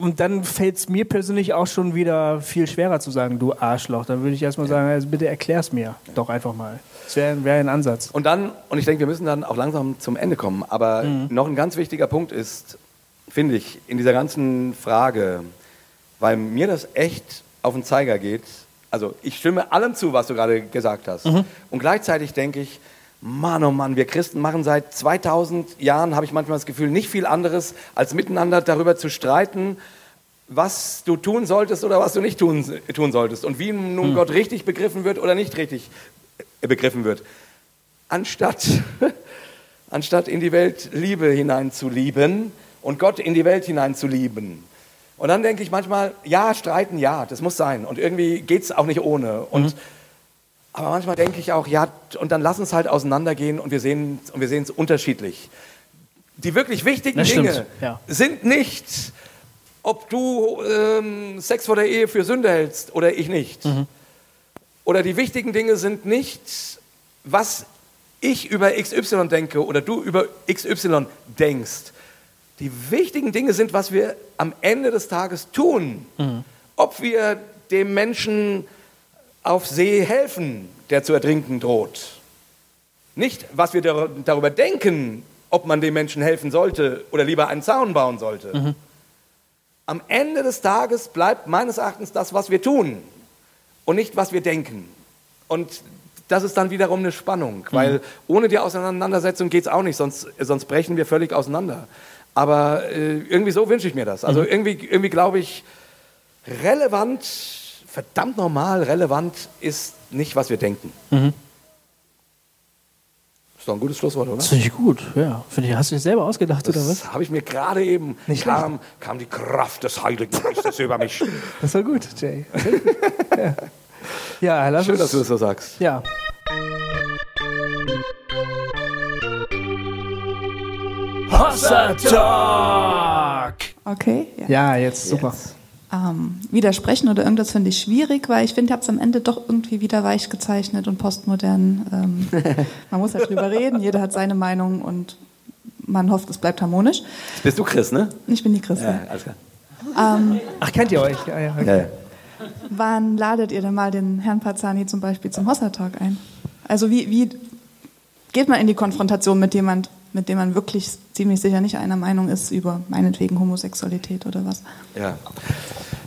Und dann fällt es mir persönlich auch schon wieder viel schwerer zu sagen, du Arschloch. Dann würde ich erstmal sagen, also bitte erklär's mir doch einfach mal. Das wäre wär ein Ansatz. Und dann, und ich denke, wir müssen dann auch langsam zum Ende kommen, aber mhm. noch ein ganz wichtiger Punkt ist, finde ich, in dieser ganzen Frage, weil mir das echt auf den Zeiger geht. Also ich stimme allem zu, was du gerade gesagt hast. Und gleichzeitig denke ich, Mann, oh Mann, wir Christen machen seit 2000 Jahren, habe ich manchmal das Gefühl, nicht viel anderes, als miteinander darüber zu streiten, was du tun solltest oder was du nicht tun, tun solltest und wie nun Gott richtig begriffen wird oder nicht richtig äh, begriffen wird. Anstatt, [laughs] anstatt in die Welt Liebe hineinzulieben und Gott in die Welt hineinzulieben. Und dann denke ich manchmal, ja, streiten, ja, das muss sein. Und irgendwie geht es auch nicht ohne. Und, Aber manchmal denke ich auch, ja, und dann lass uns halt auseinandergehen und wir sehen und wir sehen es unterschiedlich. Die wirklich wichtigen Dinge ja. sind nicht, ob du ähm, Sex vor der Ehe für Sünde hältst oder ich nicht. Oder die wichtigen Dinge sind nicht, was ich über XY denke oder du über XY denkst. Die wichtigen Dinge sind, was wir am Ende des Tages tun. Ob wir dem Menschen auf See helfen, der zu ertrinken droht. Nicht, was wir dar- darüber denken, ob man dem Menschen helfen sollte oder lieber einen Zaun bauen sollte. Am Ende des Tages bleibt meines Erachtens das, was wir tun und nicht, was wir denken. Und das ist dann wiederum eine Spannung, weil ohne die Auseinandersetzung geht es auch nicht, sonst, sonst brechen wir völlig auseinander. Aber äh, irgendwie so wünsche ich mir das. Also irgendwie, irgendwie glaube ich, relevant, verdammt normal, relevant ist nicht, was wir denken. Ist doch ein gutes Schlusswort, oder? Das finde ich gut, ja. Finde ich, hast du dir selber ausgedacht, oder was? Das habe ich mir gerade eben, Nicht kam, kam die Kraft des Heiligen Geistes über mich. [laughs] Das war gut, Jay. ja. ja, lass Schön, uns, dass du das so sagst. Ja. Hossa Talk. Okay, ja. Ja, jetzt super. Jetzt. Ähm, widersprechen oder irgendwas finde ich schwierig, weil ich finde, ich habe es am Ende doch irgendwie wieder weich gezeichnet und postmodern. Ähm, [laughs] man muss halt drüber reden, jeder hat seine Meinung und man hofft, es bleibt harmonisch. Bist du Chris, ne? Ich bin die Christin. Ja, alles klar. Ach, kennt ihr euch? Ja, ja. Ja, ja. Wann ladet ihr denn mal den Herrn Pazzani zum Beispiel zum Hossa-Talk ein? Also wie, wie geht man in die Konfrontation mit jemand, mit dem man wirklich ziemlich sicher nicht einer Meinung ist über meinetwegen Homosexualität oder was? Ja.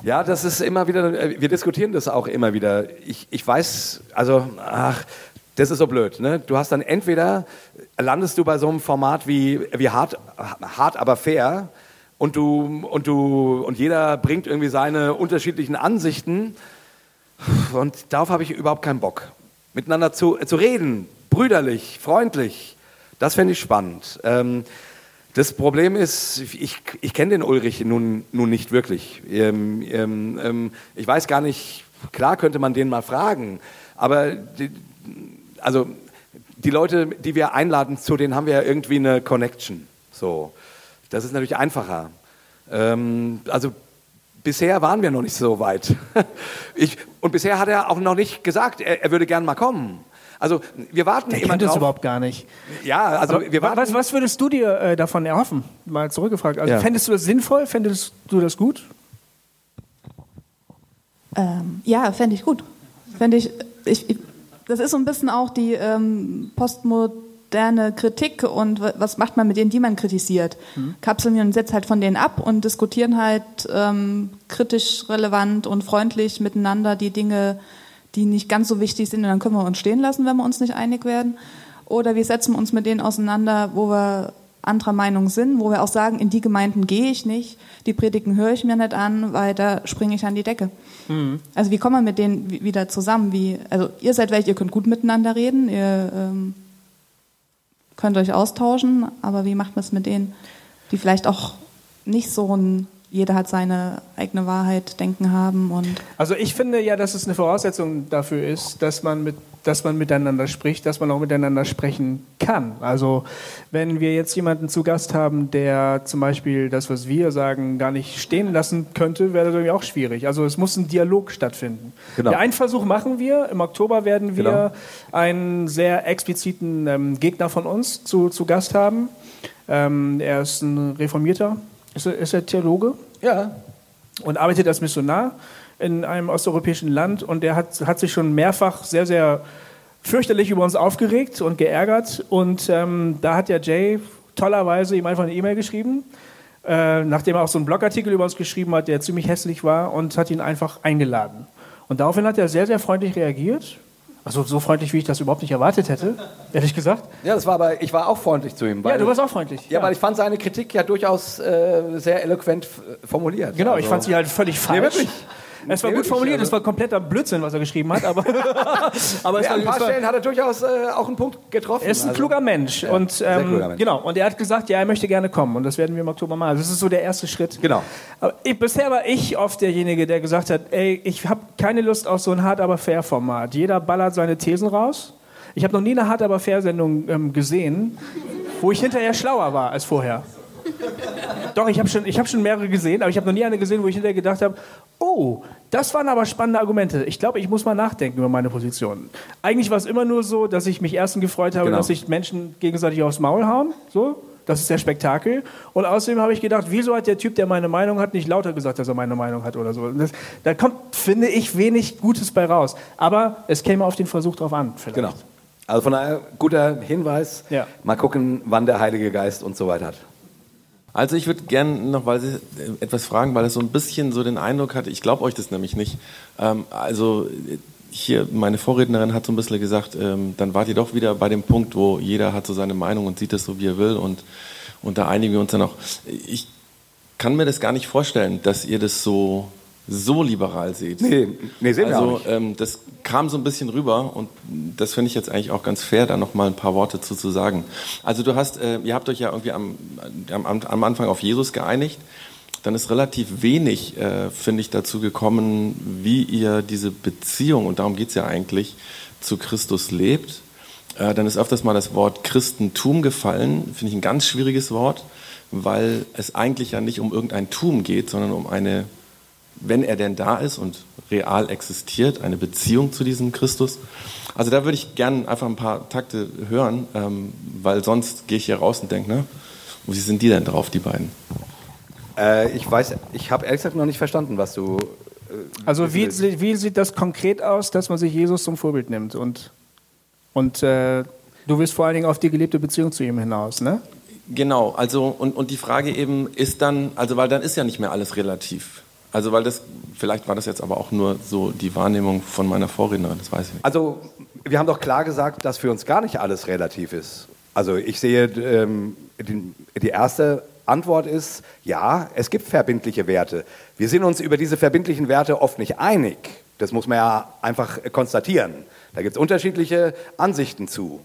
ja, das ist immer wieder, äh, wir diskutieren das auch immer wieder. Ich, ich weiß, also, ach, das ist so blöd. Ne? Du hast dann entweder, landest du bei so einem Format wie, wie hart, hart, aber fair und, du, und, du, und jeder bringt irgendwie seine unterschiedlichen Ansichten und darauf habe ich überhaupt keinen Bock. Miteinander zu, zu reden, brüderlich, freundlich, das fände ich spannend. Ähm, das Problem ist, ich, ich kenne den Ulrich nun, nun nicht wirklich. Ähm, ähm, ähm, ich weiß gar nicht, klar könnte man den mal fragen, aber die, also die Leute, die wir einladen, zu denen haben wir ja irgendwie eine Connection. So, das ist natürlich einfacher. Ähm, also bisher waren wir noch nicht so weit. [laughs] Ich, und bisher hat er auch noch nicht gesagt, er, er würde gern mal kommen. Also wir warten Der immer kennt das drauf. überhaupt gar nicht. Ja, also Aber wir warten. was, was würdest du dir äh, davon erhoffen? Mal zurückgefragt. Also Ja. fändest du das sinnvoll? Fändest du das gut? Ähm, ja, fände ich gut. Fände ich, ich, ich, das ist so ein bisschen auch die ähm, postmoderne Kritik und wa- was macht man mit denen, die man kritisiert? Kapseln wir uns jetzt halt von denen ab und diskutieren halt ähm, kritisch, relevant und freundlich miteinander die Dinge, die nicht ganz so wichtig sind und dann können wir uns stehen lassen, wenn wir uns nicht einig werden. Oder wir setzen uns mit denen auseinander, wo wir anderer Meinung sind, wo wir auch sagen, in die Gemeinden gehe ich nicht, die Predigen höre ich mir nicht an, weil da springe ich an die Decke. Also wie kommen wir mit denen wi- wieder zusammen? Wie, also ihr seid welche, ihr könnt gut miteinander reden, ihr ähm, könnt euch austauschen, aber wie macht man es mit denen, die vielleicht auch nicht so ein, jeder hat seine eigene Wahrheit, Denken haben und Also ich finde ja, dass es eine Voraussetzung dafür ist, dass man mit dass man miteinander spricht, dass man auch miteinander sprechen kann. Also wenn wir jetzt jemanden zu Gast haben, der zum Beispiel das, was wir sagen, gar nicht stehen lassen könnte, wäre das irgendwie auch schwierig. Also es muss ein Dialog stattfinden. Genau. Der einen Versuch machen wir. Im Oktober werden wir Genau. einen sehr expliziten ähm, Gegner von uns zu, zu Gast haben. Ähm, er ist ein Reformierter. Ist er, ist er Theologe? ja, und arbeitet als Missionar in einem osteuropäischen Land und der hat, hat sich schon mehrfach sehr, sehr fürchterlich über uns aufgeregt und geärgert und ähm, da hat ja Jay tollerweise ihm einfach eine E-Mail geschrieben äh, nachdem er auch so einen Blogartikel über uns geschrieben hat, der ziemlich hässlich war und hat ihn einfach eingeladen. Und daraufhin hat er sehr, sehr freundlich reagiert. Also so freundlich, wie ich das überhaupt nicht erwartet hätte, ehrlich gesagt. Ja, das war aber, ich war auch freundlich zu ihm. Ja, du warst auch freundlich. Ja, weil ich fand seine Kritik ja durchaus äh, sehr eloquent formuliert. Genau, ich Also- fand sie halt völlig falsch. wirklich. Es war gut formuliert, also- es war kompletter Blödsinn, was er geschrieben hat, aber, [laughs] aber es Ja, war, an ein paar war, Stellen hat er durchaus äh, auch einen Punkt getroffen. er ist ein Also- kluger Mensch. und, ähm, kluger Mensch. Genau, und er hat gesagt, ja, er möchte gerne kommen und das werden wir im Oktober machen. Das ist so der erste Schritt. Genau. Aber ich, bisher war ich oft derjenige, der gesagt hat, ey, ich habe keine Lust auf so ein Hard aber fair Format. Jeder ballert seine Thesen raus. Ich habe noch nie eine Hard aber fair Sendung ähm, gesehen, wo ich hinterher schlauer war als vorher. [laughs] Doch, ich habe schon, ich hab schon mehrere gesehen, aber ich habe noch nie eine gesehen, wo ich hinterher gedacht habe, oh, das waren aber spannende Argumente. Ich glaube, ich muss mal nachdenken über meine Position. Eigentlich war es immer nur so, dass ich mich erstens gefreut habe, Genau. dass sich Menschen gegenseitig aufs Maul hauen. So, das ist der Spektakel. Und außerdem habe ich gedacht, wieso hat der Typ, der meine Meinung hat, nicht lauter gesagt, dass er meine Meinung hat oder so. Das, da kommt, finde ich, wenig Gutes bei raus. Aber es käme auf den Versuch drauf an. Vielleicht. Genau. Also von daher guter Hinweis. Ja. Mal gucken, wann der Heilige Geist und so weiter hat. Also ich würde gerne noch weil Sie äh, etwas fragen, weil es so ein bisschen so den Eindruck hatte, ich glaube euch das nämlich nicht. Ähm, also äh, hier, meine Vorrednerin hat so ein bisschen gesagt, ähm, dann wart ihr doch wieder bei dem Punkt, wo jeder hat so seine Meinung und sieht das so, wie er will und, und da einigen wir uns dann auch. Ich kann mir das gar nicht vorstellen, dass ihr das so, so liberal seht. Nee, nee sehen wir auch Also ähm, das kam so ein bisschen rüber und das finde ich jetzt eigentlich auch ganz fair, da noch mal ein paar Worte zu, zu sagen. Also du hast, äh, ihr habt euch ja irgendwie am, am, am Anfang auf Jesus geeinigt. Dann ist relativ wenig, äh, finde ich, dazu gekommen, wie ihr diese Beziehung, und darum geht's ja eigentlich, zu Christus lebt. Äh, dann ist öfters mal das Wort Christentum gefallen, finde ich ein ganz schwieriges Wort, weil es eigentlich ja nicht um irgendein Tum geht, sondern um eine wenn er denn da ist und real existiert, eine Beziehung zu diesem Christus. Also da würde ich gerne einfach ein paar Takte hören, ähm, weil sonst gehe ich hier raus und denke, ne, wie sind die denn drauf, die beiden? Äh, ich weiß, ich habe ehrlich gesagt noch nicht verstanden, was du. Also wie, wie sieht das konkret aus, dass man sich Jesus zum Vorbild nimmt? Und, und äh, du willst vor allen Dingen auf die gelebte Beziehung zu ihm hinaus, ne? Genau, also und, und die Frage eben ist dann, also weil dann ist ja nicht mehr alles relativ. Also weil das, vielleicht war das jetzt aber auch nur so die Wahrnehmung von meiner Vorrednerin, das weiß ich nicht. Also, wir haben doch klar gesagt, dass für uns gar nicht alles relativ ist. Also, ich sehe, ähm, die, die erste Antwort ist, ja, es gibt verbindliche Werte. Wir sind uns über diese verbindlichen Werte oft nicht einig. Das muss man ja einfach konstatieren. Da gibt es unterschiedliche Ansichten zu.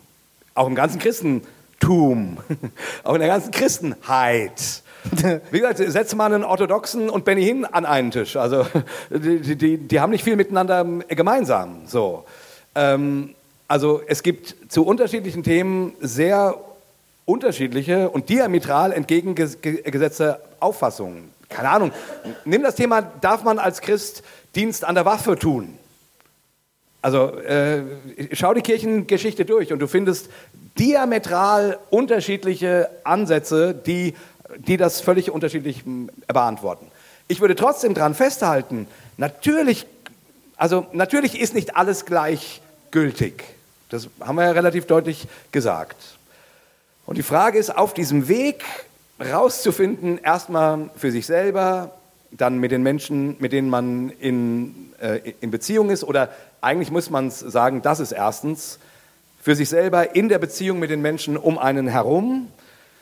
Auch im ganzen Christentum, [laughs] auch in der ganzen Christenheit. [laughs] Wie gesagt, setz mal einen Orthodoxen und Benny Hinn an einen Tisch. Also die, die, die haben nicht viel miteinander gemeinsam. So. Ähm, also es gibt zu unterschiedlichen Themen sehr unterschiedliche und diametral entgegengesetzte Auffassungen. Keine Ahnung. Nimm das Thema, darf man als Christ Dienst an der Waffe tun? Also äh, schau die Kirchengeschichte durch und du findest diametral unterschiedliche Ansätze, die, die das völlig unterschiedlich m, beantworten. Ich würde trotzdem daran festhalten, natürlich, also natürlich ist nicht alles gleichgültig. Das haben wir ja relativ deutlich gesagt. Und die Frage ist, auf diesem Weg rauszufinden, erstmal für sich selber, dann mit den Menschen, mit denen man in, äh, in Beziehung ist, oder eigentlich muss man sagen, das ist erstens, für sich selber in der Beziehung mit den Menschen um einen herum.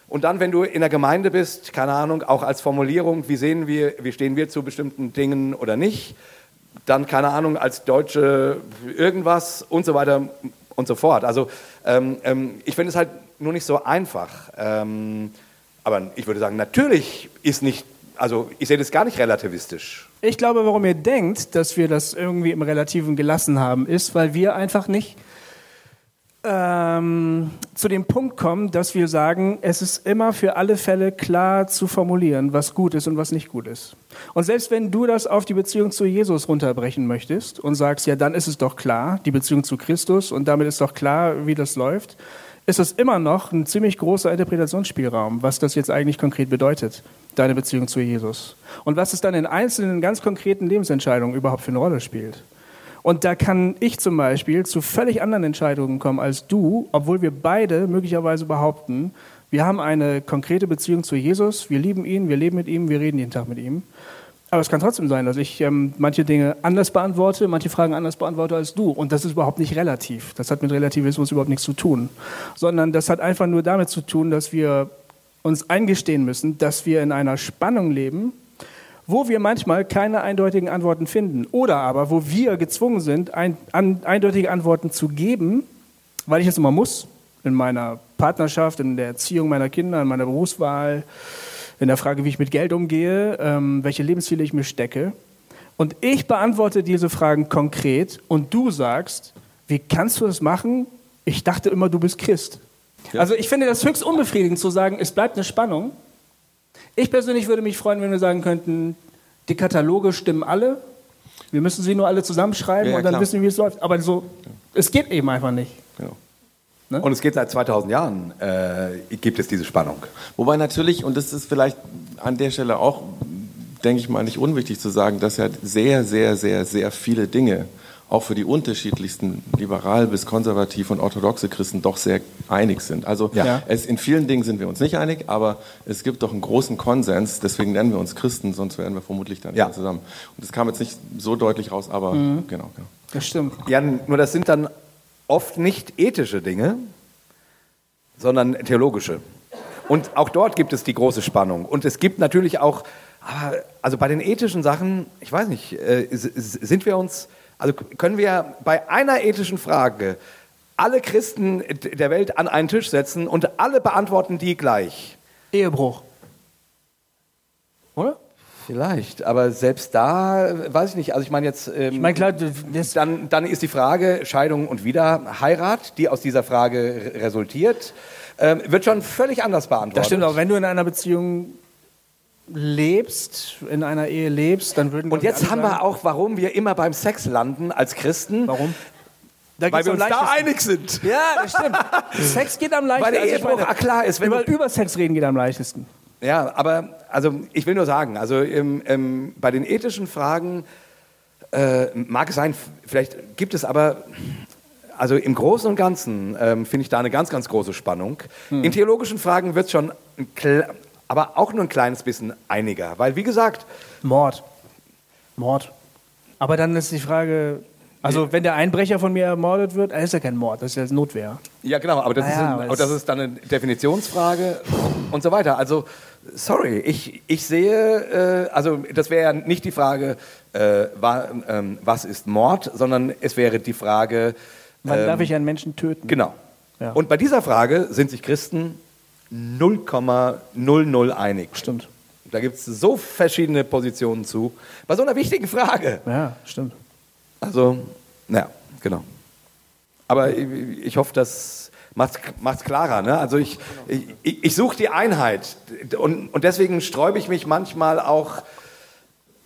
Und dann, wenn du in der Gemeinde bist, keine Ahnung, auch als Formulierung, wie sehen wir, wie stehen wir zu bestimmten Dingen oder nicht, dann, keine Ahnung, als Deutsche irgendwas und so weiter und so fort. Also ähm, ähm, ich finde es halt nur nicht so einfach. Ähm, aber ich würde sagen, natürlich ist nicht, also ich sehe das gar nicht relativistisch. Ich glaube, warum ihr denkt, dass wir das irgendwie im Relativen gelassen haben, ist, weil wir einfach nicht ähm, zu dem Punkt kommen, dass wir sagen, es ist immer für alle Fälle klar zu formulieren, was gut ist und was nicht gut ist. Und selbst wenn du das auf die Beziehung zu Jesus runterbrechen möchtest und sagst, ja, dann ist es doch klar, die Beziehung zu Christus und damit ist doch klar, wie das läuft, ist es immer noch ein ziemlich großer Interpretationsspielraum, was das jetzt eigentlich konkret bedeutet, deine Beziehung zu Jesus. Und was es dann in einzelnen ganz konkreten Lebensentscheidungen überhaupt für eine Rolle spielt. Und da kann ich zum Beispiel zu völlig anderen Entscheidungen kommen als du, obwohl wir beide möglicherweise behaupten, Wir haben eine konkrete Beziehung zu Jesus, wir lieben ihn, wir leben mit ihm, wir reden jeden Tag mit ihm. Aber es kann trotzdem sein, dass ich ähm, manche Dinge anders beantworte, manche Fragen anders beantworte als du. Und das ist überhaupt nicht relativ. Das hat mit Relativismus überhaupt nichts zu tun. Sondern das hat einfach nur damit zu tun, dass wir uns eingestehen müssen, dass wir in einer Spannung leben, wo wir manchmal keine eindeutigen Antworten finden. Oder aber, wo wir gezwungen sind, ein, an, eindeutige Antworten zu geben, weil ich es immer muss, in meiner Partnerschaft, in der Erziehung meiner Kinder, in meiner Berufswahl, in der Frage, wie ich mit Geld umgehe, ähm, welche Lebensziele ich mir stecke. Und ich beantworte diese Fragen konkret und du sagst, wie kannst du das machen? Ich dachte immer, du bist Christ. Ja. Also ich finde das höchst unbefriedigend zu sagen, es bleibt eine Spannung. Ich persönlich würde mich freuen, wenn wir sagen könnten, die Kataloge stimmen alle. Wir müssen sie nur alle zusammenschreiben ja, und dann klar. wissen wir, wie es läuft. Aber so, es geht eben einfach nicht. Genau. Ne? Und es geht seit 2000 Jahren, äh, gibt es diese Spannung. Wobei natürlich, und das ist vielleicht an der Stelle auch, denke ich mal, nicht unwichtig zu sagen, dass ja sehr, sehr, sehr, sehr viele Dinge auch für die unterschiedlichsten liberal bis konservativ und orthodoxe Christen doch sehr einig sind. Also ja. es, in vielen Dingen sind wir uns nicht einig, aber es gibt doch einen großen Konsens, deswegen nennen wir uns Christen, sonst wären wir vermutlich dann ja. zusammen. Und das kam jetzt nicht so deutlich raus, aber mhm. genau, genau. Das stimmt. Ja, nur das sind dann oft nicht ethische Dinge, sondern theologische. Und auch dort gibt es die große Spannung. Und es gibt natürlich auch, also bei den ethischen Sachen, ich weiß nicht, äh, sind wir uns, also können wir bei einer ethischen Frage alle Christen der Welt an einen Tisch setzen und alle beantworten die gleich? Ehebruch. Oder? Vielleicht, aber selbst da weiß ich nicht. Also ich meine jetzt, ähm, ich meine klar, dann, dann ist die Frage Scheidung und Wiederheirat, die aus dieser Frage resultiert, ähm, wird schon völlig anders beantwortet. Das stimmt auch. Wenn du in einer Beziehung lebst, in einer Ehe lebst, dann würden Und jetzt haben wir auch, warum wir immer beim Sex landen als Christen. Warum? Da Weil wir uns da einig sind. Ja, das stimmt. [laughs] Sex geht am leichtesten. Weil der Ehebruch, also klar ist. Wenn über, über Sex reden geht am leichtesten. Ja, aber also ich will nur sagen, also im, im, bei den ethischen Fragen äh, mag es sein, vielleicht gibt es aber, also im Großen und Ganzen ähm, finde ich da eine ganz, ganz große Spannung. Hm. In theologischen Fragen wird es schon, aber auch nur ein kleines bisschen einiger, weil wie gesagt... Mord. Mord. Aber dann ist die Frage, also wenn der Einbrecher von mir ermordet wird, ist ja kein Mord, das ist ja Notwehr. Ja genau, aber das, naja, ist, ein, aber das ist dann eine Definitionsfrage und so weiter. Also sorry, ich, ich sehe, äh, also das wäre ja nicht die Frage, äh, war, ähm, was ist Mord, sondern es wäre die Frage... Wann ähm, darf ich einen Menschen töten? Genau. Ja. Und bei dieser Frage sind sich Christen 0,00 einig. Stimmt. Da gibt es so verschiedene Positionen zu. Bei so einer wichtigen Frage. Ja, stimmt. Also, naja, genau. Aber ich, ich hoffe, das macht es klarer. Ne? Also ich, ich, ich suche die Einheit und, und deswegen sträube ich mich manchmal auch,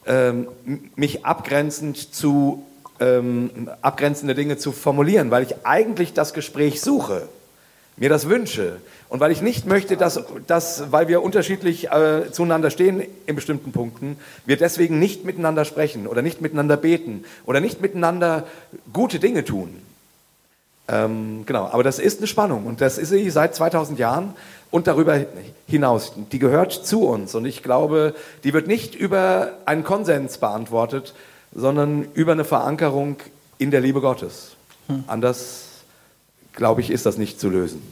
ähm, mich abgrenzend zu ähm, abgrenzende Dinge zu formulieren, weil ich eigentlich das Gespräch suche, mir das wünsche. Und weil ich nicht möchte, dass, dass weil wir unterschiedlich äh, zueinander stehen in bestimmten Punkten, wir deswegen nicht miteinander sprechen oder nicht miteinander beten oder nicht miteinander gute Dinge tun. Ähm, genau, aber das ist eine Spannung und das ist sie seit 2000 Jahren und darüber hinaus. Die gehört zu uns und ich glaube, die wird nicht über einen Konsens beantwortet, sondern über eine Verankerung in der Liebe Gottes. Hm. Anders, glaube ich, ist das nicht zu lösen.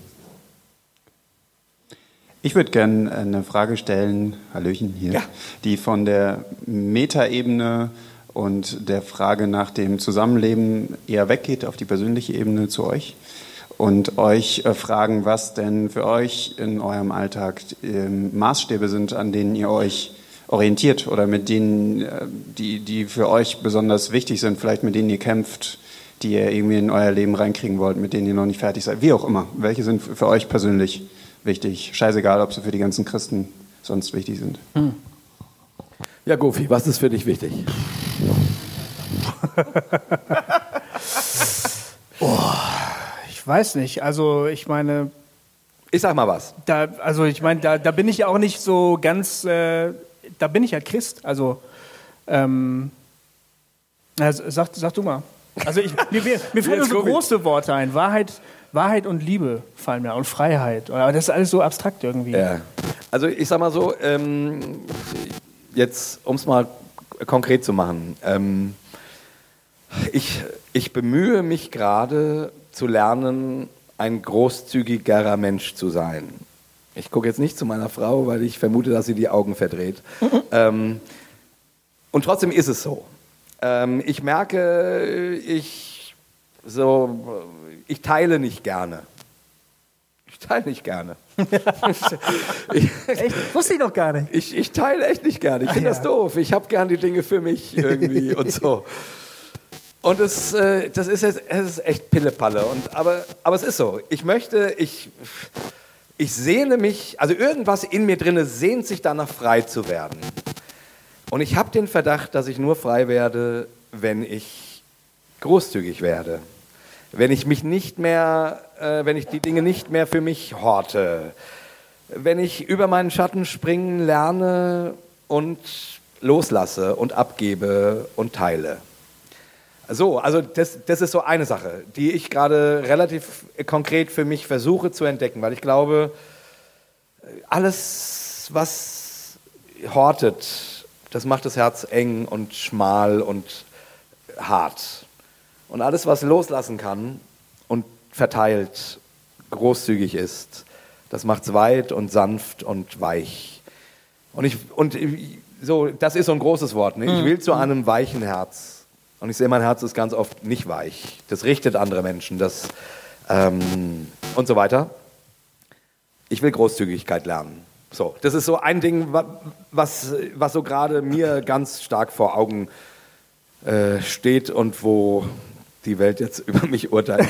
Ich würde gerne eine Frage stellen, Hallöchen hier, ja. die von der Metaebene und der Frage nach dem Zusammenleben eher weggeht auf die persönliche Ebene zu euch und euch äh, fragen, was denn für euch in eurem Alltag äh, Maßstäbe sind, an denen ihr euch orientiert oder mit denen, äh, die, die für euch besonders wichtig sind, vielleicht mit denen ihr kämpft, die ihr irgendwie in euer Leben reinkriegen wollt, mit denen ihr noch nicht fertig seid, wie auch immer. Welche sind für euch persönlich wichtig? Scheißegal, ob sie für die ganzen Christen sonst wichtig sind. Hm. Ja, Gofi, was ist für dich wichtig? [laughs] oh, ich weiß nicht. Also ich meine. Ich sag mal was. Da, also ich meine, da, da bin ich ja auch nicht so ganz. Äh, da bin ich ja Christ. Also. Ähm, also sag, sag du mal. Also ich, mir, mir, mir fallen so große Worte ein. Wahrheit, Wahrheit und Liebe fallen mir und Freiheit. Aber das ist alles so abstrakt irgendwie. Ja. Also ich sag mal so, ähm, jetzt um es mal konkret zu machen. Ähm, ich, ich bemühe mich gerade zu lernen, ein großzügigerer Mensch zu sein. Ich gucke jetzt nicht zu meiner Frau, weil ich vermute, dass sie die Augen verdreht. [laughs] ähm, und trotzdem ist es so. Ähm, ich merke, ich, so, ich teile nicht gerne. Ich teile nicht gerne. ich, [laughs] echt? Wusste ich doch gar nicht. Ich, ich teile echt nicht gerne. Ich finde ja. das doof. Ich habe gern die Dinge für mich irgendwie [laughs] und so. Und es, äh, das ist, jetzt, es ist echt Pillepalle. Und, aber, aber es ist so. Ich möchte, ich, ich sehne mich, also irgendwas in mir drinne sehnt sich danach frei zu werden. Und ich habe den Verdacht, dass ich nur frei werde, wenn ich großzügig werde. Wenn ich mich nicht mehr, äh, wenn ich die Dinge nicht mehr für mich horte. Wenn ich über meinen Schatten springen lerne und loslasse und abgebe und teile. So, also das, das ist so eine Sache, die ich gerade relativ konkret für mich versuche zu entdecken, weil ich glaube, alles, was hortet, das macht das Herz eng und schmal und hart. Und alles, was loslassen kann und verteilt, großzügig ist, das macht es weit und sanft und weich. Und, ich, und so, das ist so ein großes Wort. Ne? Ich mhm. will zu einem weichen Herz. Und ich sehe, mein Herz ist ganz oft nicht weich. Das richtet andere Menschen, das ähm, und so weiter. Ich will Großzügigkeit lernen. So, das ist so ein Ding, was, was so gerade mir ganz stark vor Augen äh, steht und wo die Welt jetzt [laughs] über mich urteilt,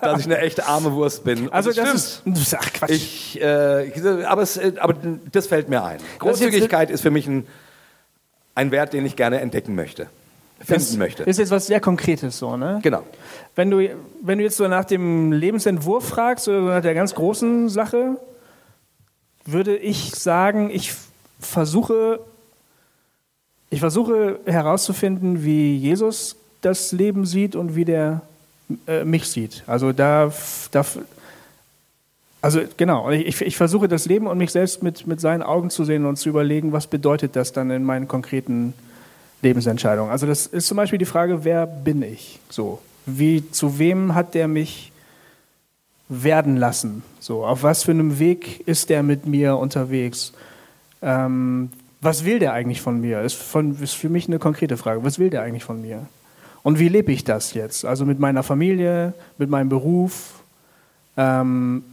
dass ich eine echte arme Wurst bin. Also das, das ist ach Quatsch. Ich, äh, aber, es, aber das fällt mir ein. Großzügigkeit ist für mich ein, ein Wert, den ich gerne entdecken möchte finden das möchte. Ist jetzt was sehr Konkretes so, ne? Genau. Wenn du, wenn du jetzt so nach dem Lebensentwurf fragst oder nach der ganz großen Sache, würde ich sagen, ich versuche, ich versuche herauszufinden, wie Jesus das Leben sieht und wie der äh, mich sieht. Also da, da also genau, ich, ich, versuche das Leben und mich selbst mit, mit seinen Augen zu sehen und zu überlegen, was bedeutet das dann in meinen konkreten Lebensentscheidung. Also das ist zum Beispiel die Frage, wer bin ich? So, wie, zu wem hat der mich werden lassen? So, auf was für einem Weg ist der mit mir unterwegs? Ähm, was will der eigentlich von mir? Ist, von, ist für mich eine konkrete Frage. Was will der eigentlich von mir? Und wie lebe ich das jetzt? Also mit meiner Familie, mit meinem Beruf. Ähm,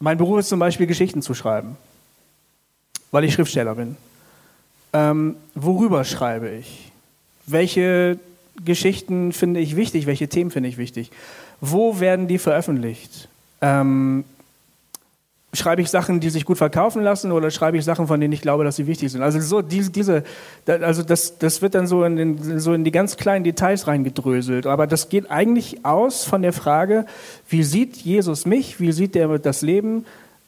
mein Beruf ist zum Beispiel Geschichten zu schreiben, weil ich Schriftsteller bin. Ähm, worüber schreibe ich? Welche Geschichten finde ich wichtig? Welche Themen finde ich wichtig? Wo werden die veröffentlicht? Ähm, schreibe ich Sachen, die sich gut verkaufen lassen oder schreibe ich Sachen, von denen ich glaube, dass sie wichtig sind? Also so diese, diese also das, das wird dann so in, den, so in die ganz kleinen Details reingedröselt. Aber das geht eigentlich aus von der Frage, wie sieht Jesus mich? Wie sieht er das Leben?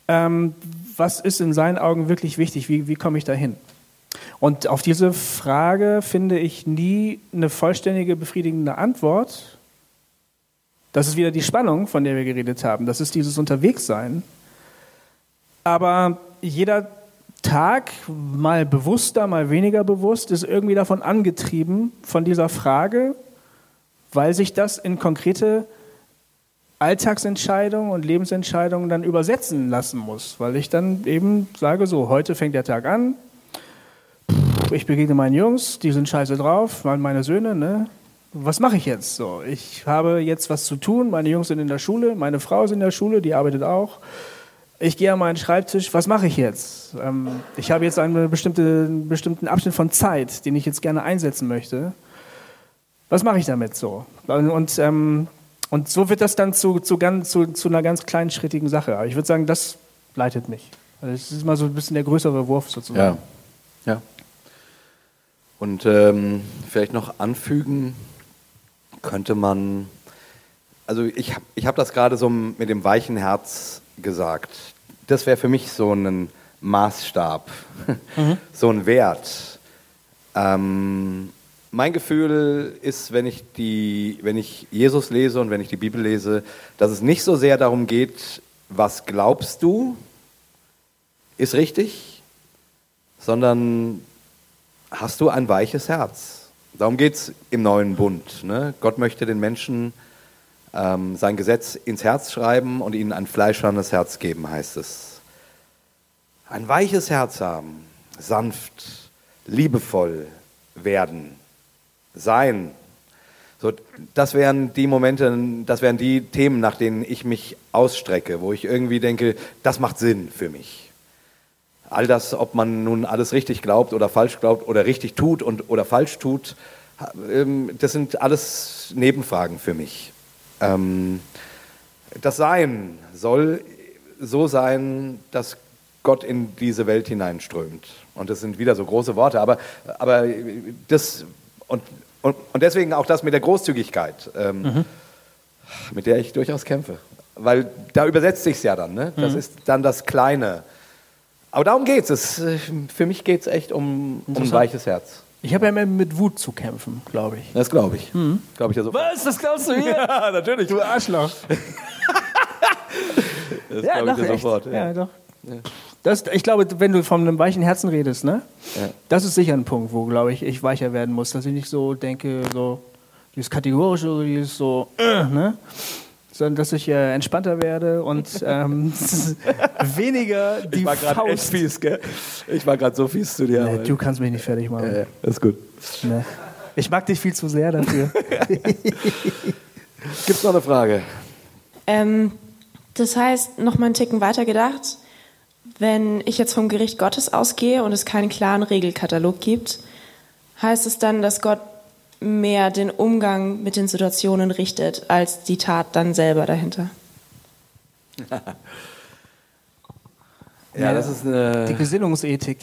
Ähm, was ist in seinen Augen wirklich wichtig? Wie, wie komme ich dahin? Und auf diese Frage finde ich nie eine vollständige, befriedigende Antwort. Das ist wieder die Spannung, von der wir geredet haben. Das ist dieses Unterwegssein. Aber jeder Tag, mal bewusster, mal weniger bewusst, ist irgendwie davon angetrieben, von dieser Frage, weil sich das in konkrete Alltagsentscheidungen und Lebensentscheidungen dann übersetzen lassen muss. Weil ich dann eben sage, so, heute fängt der Tag an, ich begegne meinen Jungs, die sind scheiße drauf, meine Söhne, ne? Was mache ich jetzt so? Ich habe jetzt was zu tun, meine Jungs sind in der Schule, meine Frau ist in der Schule, die arbeitet auch. Ich gehe an meinen Schreibtisch, was mache ich jetzt? Ähm, ich habe jetzt einen bestimmte, bestimmten Abschnitt von Zeit, den ich jetzt gerne einsetzen möchte. Was mache ich damit so? Und, ähm, und so wird das dann zu, zu, ganz, zu, zu einer ganz kleinschrittigen Sache. Aber ich würde sagen, das leitet mich. Also das ist mal so ein bisschen der größere Wurf sozusagen. Ja. ja. Und ähm, vielleicht noch anfügen könnte man, also ich, ich habe das gerade so mit dem weichen Herz gesagt. Das wäre für mich so ein Maßstab, [laughs] mhm. so ein Wert. Ähm, mein Gefühl ist, wenn ich, die, wenn ich Jesus lese und wenn ich die Bibel lese, dass es nicht so sehr darum geht, was glaubst du, ist richtig, sondern hast du ein weiches Herz. Darum geht es im neuen Bund. Ne? Gott möchte den Menschen ähm, sein Gesetz ins Herz schreiben und ihnen ein fleischernes Herz geben, heißt es. Ein weiches Herz haben, sanft, liebevoll werden, sein. So, das wären die Momente, das wären die Themen, nach denen ich mich ausstrecke, wo ich irgendwie denke, das macht Sinn für mich. All das, ob man nun alles richtig glaubt oder falsch glaubt oder richtig tut und, oder falsch tut, ähm, das sind alles Nebenfragen für mich. Ähm, das Sein soll so sein, dass Gott in diese Welt hineinströmt. Und das sind wieder so große Worte, aber, aber das, und, und, und deswegen auch das mit der Großzügigkeit, ähm, mhm. mit der ich durchaus kämpfe. Weil da übersetzt sich ja dann, ne? das mhm. ist dann das Kleine. Aber darum geht es. Für mich geht es echt um, um ein weiches Herz. Ich habe ja immer mit Wut zu kämpfen, glaube ich. Das glaube ich. Mhm. Glaube ich ja so. Was? Das glaubst du hier? [laughs] ja, natürlich. Du Arschloch. [laughs] das ja, glaube ich dir sofort. Ja, ja doch. Ja. Das, ich glaube, wenn du von einem weichen Herzen redest, ne? Ja. Das ist sicher ein Punkt, wo, glaube ich, ich weicher werden muss. Dass ich nicht so denke, so dieses kategorische oder dieses so, äh, ne? Sondern dass ich äh, entspannter werde und ähm, [laughs] weniger die ich war Faust. Echt fies, gell? Ich war gerade so fies zu dir. Nee, du kannst mich nicht fertig machen. Ja, ja, ist gut. Nee. Ich mag dich viel zu sehr dafür. [laughs] Gibt es noch eine Frage? Ähm, das heißt, noch mal einen Ticken weiter gedacht, wenn ich jetzt vom Gericht Gottes ausgehe und es keinen klaren Regelkatalog gibt, heißt es dann, dass Gott mehr den Umgang mit den Situationen richtet, als die Tat dann selber dahinter. [laughs] ja, das ist eine. Die Gesinnungsethik.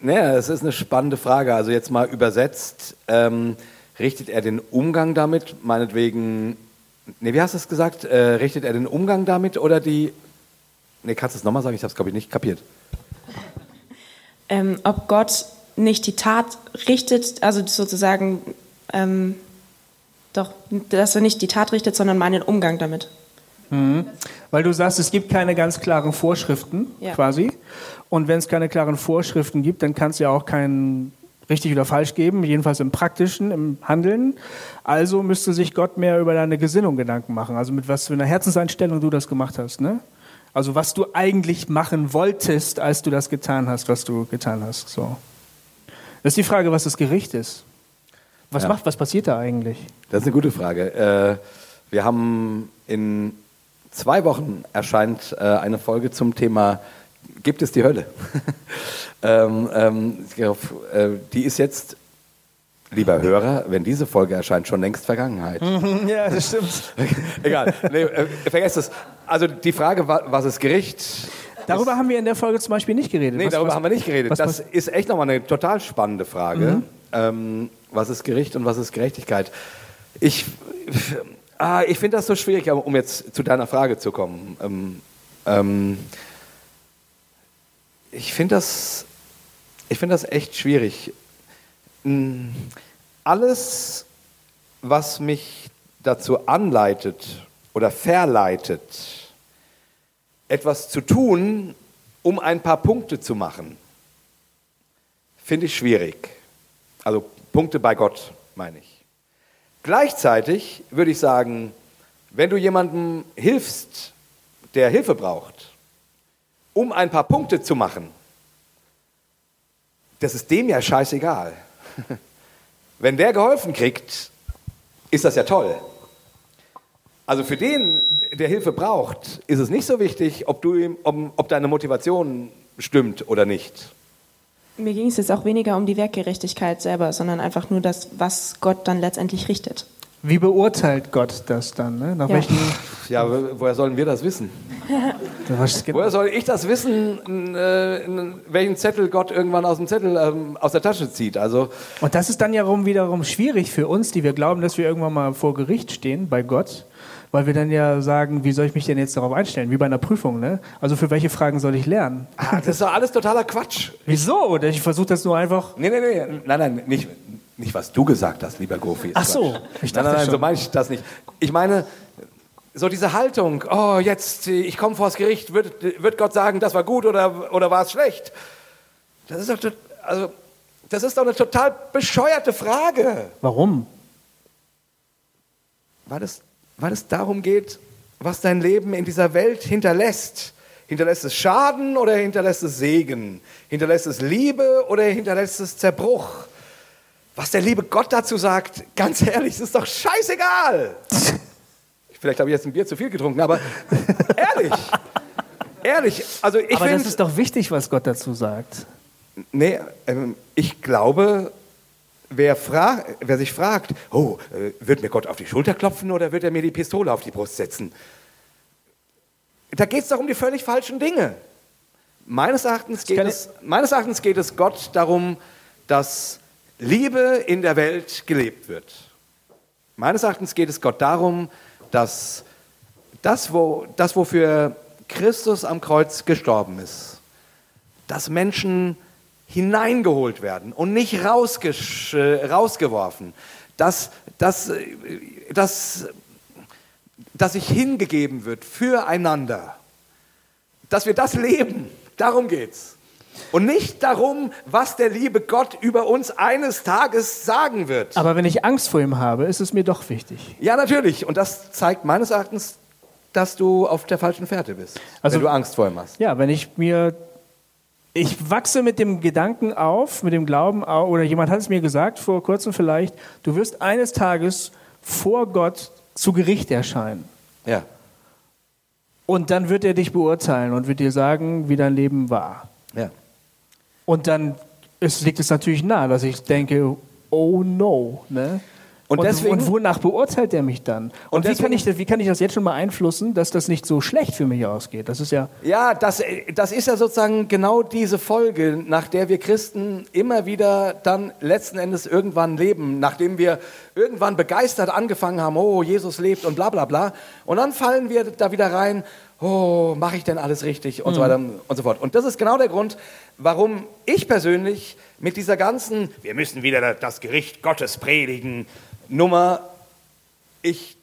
Naja, das ist eine spannende Frage. Also jetzt mal übersetzt, ähm, richtet er den Umgang damit, meinetwegen, nee, wie hast du es gesagt? Äh, richtet er den Umgang damit oder die, nee, kannst du es nochmal sagen? Ich habe es, glaube ich, nicht kapiert. Ähm, ob Gott nicht die Tat richtet, also sozusagen ähm, doch, dass er nicht die Tat richtet, sondern meinen Umgang damit. Mhm. Weil du sagst, es gibt keine ganz klaren Vorschriften ja. quasi. Und wenn es keine klaren Vorschriften gibt, dann kann es ja auch kein richtig oder falsch geben, jedenfalls im praktischen, im Handeln. Also müsste sich Gott mehr über deine Gesinnung Gedanken machen. Also mit was für einer Herzenseinstellung du das gemacht hast. Ne? Also was du eigentlich machen wolltest, als du das getan hast, was du getan hast. So. Das ist die Frage, was das Gericht ist. Was, ja. macht, was passiert da eigentlich? Das ist eine gute Frage. Äh, wir haben in zwei Wochen erscheint äh, eine Folge zum Thema Gibt es die Hölle? [laughs] ähm, ähm, äh, die ist jetzt, lieber Hörer, wenn diese Folge erscheint, schon längst Vergangenheit. [laughs] ja, das stimmt. [laughs] Egal, nee, äh, vergesst es. Also die Frage, was ist Gericht? Darüber haben wir in der Folge zum Beispiel nicht geredet. Nee, was, darüber was, haben wir nicht geredet. Das ist echt nochmal eine total spannende Frage. Mhm. Ähm, was ist Gericht und was ist Gerechtigkeit? Ich, [laughs] ah, ich finde das so schwierig, um jetzt zu deiner Frage zu kommen. Ähm, ähm, ich finde das, find das echt schwierig. Hm, alles, was mich dazu anleitet oder verleitet, etwas zu tun, um ein paar Punkte zu machen, finde ich schwierig. Also Punkte bei Gott, meine ich. Gleichzeitig würde ich sagen, wenn du jemandem hilfst, der Hilfe braucht, um ein paar Punkte zu machen, das ist dem ja scheißegal. [laughs] Wenn der geholfen kriegt, ist das ja toll. Also für den, der Hilfe braucht, ist es nicht so wichtig, ob, du ihm, ob, ob deine Motivation stimmt oder nicht. Mir ging es jetzt auch weniger um die Werkgerechtigkeit selber, sondern einfach nur das, was Gott dann letztendlich richtet. Wie beurteilt Gott das dann? Ne? Nach ja. welchen ja, woher sollen wir das wissen? woher soll ich das wissen, äh, welchen Zettel Gott irgendwann aus dem Zettel ähm, aus der Tasche zieht? Also Und das ist dann ja wiederum schwierig für uns, die wir glauben, dass wir irgendwann mal vor Gericht stehen bei Gott weil wir dann ja sagen, wie soll ich mich denn jetzt darauf einstellen? Wie bei einer Prüfung, ne? Also für welche Fragen soll ich lernen? Ah, das ist doch alles totaler Quatsch. Wieso? Ich versuche das nur einfach. Nee, nee, nee, nein, nein, nicht, Nicht, was du gesagt hast, lieber Gofi. Ach so, ich nein, dachte nein, nein, schon. so meine ich das nicht. Ich meine, so diese Haltung, oh, jetzt, ich komme vors Gericht, wird, wird Gott sagen, das war gut oder, oder war es schlecht? Das ist, doch, also, das ist doch eine total bescheuerte Frage. Warum? Weil es, weil es darum geht, was dein Leben in dieser Welt hinterlässt. Hinterlässt es Schaden oder hinterlässt es Segen? Hinterlässt es Liebe oder hinterlässt es Zerbruch? Was der liebe Gott dazu sagt, ganz ehrlich, es ist doch scheißegal. Vielleicht habe ich jetzt ein Bier zu viel getrunken, aber [laughs] ehrlich, ehrlich, also ich Aber das finde, ist doch wichtig, was Gott dazu sagt. nee, ähm, ich glaube, wer, wer sich fragt, oh, äh, wird mir Gott auf die Schulter klopfen oder wird er mir die Pistole auf die Brust setzen? Da geht es doch um die völlig falschen Dinge. Meines Erachtens, geht es, meines Erachtens geht es Gott darum, dass Liebe in der Welt gelebt wird. Meines Erachtens geht es Gott darum, dass das, wo, das wofür Christus am Kreuz gestorben ist, dass Menschen hineingeholt werden und nicht äh, rausgeworfen, dass, dass, äh, dass, dass sich hingegeben wird füreinander, dass wir das leben, darum geht's. Und nicht darum, was der liebe Gott über uns eines Tages sagen wird. Aber wenn ich Angst vor ihm habe, ist es mir doch wichtig. Ja, natürlich. Und das zeigt meines Erachtens, dass du auf der falschen Fährte bist, Also- wenn du Angst vor ihm hast. Ja, wenn ich mir. Ich wachse mit dem Gedanken auf, mit dem Glauben auf, oder jemand hat es mir gesagt, vor kurzem vielleicht, du wirst eines Tages vor Gott zu Gericht erscheinen. Ja. Und dann wird er dich beurteilen und wird dir sagen, wie dein Leben war. ja. Und dann es liegt es natürlich nahe, dass ich denke, oh no. Ne? Und deswegen- und wonach beurteilt er mich dann? Und, Und wie, kann deswegen- ich, das- wie kann ich das jetzt schon mal einflussen, dass das nicht so schlecht für mich ausgeht? Das ist ja. Ja, das, das ist ja sozusagen genau diese Folge, nach der wir Christen immer wieder dann letzten Endes irgendwann leben, nachdem wir irgendwann begeistert angefangen haben, oh, Jesus lebt und bla bla bla. Und dann fallen wir da wieder rein, oh, mache ich denn alles richtig und so weiter und so fort. Und das ist genau der Grund, warum ich persönlich mit dieser ganzen, wir müssen wieder das Gericht Gottes predigen, Nummer, ich,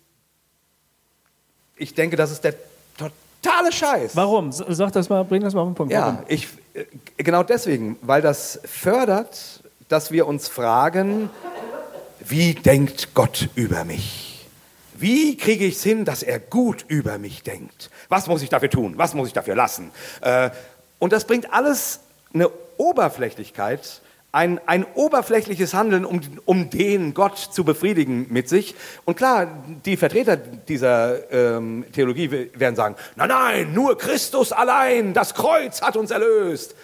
ich denke, das ist der totale Scheiß. Warum? Sag das mal, bring das mal auf den Punkt. Ja, Warum? ich, äh, genau deswegen, weil das fördert, dass wir uns fragen, wie denkt Gott über mich? Wie kriege ich es hin, dass er gut über mich denkt? Was muss ich dafür tun? Was muss ich dafür lassen? Äh, und das bringt alles eine Oberflächlichkeit, ein, ein oberflächliches Handeln, um, um den Gott zu befriedigen mit sich. Und klar, die Vertreter dieser ähm, Theologie werden sagen, nein, nein, nur Christus allein, das Kreuz hat uns erlöst.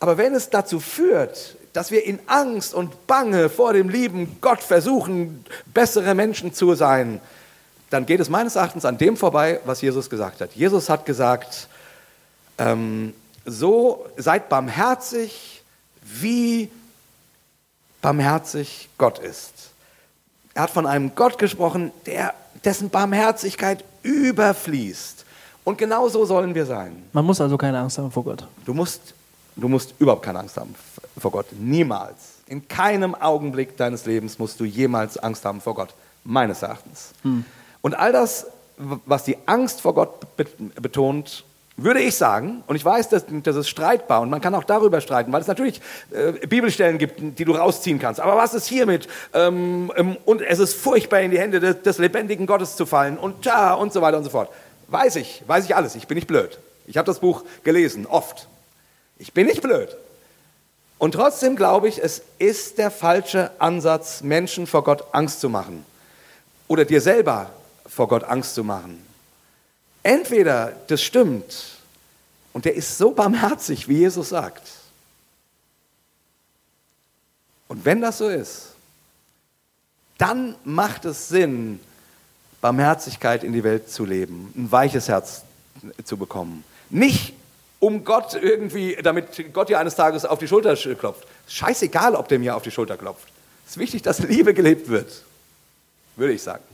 Aber wenn es dazu führt, dass wir in Angst und Bange vor dem lieben Gott versuchen, bessere Menschen zu sein, dann geht es meines Erachtens an dem vorbei, was Jesus gesagt hat. Jesus hat gesagt, ähm, so seid barmherzig, wie barmherzig Gott ist. Er hat von einem Gott gesprochen, der, dessen Barmherzigkeit überfließt. Und genau so sollen wir sein. Man muss also keine Angst haben vor Gott. Du musst, du musst überhaupt keine Angst haben vor Gott. Niemals. In keinem Augenblick deines Lebens musst du jemals Angst haben vor Gott. Meines Erachtens. Und all das, was die Angst vor Gott be- betont, würde ich sagen, und ich weiß, das, das ist streitbar und man kann auch darüber streiten, weil es natürlich äh, Bibelstellen gibt, die du rausziehen kannst. Aber was ist hiermit? Ähm, ähm, und es ist furchtbar, in die Hände des, des lebendigen Gottes zu fallen und ja und so weiter und so fort. Weiß ich, weiß ich alles. Ich bin nicht blöd. Ich habe das Buch gelesen, oft. Ich bin nicht blöd. Und trotzdem glaube ich, es ist der falsche Ansatz, Menschen vor Gott Angst zu machen. Oder dir selber vor Gott Angst zu machen. Entweder das stimmt und der ist so barmherzig, wie Jesus sagt. Und wenn das so ist, dann macht es Sinn, Barmherzigkeit in die Welt zu leben, ein weiches Herz zu bekommen. Nicht um Gott irgendwie, damit Gott dir eines Tages auf die Schulter klopft. Scheißegal, ob der mir auf die Schulter klopft. Es ist wichtig, dass Liebe gelebt wird, würde ich sagen.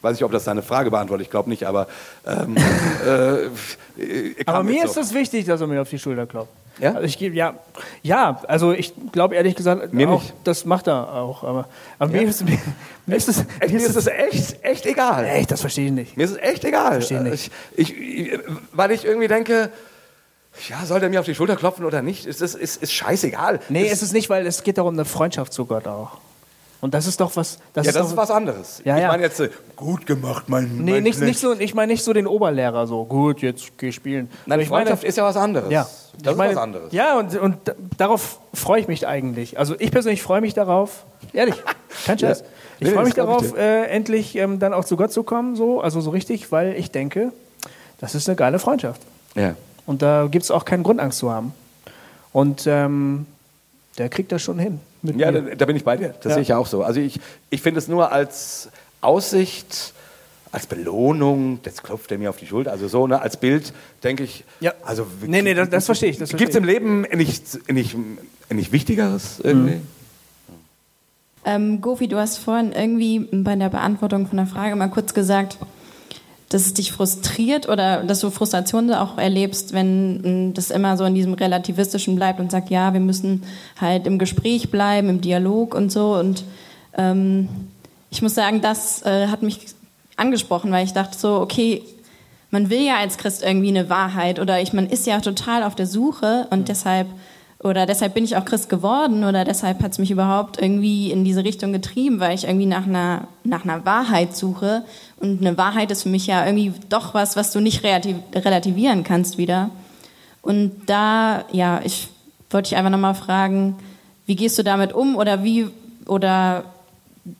Weiß nicht, ob das deine Frage beantwortet, ich glaube nicht, aber. Ähm, [laughs] äh, Aber kam mir jetzt ist so. es wichtig, dass er mir auf die Schulter klopft. Ja? Also ich, ja, ja, also ich glaube ehrlich gesagt, Mir auch, nicht. das macht er auch. Aber, aber Ja. mir, ist, mir, mir ist es, Echt, mir ist es echt, echt egal. echt, das verstehe ich nicht. Mir ist es echt egal. Verstehe nicht. Ich, ich, weil ich irgendwie denke, ja, soll der mir auf die Schulter klopfen oder nicht? Ist, ist, ist, ist scheißegal. Nee, ist, es ist nicht, weil es geht darum, eine Freundschaft zu Gott auch. Und das ist doch was. Das ja, ist das doch, ist was anderes. Ja, ich ja. meine jetzt, äh, gut gemacht, mein Nee, mein nicht, nicht so, ich meine nicht so den Oberlehrer so, gut, jetzt geh spielen. Nein, ich meine, Freundschaft ist ja was anderes. ja, Das ich ist meine, was anderes. Ja, und, und darauf freue ich mich eigentlich. Also ich persönlich freue mich darauf, ehrlich, [laughs] kein Scherz. Ja. Ich Nee, freue mich darauf, äh, endlich ähm, dann auch zu Gott zu kommen, so, also so richtig, weil ich denke, das ist eine geile Freundschaft. Ja. Und da gibt es auch keinen Grund, Angst zu haben. Und ähm, der kriegt das schon hin. Mit Ja, da, da bin ich bei dir. Das Ja. sehe ich ja auch so. Also ich, ich finde es nur als Aussicht, als Belohnung, jetzt klopft er mir auf die Schulter, also so, ne, als Bild, denke ich, Ja. also Nee, nee, das- das verstehe ich, Gibt es im Leben nicht, nicht, nicht Wichtigeres irgendwie? Mhm. Ähm, Gofi, du hast vorhin irgendwie bei der Beantwortung von der Frage mal kurz gesagt, dass es dich frustriert oder dass du Frustration auch erlebst, wenn mh, das immer so in diesem Relativistischen bleibt und sagt, ja, wir müssen halt im Gespräch bleiben, im Dialog und so. Und ähm, ich muss sagen, das äh, hat mich angesprochen, weil ich dachte so, okay, man will ja als Christ irgendwie eine Wahrheit oder ich, man ist ja total auf der Suche und deshalb oder deshalb bin ich auch Christ geworden oder deshalb hat es mich überhaupt irgendwie in diese Richtung getrieben, weil ich irgendwie nach einer, nach einer Wahrheit suche und eine Wahrheit ist für mich ja irgendwie doch was, was du nicht relativ, relativieren kannst wieder. Und da, ja, ich wollte dich einfach nochmal fragen, wie gehst du damit um oder wie, oder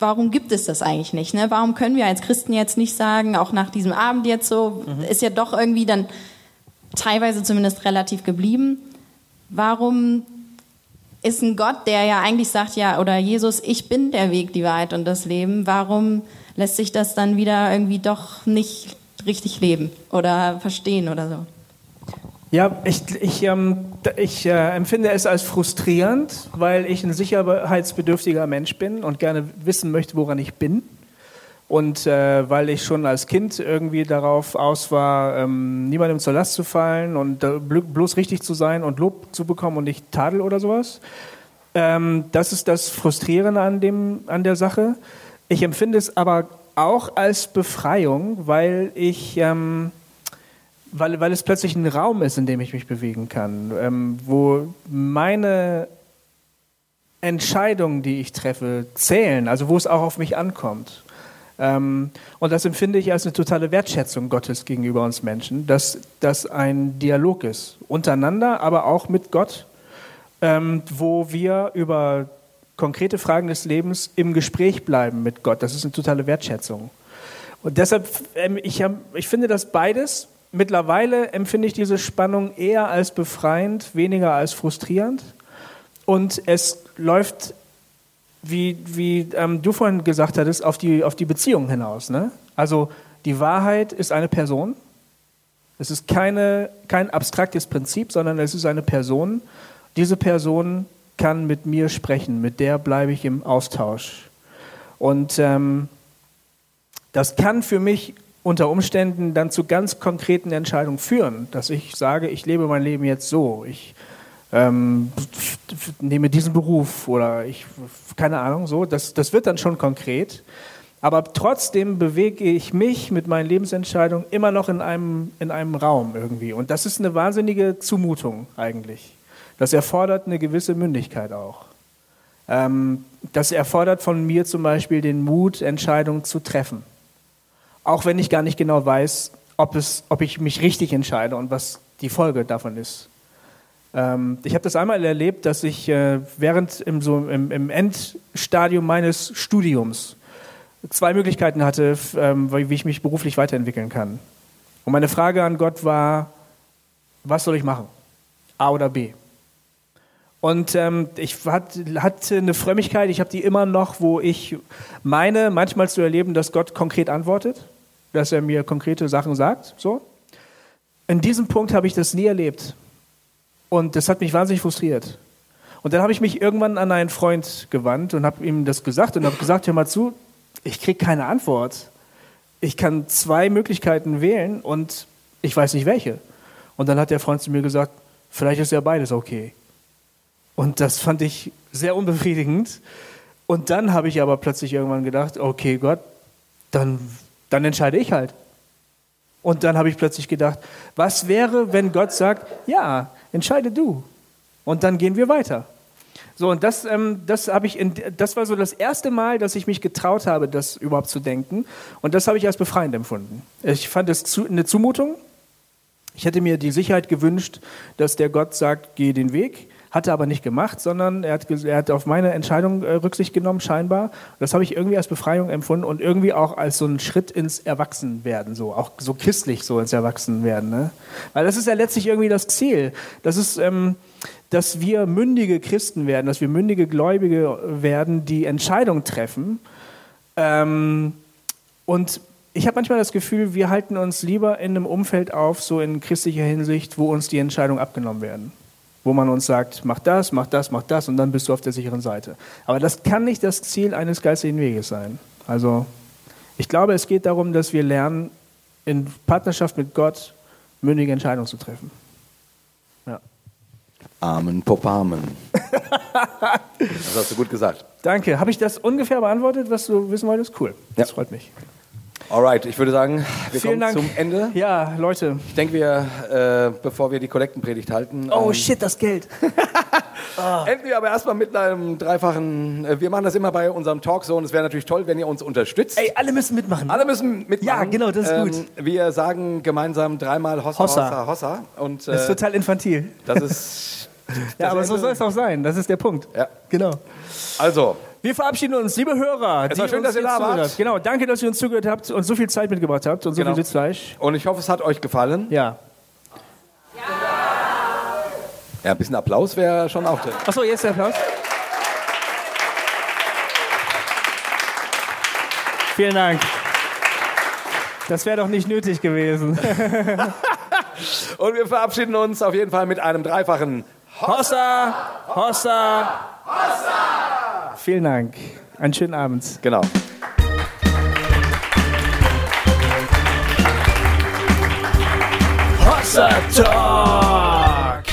warum gibt es das eigentlich nicht? Ne? Warum können wir als Christen jetzt nicht sagen, auch nach diesem Abend jetzt so, ist ja doch irgendwie dann teilweise zumindest relativ geblieben. Warum ist ein Gott, der ja eigentlich sagt, ja, oder Jesus, ich bin der Weg, die Wahrheit und das Leben, warum lässt sich das dann wieder irgendwie doch nicht richtig leben oder verstehen oder so? Ja, ich, ich, ähm, ich äh, empfinde es als frustrierend, weil ich ein sicherheitsbedürftiger Mensch bin und gerne wissen möchte, woran ich bin. Und äh, weil ich schon als Kind irgendwie darauf aus war, ähm, niemandem zur Last zu fallen und blo- bloß richtig zu sein und Lob zu bekommen und nicht Tadel oder sowas. Ähm, das ist das Frustrierende an, dem, an der Sache. Ich empfinde es aber auch als Befreiung, weil ich... Ähm, weil, weil es plötzlich ein Raum ist, in dem ich mich bewegen kann, ähm, wo meine Entscheidungen, die ich treffe, zählen, also wo es auch auf mich ankommt. Ähm, und das empfinde ich als eine totale Wertschätzung Gottes gegenüber uns Menschen, dass das ein Dialog ist, untereinander, aber auch mit Gott, ähm, wo wir über konkrete Fragen des Lebens im Gespräch bleiben mit Gott. Das ist eine totale Wertschätzung. Und deshalb, ähm, ich, ich finde das beides. Mittlerweile empfinde ich diese Spannung eher als befreiend, weniger als frustrierend. Und es läuft, wie, wie ähm, du vorhin gesagt hattest, auf die, auf die Beziehung hinaus. Ne? Also die Wahrheit ist eine Person. Es ist keine, kein abstraktes Prinzip, sondern es ist eine Person. Diese Person kann mit mir sprechen, mit der bleibe ich im Austausch. Und ähm, das kann für mich unter Umständen dann zu ganz konkreten Entscheidungen führen, dass ich sage, ich lebe mein Leben jetzt so, ich ähm, nehme diesen Beruf oder ich, keine Ahnung, so, das, das wird dann schon konkret. Aber trotzdem bewege ich mich mit meinen Lebensentscheidungen immer noch in einem, in einem Raum irgendwie. Und das ist eine wahnsinnige Zumutung eigentlich. Das erfordert eine gewisse Mündigkeit auch. Ähm, das erfordert von mir zum Beispiel den Mut, Entscheidungen zu treffen. Auch wenn ich gar nicht genau weiß, ob, es, ob ich mich richtig entscheide und was die Folge davon ist. Ähm, ich habe das einmal erlebt, dass ich äh, während im, so, im, im Endstadium meines Studiums zwei Möglichkeiten hatte, ähm, wie ich mich beruflich weiterentwickeln kann. Und meine Frage an Gott war, was soll ich machen? A oder B? Und ähm, ich hat, hatte eine Frömmigkeit, ich habe die immer noch, wo ich meine, manchmal zu erleben, dass Gott konkret antwortet, dass er mir konkrete Sachen sagt. So. In diesem Punkt habe ich das nie erlebt. Und das hat mich wahnsinnig frustriert. Und dann habe ich mich irgendwann an einen Freund gewandt und habe ihm das gesagt und habe gesagt, hör mal zu, ich kriege keine Antwort. Ich kann zwei Möglichkeiten wählen und ich weiß nicht welche. Und dann hat der Freund zu mir gesagt, Vielleicht ist ja beides okay. Und das fand ich sehr unbefriedigend. Und dann habe ich aber plötzlich irgendwann gedacht, okay Gott, dann, dann entscheide ich halt. Und dann habe ich plötzlich gedacht, was wäre, wenn Gott sagt, ja, entscheide du. Und dann gehen wir weiter. So, und das, ähm, das, ich in, das war so das erste Mal, dass ich mich getraut habe, das überhaupt zu denken. Und das habe ich als befreiend empfunden. Ich fand es zu, eine Zumutung. Ich hätte mir die Sicherheit gewünscht, dass der Gott sagt, geh den Weg. Hat er aber nicht gemacht, sondern er hat, er hat auf meine Entscheidung äh, Rücksicht genommen, scheinbar. Das habe ich irgendwie als Befreiung empfunden und irgendwie auch als so einen Schritt ins Erwachsenwerden, so auch so christlich so ins Erwachsenwerden. Ne? Weil das ist ja letztlich irgendwie das Ziel. Das ist, ähm, dass wir mündige Christen werden, dass wir mündige Gläubige werden, die Entscheidungen treffen. Ähm, und ich habe manchmal das Gefühl, wir halten uns lieber in einem Umfeld auf, so in christlicher Hinsicht, wo uns die Entscheidungen abgenommen werden wo man uns sagt, mach das, mach das, mach das und dann bist du auf der sicheren Seite. Aber das kann nicht das Ziel eines geistigen Weges sein. Also ich glaube, es geht darum, dass wir lernen, in Partnerschaft mit Gott mündige Entscheidungen zu treffen. Ja. Amen, Popamen. [laughs] das hast du gut gesagt. Danke. Habe ich das ungefähr beantwortet, was du wissen wolltest? Cool. Das ja. freut mich. Alright, ich würde sagen, wir Vielen kommen Dank. zum Ende. Ja, Leute. Ich denke, wir, äh, bevor wir die Kollektenpredigt halten. Oh ähm, shit, das Geld. oh. [laughs] Enden wir aber erstmal mit einem dreifachen. Äh, wir machen das immer bei unserem Talk so und es wäre natürlich toll, wenn ihr uns unterstützt. Ey, alle müssen mitmachen. Alle müssen mitmachen. Ja, genau, das ist ähm, gut. Wir sagen gemeinsam dreimal Hossa, Hossa, Hossa. Hossa und, äh, das ist total infantil. Das ist. [laughs] ja, aber so soll es auch sein. Das ist der Punkt. Ja. Genau. Also, wir verabschieden uns, liebe Hörer. Es war schön, dass ihr da wart. Genau, danke, dass ihr uns zugehört habt und so viel Zeit mitgebracht habt und so genau. viel Sitzfleisch. Und ich hoffe, es hat euch gefallen. Ja. Ja, ein bisschen Applaus wäre schon auch drin. Achso, jetzt der Applaus. Vielen Dank. Das wäre doch nicht nötig gewesen. [laughs] und wir verabschieden uns auf jeden Fall mit einem dreifachen Hossa, Hossa, Hossa. Vielen Dank. Einen schönen Abend. Genau. Hossa Talk.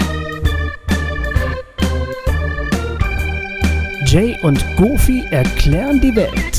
Jay und Goofy erklären die Welt.